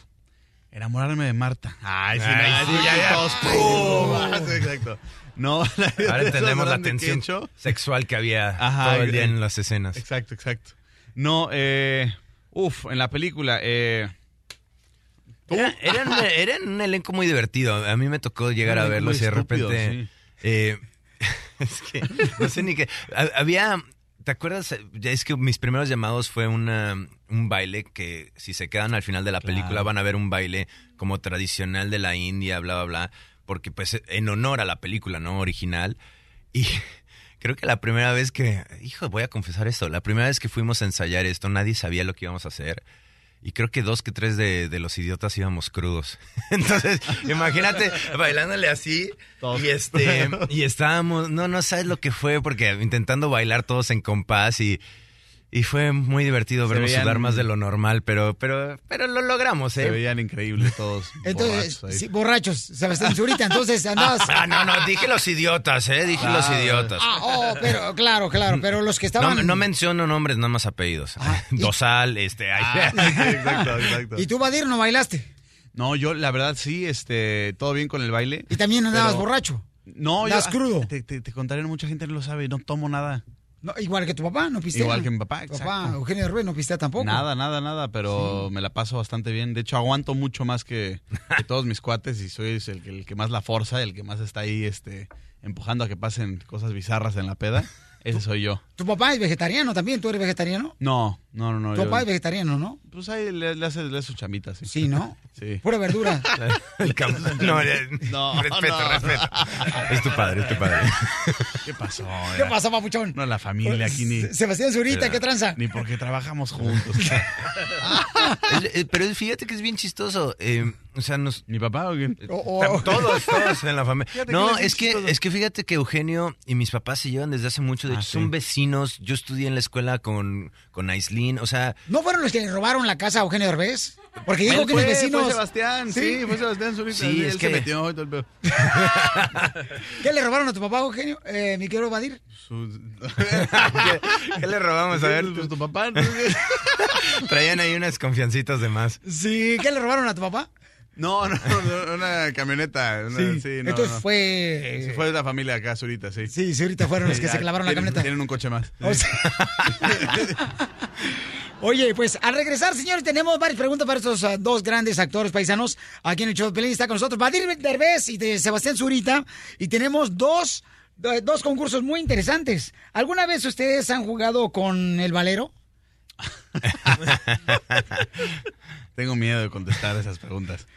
enamorarme de Marta. Ay, sí, Ay, no, sí, sí, ya, ya. todos, ¡pum! Sí, exacto. No, Ahora entendemos la que tensión sexual que había Ajá, todo el día en las escenas. Exacto, exacto. No, eh, uf, en la película, eh, Era, era un, era un elenco muy divertido. A mí me tocó llegar a verlos y de repente. eh, es que no sé ni qué. Ha- Había. ¿Te acuerdas? Ya Es que mis primeros llamados fue una, un baile que si se quedan al final de la película van a ver un baile como tradicional de la India, bla, bla, bla. Porque pues en honor a la película, ¿no? Original. Y creo que la primera vez que, hijo, voy a confesar esto, la primera vez que fuimos a ensayar esto, nadie sabía lo que íbamos a hacer. Y creo que dos que tres de, de los idiotas íbamos crudos. Entonces, imagínate bailándole así. Y este, y estábamos, no, no sabes lo que fue, porque intentando bailar todos en compás y, y fue muy divertido Se vernos veían- sudar más de lo normal, pero, pero, pero lo logramos, se ¿eh? veían increíbles todos. Entonces, borrachos sí, borrachos, Sebastián Zurita, entonces andabas... Ah, no, no, dije los idiotas, ¿eh? Dije los Ah. idiotas. Ah, oh, pero claro, claro, pero los que estaban... No, no menciono nombres, nada más apellidos. Dosal, este... ay, exacto, exacto. ¿Y tú, Badir, no bailaste? No, yo la verdad sí, este, todo bien con el baile. ¿Y también andabas pero- borracho? No, yo ¿Das crudo? Te, te, te contaré, mucha gente no lo sabe, no tomo nada. No, igual que tu papá, no pistea. Igual que mi papá, exacto. Papá, Eugenio Derbez, no pistea tampoco. Nada, nada, nada, pero me la paso bastante bien. De hecho, aguanto mucho más que, que todos mis cuates y soy el que, el que más la forza, el que más está ahí este, empujando a que pasen cosas bizarras en la peda. Ese soy yo. Tu papá es vegetariano también, ¿tú eres vegetariano? No, no, no. no Tu yo- papá es vegetariano, ¿no? Pues ahí le, le hace, le hace su chamita, sí. Sí, ¿no? Sí. Pura verdura. No, No, respeto, no. respeto. Es tu padre, es tu padre. ¿Qué pasó? ¿Qué pasó, papuchón? No, la familia aquí ni... Sebastián Zurita, ¿qué tranza? Ni porque trabajamos juntos. Eh, pero fíjate que es bien chistoso. eh, o sea, nos... ¿Mi papá o quién? O- Todos, todos en la familia. No, es que, es que fíjate que Eugenio y mis papás se llevan desde hace mucho. De Ah, hecho, sí. son vecinos. Yo estudié en la escuela con, con Aislinn. O sea, ¿No fueron los que le robaron la casa a Eugenio Derbez? Porque dijo Él que fue, mis vecinos... Fue Sebastián, sí, fue Sebastián Zurita. Sí, él es se que- metió y todo el pedo. ¿Qué le robaron a tu papá, Eugenio? Eh, mi querido Badir. ¿qué, qué le robamos? A ver, Pues tu papá. traían ahí unas confiancitas de más. Sí, ¿qué le robaron a tu papá? No, no, no, una camioneta. una- Sí, sí, no, entonces no. fue... Sí, fue de la familia acá, Zurita, sí. Sí, sí, ahorita fueron los que Ya, se clavaron la camioneta. Tienen un coche más. O sea- Oye, pues al regresar, señores, tenemos varias preguntas para estos ah, dos grandes actores paisanos. Aquí en el show Pelín está con nosotros Badir Derbez y de Sebastián Zurita. Y tenemos dos, do- dos concursos muy interesantes. ¿Alguna vez ustedes han jugado con el valero? Tengo miedo de contestar esas preguntas.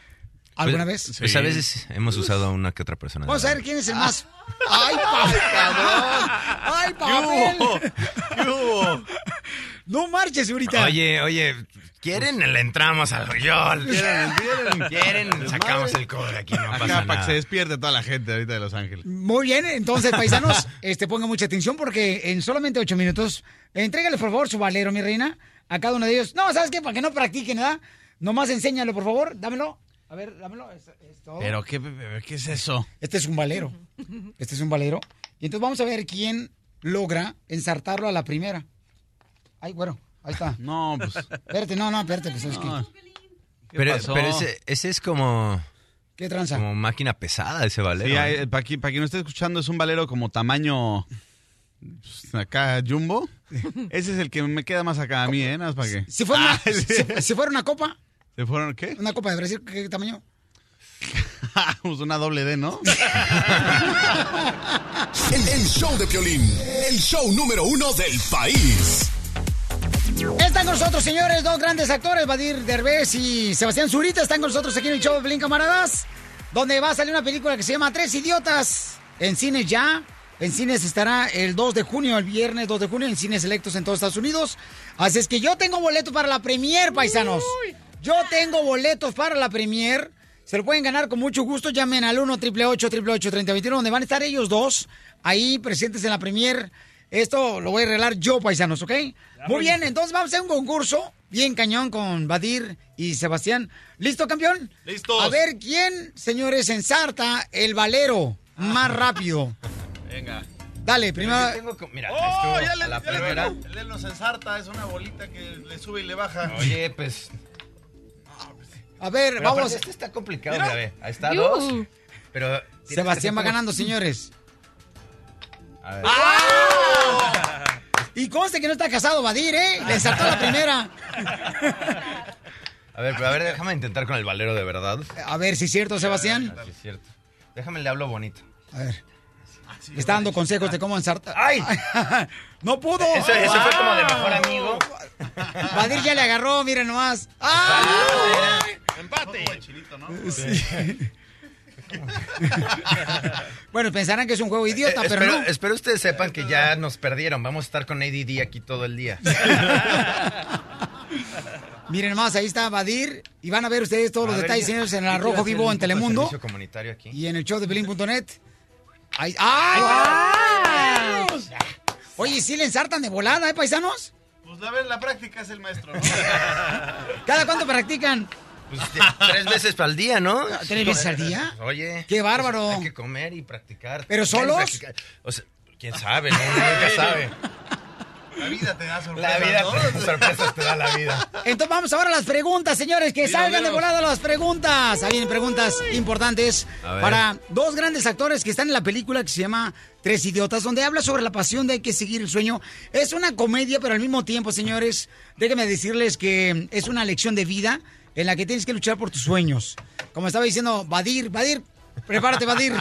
¿Alguna Pues- vez? Pues Sí. a veces hemos usado a una que otra persona. Vamos a ver quién es el más... ¡Ay, pa- cabrón! ¡Ay, papel! ¿Qué hubo? No marches, Zurita. Oye, oye, ¿quieren? Le entramos al rayol. ¿Quieren? ¿Quieren? ¿Quieren? Sacamos el cobre aquí, no pasa Acá para que nada. se despierte toda la gente ahorita de Los Ángeles. Muy bien, entonces, paisanos, este, pongan mucha atención porque en solamente ocho minutos, entrégale por favor su valero, mi reina, a cada uno de ellos. No, ¿sabes qué? Para que no practiquen, ¿verdad? Nomás enséñalo, por favor, dámelo. A ver, dámelo. Es- es todo. Pero, ¿qué, ¿qué es eso? Este es un valero. Este es un valero. Y entonces vamos a ver quién logra ensartarlo a la primera. Ay, bueno, ahí está. No, pues... Espérate, no, no, espérate, pues es que... no. ¿Qué Pero, pero ese, ese es como, ¿Qué tranza? como máquina pesada, ese valero. Sí, hay- para, quien, para quien no esté escuchando, es un valero como tamaño... pues, Acá, jumbo. Ese es el que me queda más acá a mí, ¿eh? Nada más para que... Si fuera, una, Ah, sí. si, si fuera una copa, ¿Se fueron qué? una copa de Brasil, ¿qué tamaño? Pues una doble D, ¿no? El, el show de Piolín, el show número uno del país. Están con nosotros, señores, dos grandes actores, Badir Derbez y Sebastián Zurita, están con nosotros aquí en el show de Pelín Camaradas, donde va a salir una película que se llama Tres Idiotas, en cines ya, en cines estará el 2 de junio, el viernes 2 de junio, en cines selectos en todos Estados Unidos, así es que yo tengo boletos para la premier, paisanos, yo tengo boletos para la premier, se lo pueden ganar con mucho gusto, llamen al 1 888 3021 donde van a estar ellos dos, ahí presentes en la premier, esto lo voy a arreglar yo, paisanos, ¿ok? Muy bien, entonces vamos a hacer un concurso bien cañón con Badir y Sebastián. ¿Listo, campeón? Listos. A ver quién, señores, ensarta el valero más rápido. Venga. Dale, primero. Yo tengo co- Mira, ¡Oh, esto, ya le, a la ya le! El de él nos ensarta, es una bolita que le sube y le baja. Oye, pues. A ver, pero vamos. Este está complicado, Mira. ve. Ahí está, dos. Pero. Sebastián va ganando, señores. A ver. Y conste que no está casado, Badir, ¿eh? Le ensartó la primera. A ver, pero a ver, déjame intentar con el valero de verdad. A ver si es cierto, Sebastián. Sí, es cierto. Déjame le hablo bonito. A ver. Está dando consejos de cómo ensartar. ¡Ay! ¡No pudo! Eso, eso fue como de mejor amigo. Badir ya le agarró, miren nomás. ¡Ay! Empate. Sí. bueno, pensarán que es un juego idiota, Eh, pero espero, no. espero ustedes sepan que ya nos perdieron. Vamos a estar con ADD aquí todo el día. Miren nomás, ahí está Badir. Y van a ver ustedes todos los ver, detalles, ya- señores, en el quiero Rojo hacer Vivo en Telemundo. servicio comunitario aquí. Y en el show de Pelín.net. Ahí- ¡Ay! Oye, ¿sí le ensartan de volada, eh, paisanos? Pues la, la práctica es el maestro, ¿no? ¿Cada cuánto practican? Pues, tres veces al día, ¿no? ¿Tres veces al día? Oye. ¡Qué bárbaro! pues, hay que comer y practicar. ¿Pero solos? practicar. O sea, quién sabe, ¿no? Uno nunca sabe. La vida te da sorpresas, La vida, ¿no? te- sorpresas te da la vida. Entonces vamos ahora a las preguntas, señores. Que salgan de volada las preguntas. Ahí vienen preguntas importantes para dos grandes actores que están en la película que se llama Tres Idiotas, donde habla sobre la pasión de hay que seguir el sueño. Es una comedia, pero al mismo tiempo, señores, déjenme decirles que es una lección de vida en la que tienes que luchar por tus sueños. Como estaba diciendo Badir, Badir, Prepárate, Badir.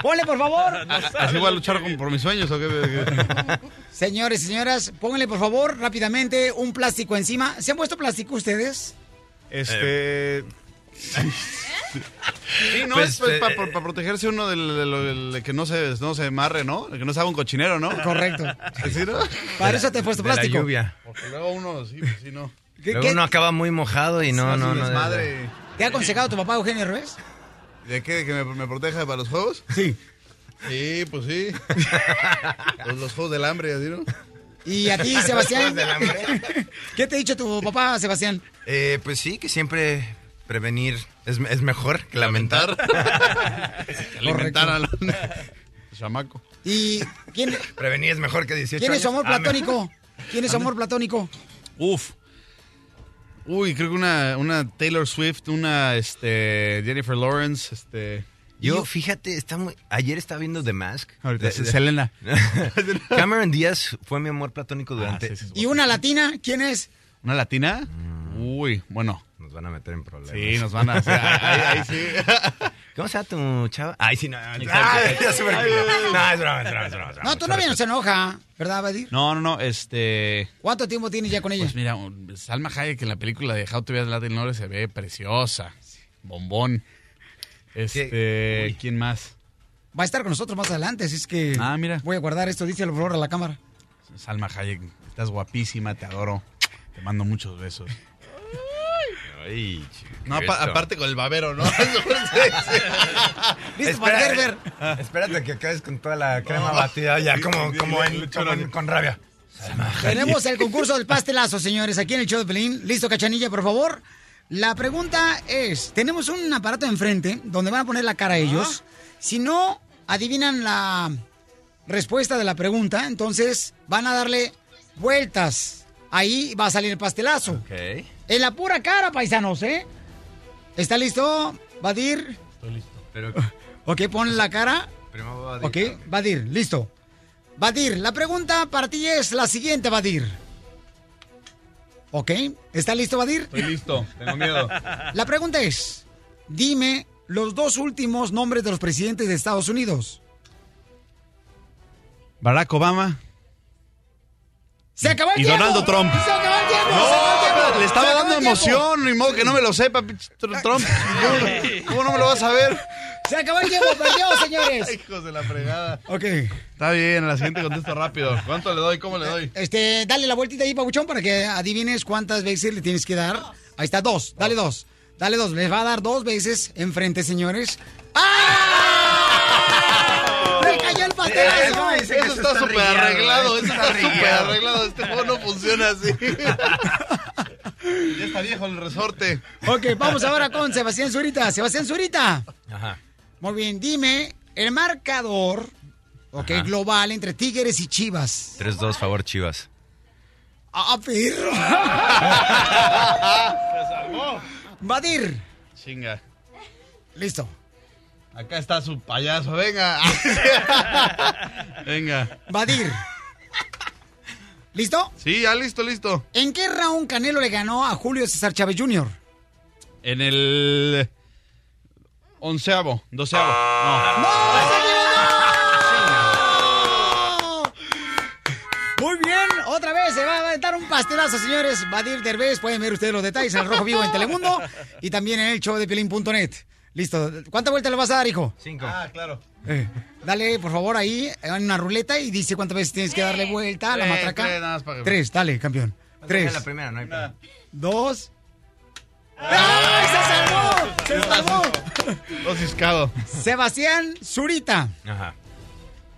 Ponle, por favor. ¿Así voy a luchar con- por mis sueños o qué? Señores y señoras, pónganle, por favor, rápidamente un plástico encima. ¿Se han puesto plástico ustedes? Este... Sí, no, Pues, es pues, eh, para protegerse uno del, del- del que no se, no se amarre, ¿no? El que no se haga un cochinero, ¿no? Correcto. ¿Sí, no? Para eso te he puesto De la plástico. lluvia. Porque luego uno, sí, pues, sí, no. ¿Qué- Luego qué- uno acaba muy mojado y no, Sí, no, no. desmadre. ¿Te ha aconsejado tu papá Eugenio Revés? ¿De qué? ¿De que me, me proteja para los juegos? Sí. Sí, pues sí. los, los juegos del hambre, así, ¿no? ¿Y a ti, Sebastián? ¿Qué te ha dicho tu papá, Sebastián? Eh, pues sí, que siempre prevenir es, es mejor que lamentar. Alimentar a los... Chamaco. ¿Y quién, prevenir es mejor que 18 quién es su amor Ah, platónico? ¿Quién es su amor platónico? Uf. Uy, creo que una, una Taylor Swift, una este, Jennifer Lawrence, este... Yo, fíjate, está muy- ayer estaba viendo The Mask. Ahorita, De- sí, de- Selena. Cameron Díaz fue mi amor platónico durante... ¿Y una latina? ¿Quién es? ¿Una latina? Uy, bueno. Nos van a meter en problemas. Sí, nos van a hacer. Ahí, ahí sí. ¿Cómo se llama tu chava? Ay, sí, no. Ay, ya se me. No, es broma, es broma, es broma. No, tu novia no se enoja, ¿verdad, Badir? No, no, no, este... ¿Cuánto tiempo tienes ya con ella? Pues mira, Salma Hayek en la película de How to Be a Latin Lore se ve preciosa. Bombón. Este, ¿quién más? Va a estar con nosotros más adelante, así es que Ah, mira. voy a guardar esto, díselo por favor a la cámara. Salma Hayek, estás guapísima, te adoro. Te mando muchos besos. Ay, No, aparte con el babero, ¿no? Listo Gerber. Espérate que acabes con toda la crema batida ya como, como, en- como en- con rabia. Tenemos el concurso del pastelazo, señores, aquí en el show de Pelín. Listo, cachanilla, por favor. La pregunta es, tenemos un aparato enfrente donde van a poner la cara ellos. Si no adivinan la respuesta de la pregunta, entonces van a darle vueltas. Ahí va a salir el pastelazo. Ok. En la pura cara, paisanos, ¿eh? ¿Está listo, Badir? Estoy listo. Pero Ok, pon la cara. primero a Ok, Badir, listo. Badir, la pregunta para ti es la siguiente, Badir. Ok, ¿está listo, Badir? Estoy listo, tengo miedo. La pregunta es, dime los dos últimos nombres de los presidentes de Estados Unidos. Barack Obama. ¡Se acabó el Y tiempo! Donaldo Trump. ¡Se acabó el tiempo! ¡Se acabó el tiempo! Le estaba ¡Se acabó dando emoción, ni modo que no me lo sepa, Trump. ¿Cómo, no me lo vas a ver? ¡Se acabó el tiempo! ¡Perdió, señores! Hijos de la fregada. Ok. Está bien, a la siguiente contesto rápido. ¿Cuánto le doy? ¿Cómo le doy? Este, dale la vueltita ahí, Pabuchón, para que adivines cuántas veces le tienes que dar. Ahí está, dos. Dale dos. Dale dos. Les va a dar dos veces enfrente, señores. ¡Ah! ¡Le cayó el pastelazo! Eso, está súper arreglado, eso está súper arreglado. Este juego no funciona así. ya está viejo el resorte. Ok, vamos ahora con Sebastián Zurita. Sebastián Zurita. Ajá. Muy bien, dime el marcador, ok, Ajá. global entre Tigres y Chivas. 3-2, favor, Chivas. ¡Ah, perro! Badir. Chinga. Listo. Acá está su payaso, venga. venga. Badir. ¿Listo? Sí, ya listo, listo. ¿En qué round Canelo le ganó a Julio César Chávez Jr.? En el onceavo, doceavo. No. Muy bien, otra vez se va a aventar un pastelazo, señores. Badir Derbez, pueden ver ustedes los detalles en el Rojo Vivo en Telemundo y también en el show de Pelín.net. Listo. ¿Cuántas vueltas le vas a dar, hijo? Cinco. Ah, claro. Eh, dale, por favor, ahí en una ruleta y dice cuántas veces tienes que darle vuelta a la Tres, matraca. tres, nada más para que- Tres, dale, campeón. Tres, La primera, no hay dos. ¡Ay, se salvó! ¡Se salvó! Dos ciscado. Sebastián Zurita, Ajá.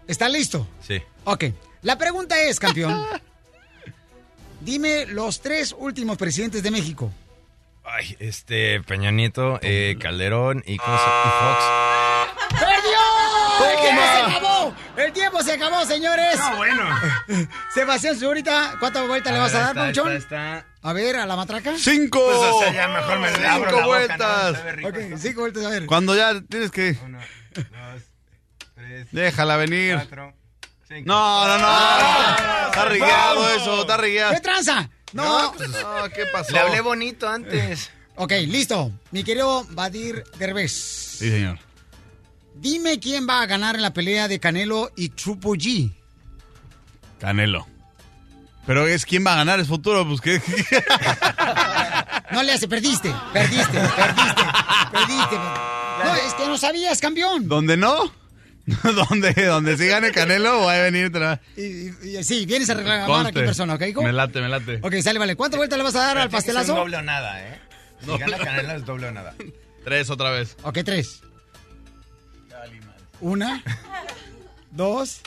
¿está listo? Sí. Ok. La pregunta es, campeón. Dime los tres últimos presidentes de México. Ay, este, Peña Nieto, eh, Calderón y, ¿cómo se- y Fox. ¡Perdió! ¡El tiempo se acabó! ¡El tiempo se acabó, señores! No, bueno. Sebastián Zurita, ¿cuántas vueltas le vas a dar, está. A ver, a la matraca. ¡Cinco! Pues, o sea, ya mejor me le abro ¡Cinco la boca, vueltas! ¿no? Rico Ok, cinco vueltas, a ver. Cuando ya tienes que... Uno, dos, tres, Déjala venir. cuatro, cinco. No, no, no. Está rigueado eso, está ¿Qué rigueado. tranza? No. No, ¿qué pasó? Le hablé bonito antes. Ok, listo. Mi querido Badir Derbez. Sí, señor. Dime quién va a ganar en la pelea de Canelo y Triple G. Canelo. Pero es quién va a ganar, es futuro, pues que. No le hace, perdiste, perdiste, perdiste, perdiste. No, es que no sabías, campeón. ¿Dónde no? donde, donde sí gane Canelo, voy a venir otra y- y- sí, vienes a reclamar aquí Conste. en persona, ¿ok, hijo? Me late, me late. Ok, sale, vale. ¿Cuántas vueltas le vas a dar al pastelazo? doble o nada, ¿eh? Si gana Canelo es doble o nada. Tres otra vez. Ok, tres. Una, dos,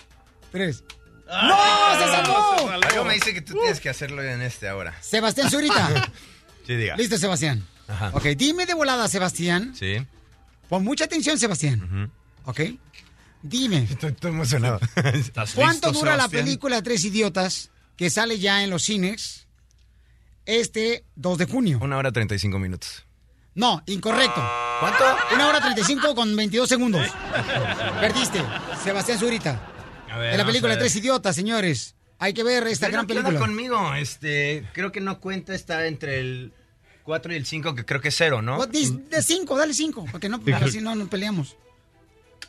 tres. ¡No! ¡Se salvó! Algo me dice que tú tienes que hacerlo en este ahora. Sebastián Zurita. Sí, diga. Listo, Sebastián. Ajá. Ok, dime de volada, Sebastián. Sí. Pon mucha atención, Sebastián. Ok. Dime. Estoy, emocionado. ¿Cuánto dura la película Tres Idiotas que sale ya en los cines este 2 de junio? Una hora 35 minutos. No, incorrecto. ¿Cuánto? Una hora 35 con 22 segundos. Perdiste, Sebastián Zurita. A ver, En la película. Tres Idiotas, señores. Hay que ver esta Pero gran ¿qué onda película. conmigo? Este, creo que no cuenta, está entre el 4 y el 5, que creo que es cero, ¿no? Di- De 5, dale 5, porque no, porque así no nos peleamos.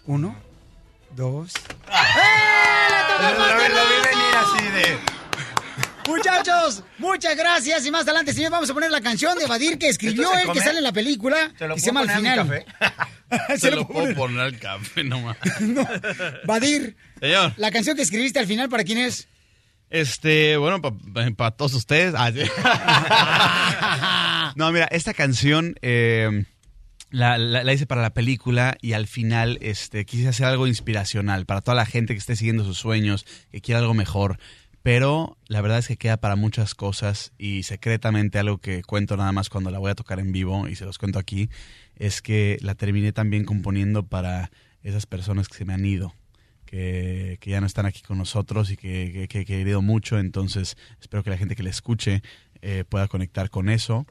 Uno, dos. ¡Eh! ¡Le tocó Lo, al lo- lo vi venir así de... Muchachos, muchas gracias. Y más adelante, señor, vamos a poner la canción de Badir que escribió ¿Esto se él, que sale en la película. ¿Se lo que se llama Al final. Se lo puedo poner al café nomás. Badir, Señor. la canción que escribiste al final, ¿para quién es? Este, bueno, para todos ustedes. Ah, no, mira, esta canción eh, la, hice para la película y al final este, quise hacer algo inspiracional para toda la gente que esté siguiendo sus sueños, que quiera algo mejor. Pero la verdad es que queda para muchas cosas y secretamente algo que cuento nada más cuando la voy a tocar en vivo y se los cuento aquí, es que la terminé también componiendo para esas personas que se me han ido que, que ya no están aquí con nosotros y que, que- que he querido mucho. Entonces, espero que la gente que la escuche eh, pueda conectar con eso.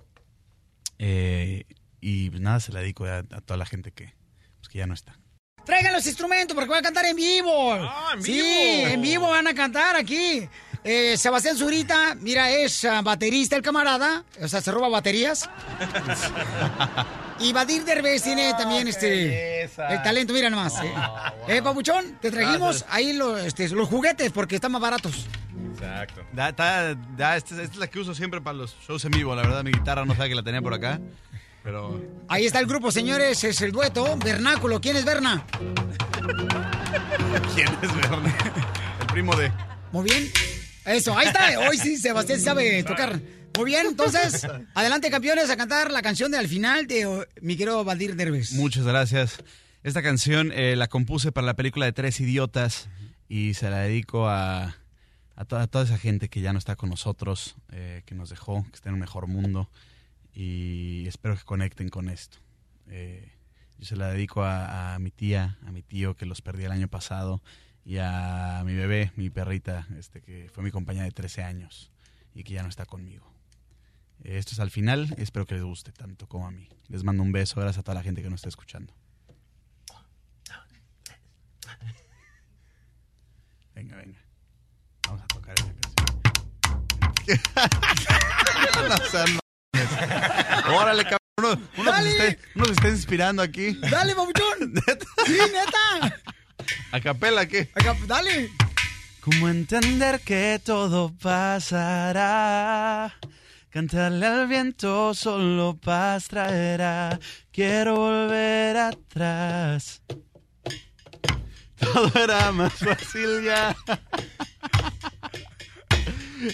Eh, y pues nada, se la dedico a, a toda la gente que, pues, que ya no está. Traigan los instrumentos porque van a cantar en vivo. en Sí, vivo. en vivo van a cantar aquí. Eh, Sebastián Zurita, mira, es ah, baterista el camarada, o sea, se roba baterías. y Badir Derbez tiene también este el talento, mira nomás. eh. Eh, Papuchón, te trajimos ahí los, este, los juguetes porque están más baratos. Exacto. Da, da- da, esta, esta es la que uso siempre para los shows en vivo. La verdad, mi guitarra no sabe que la tenía por acá. Pero. Ahí está el grupo, señores, es el dueto, Vernáculo. ¿Quién es Berna? ¿Quién es Berna? El primo de. Muy bien. Eso, ahí está. Hoy sí, Sebastián sabe tocar. Muy bien, entonces, adelante, campeones, a cantar la canción de al final de oh, mi querido Badir Derbez. Muchas gracias. Esta canción eh, la compuse para la película de Tres Idiotas y se la dedico a, a, to- a toda esa gente que ya no está con nosotros, eh, que nos dejó, que está en un mejor mundo y espero que conecten con esto. Eh, yo se la dedico a, a mi tía, a mi tío que los perdí el año pasado y a mi bebé, mi perrita, este que fue mi compañera de 13 años y que ya no está conmigo. Eh, Esto es al final, espero que les guste tanto como a mí. Les mando un beso, gracias a toda la gente que nos está escuchando. Venga, venga. Vamos a tocar esa canción. Órale, cabrón. Uno, uno se está, uno se está inspirando aquí. ¡Dale, Papuchón! ¡Sí, neta! ¿A capela qué? Acá, ¡Dale! ¿Cómo entender que todo pasará? Cantarle al viento solo paz traerá. Quiero volver atrás. Todo era más fácil ya.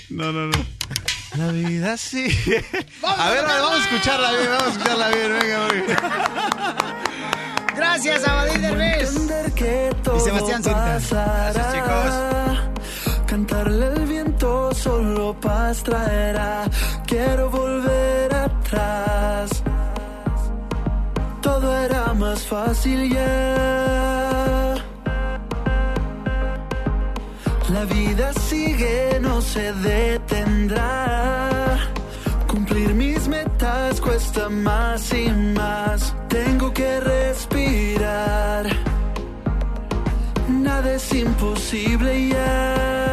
No, no, no. La vida sigue. A ver, vamos a escucharla bien, vamos a escucharla bien. Venga, venga. Gracias a Badir Derbez. Y Sebastián Zurita. Gracias, chicos. Cantarle al viento solo paz traerá. Quiero volver atrás. Todo era más fácil ya. Se detendrá. Cumplir mis metas cuesta más y más. Tengo que respirar. Nada es imposible ya.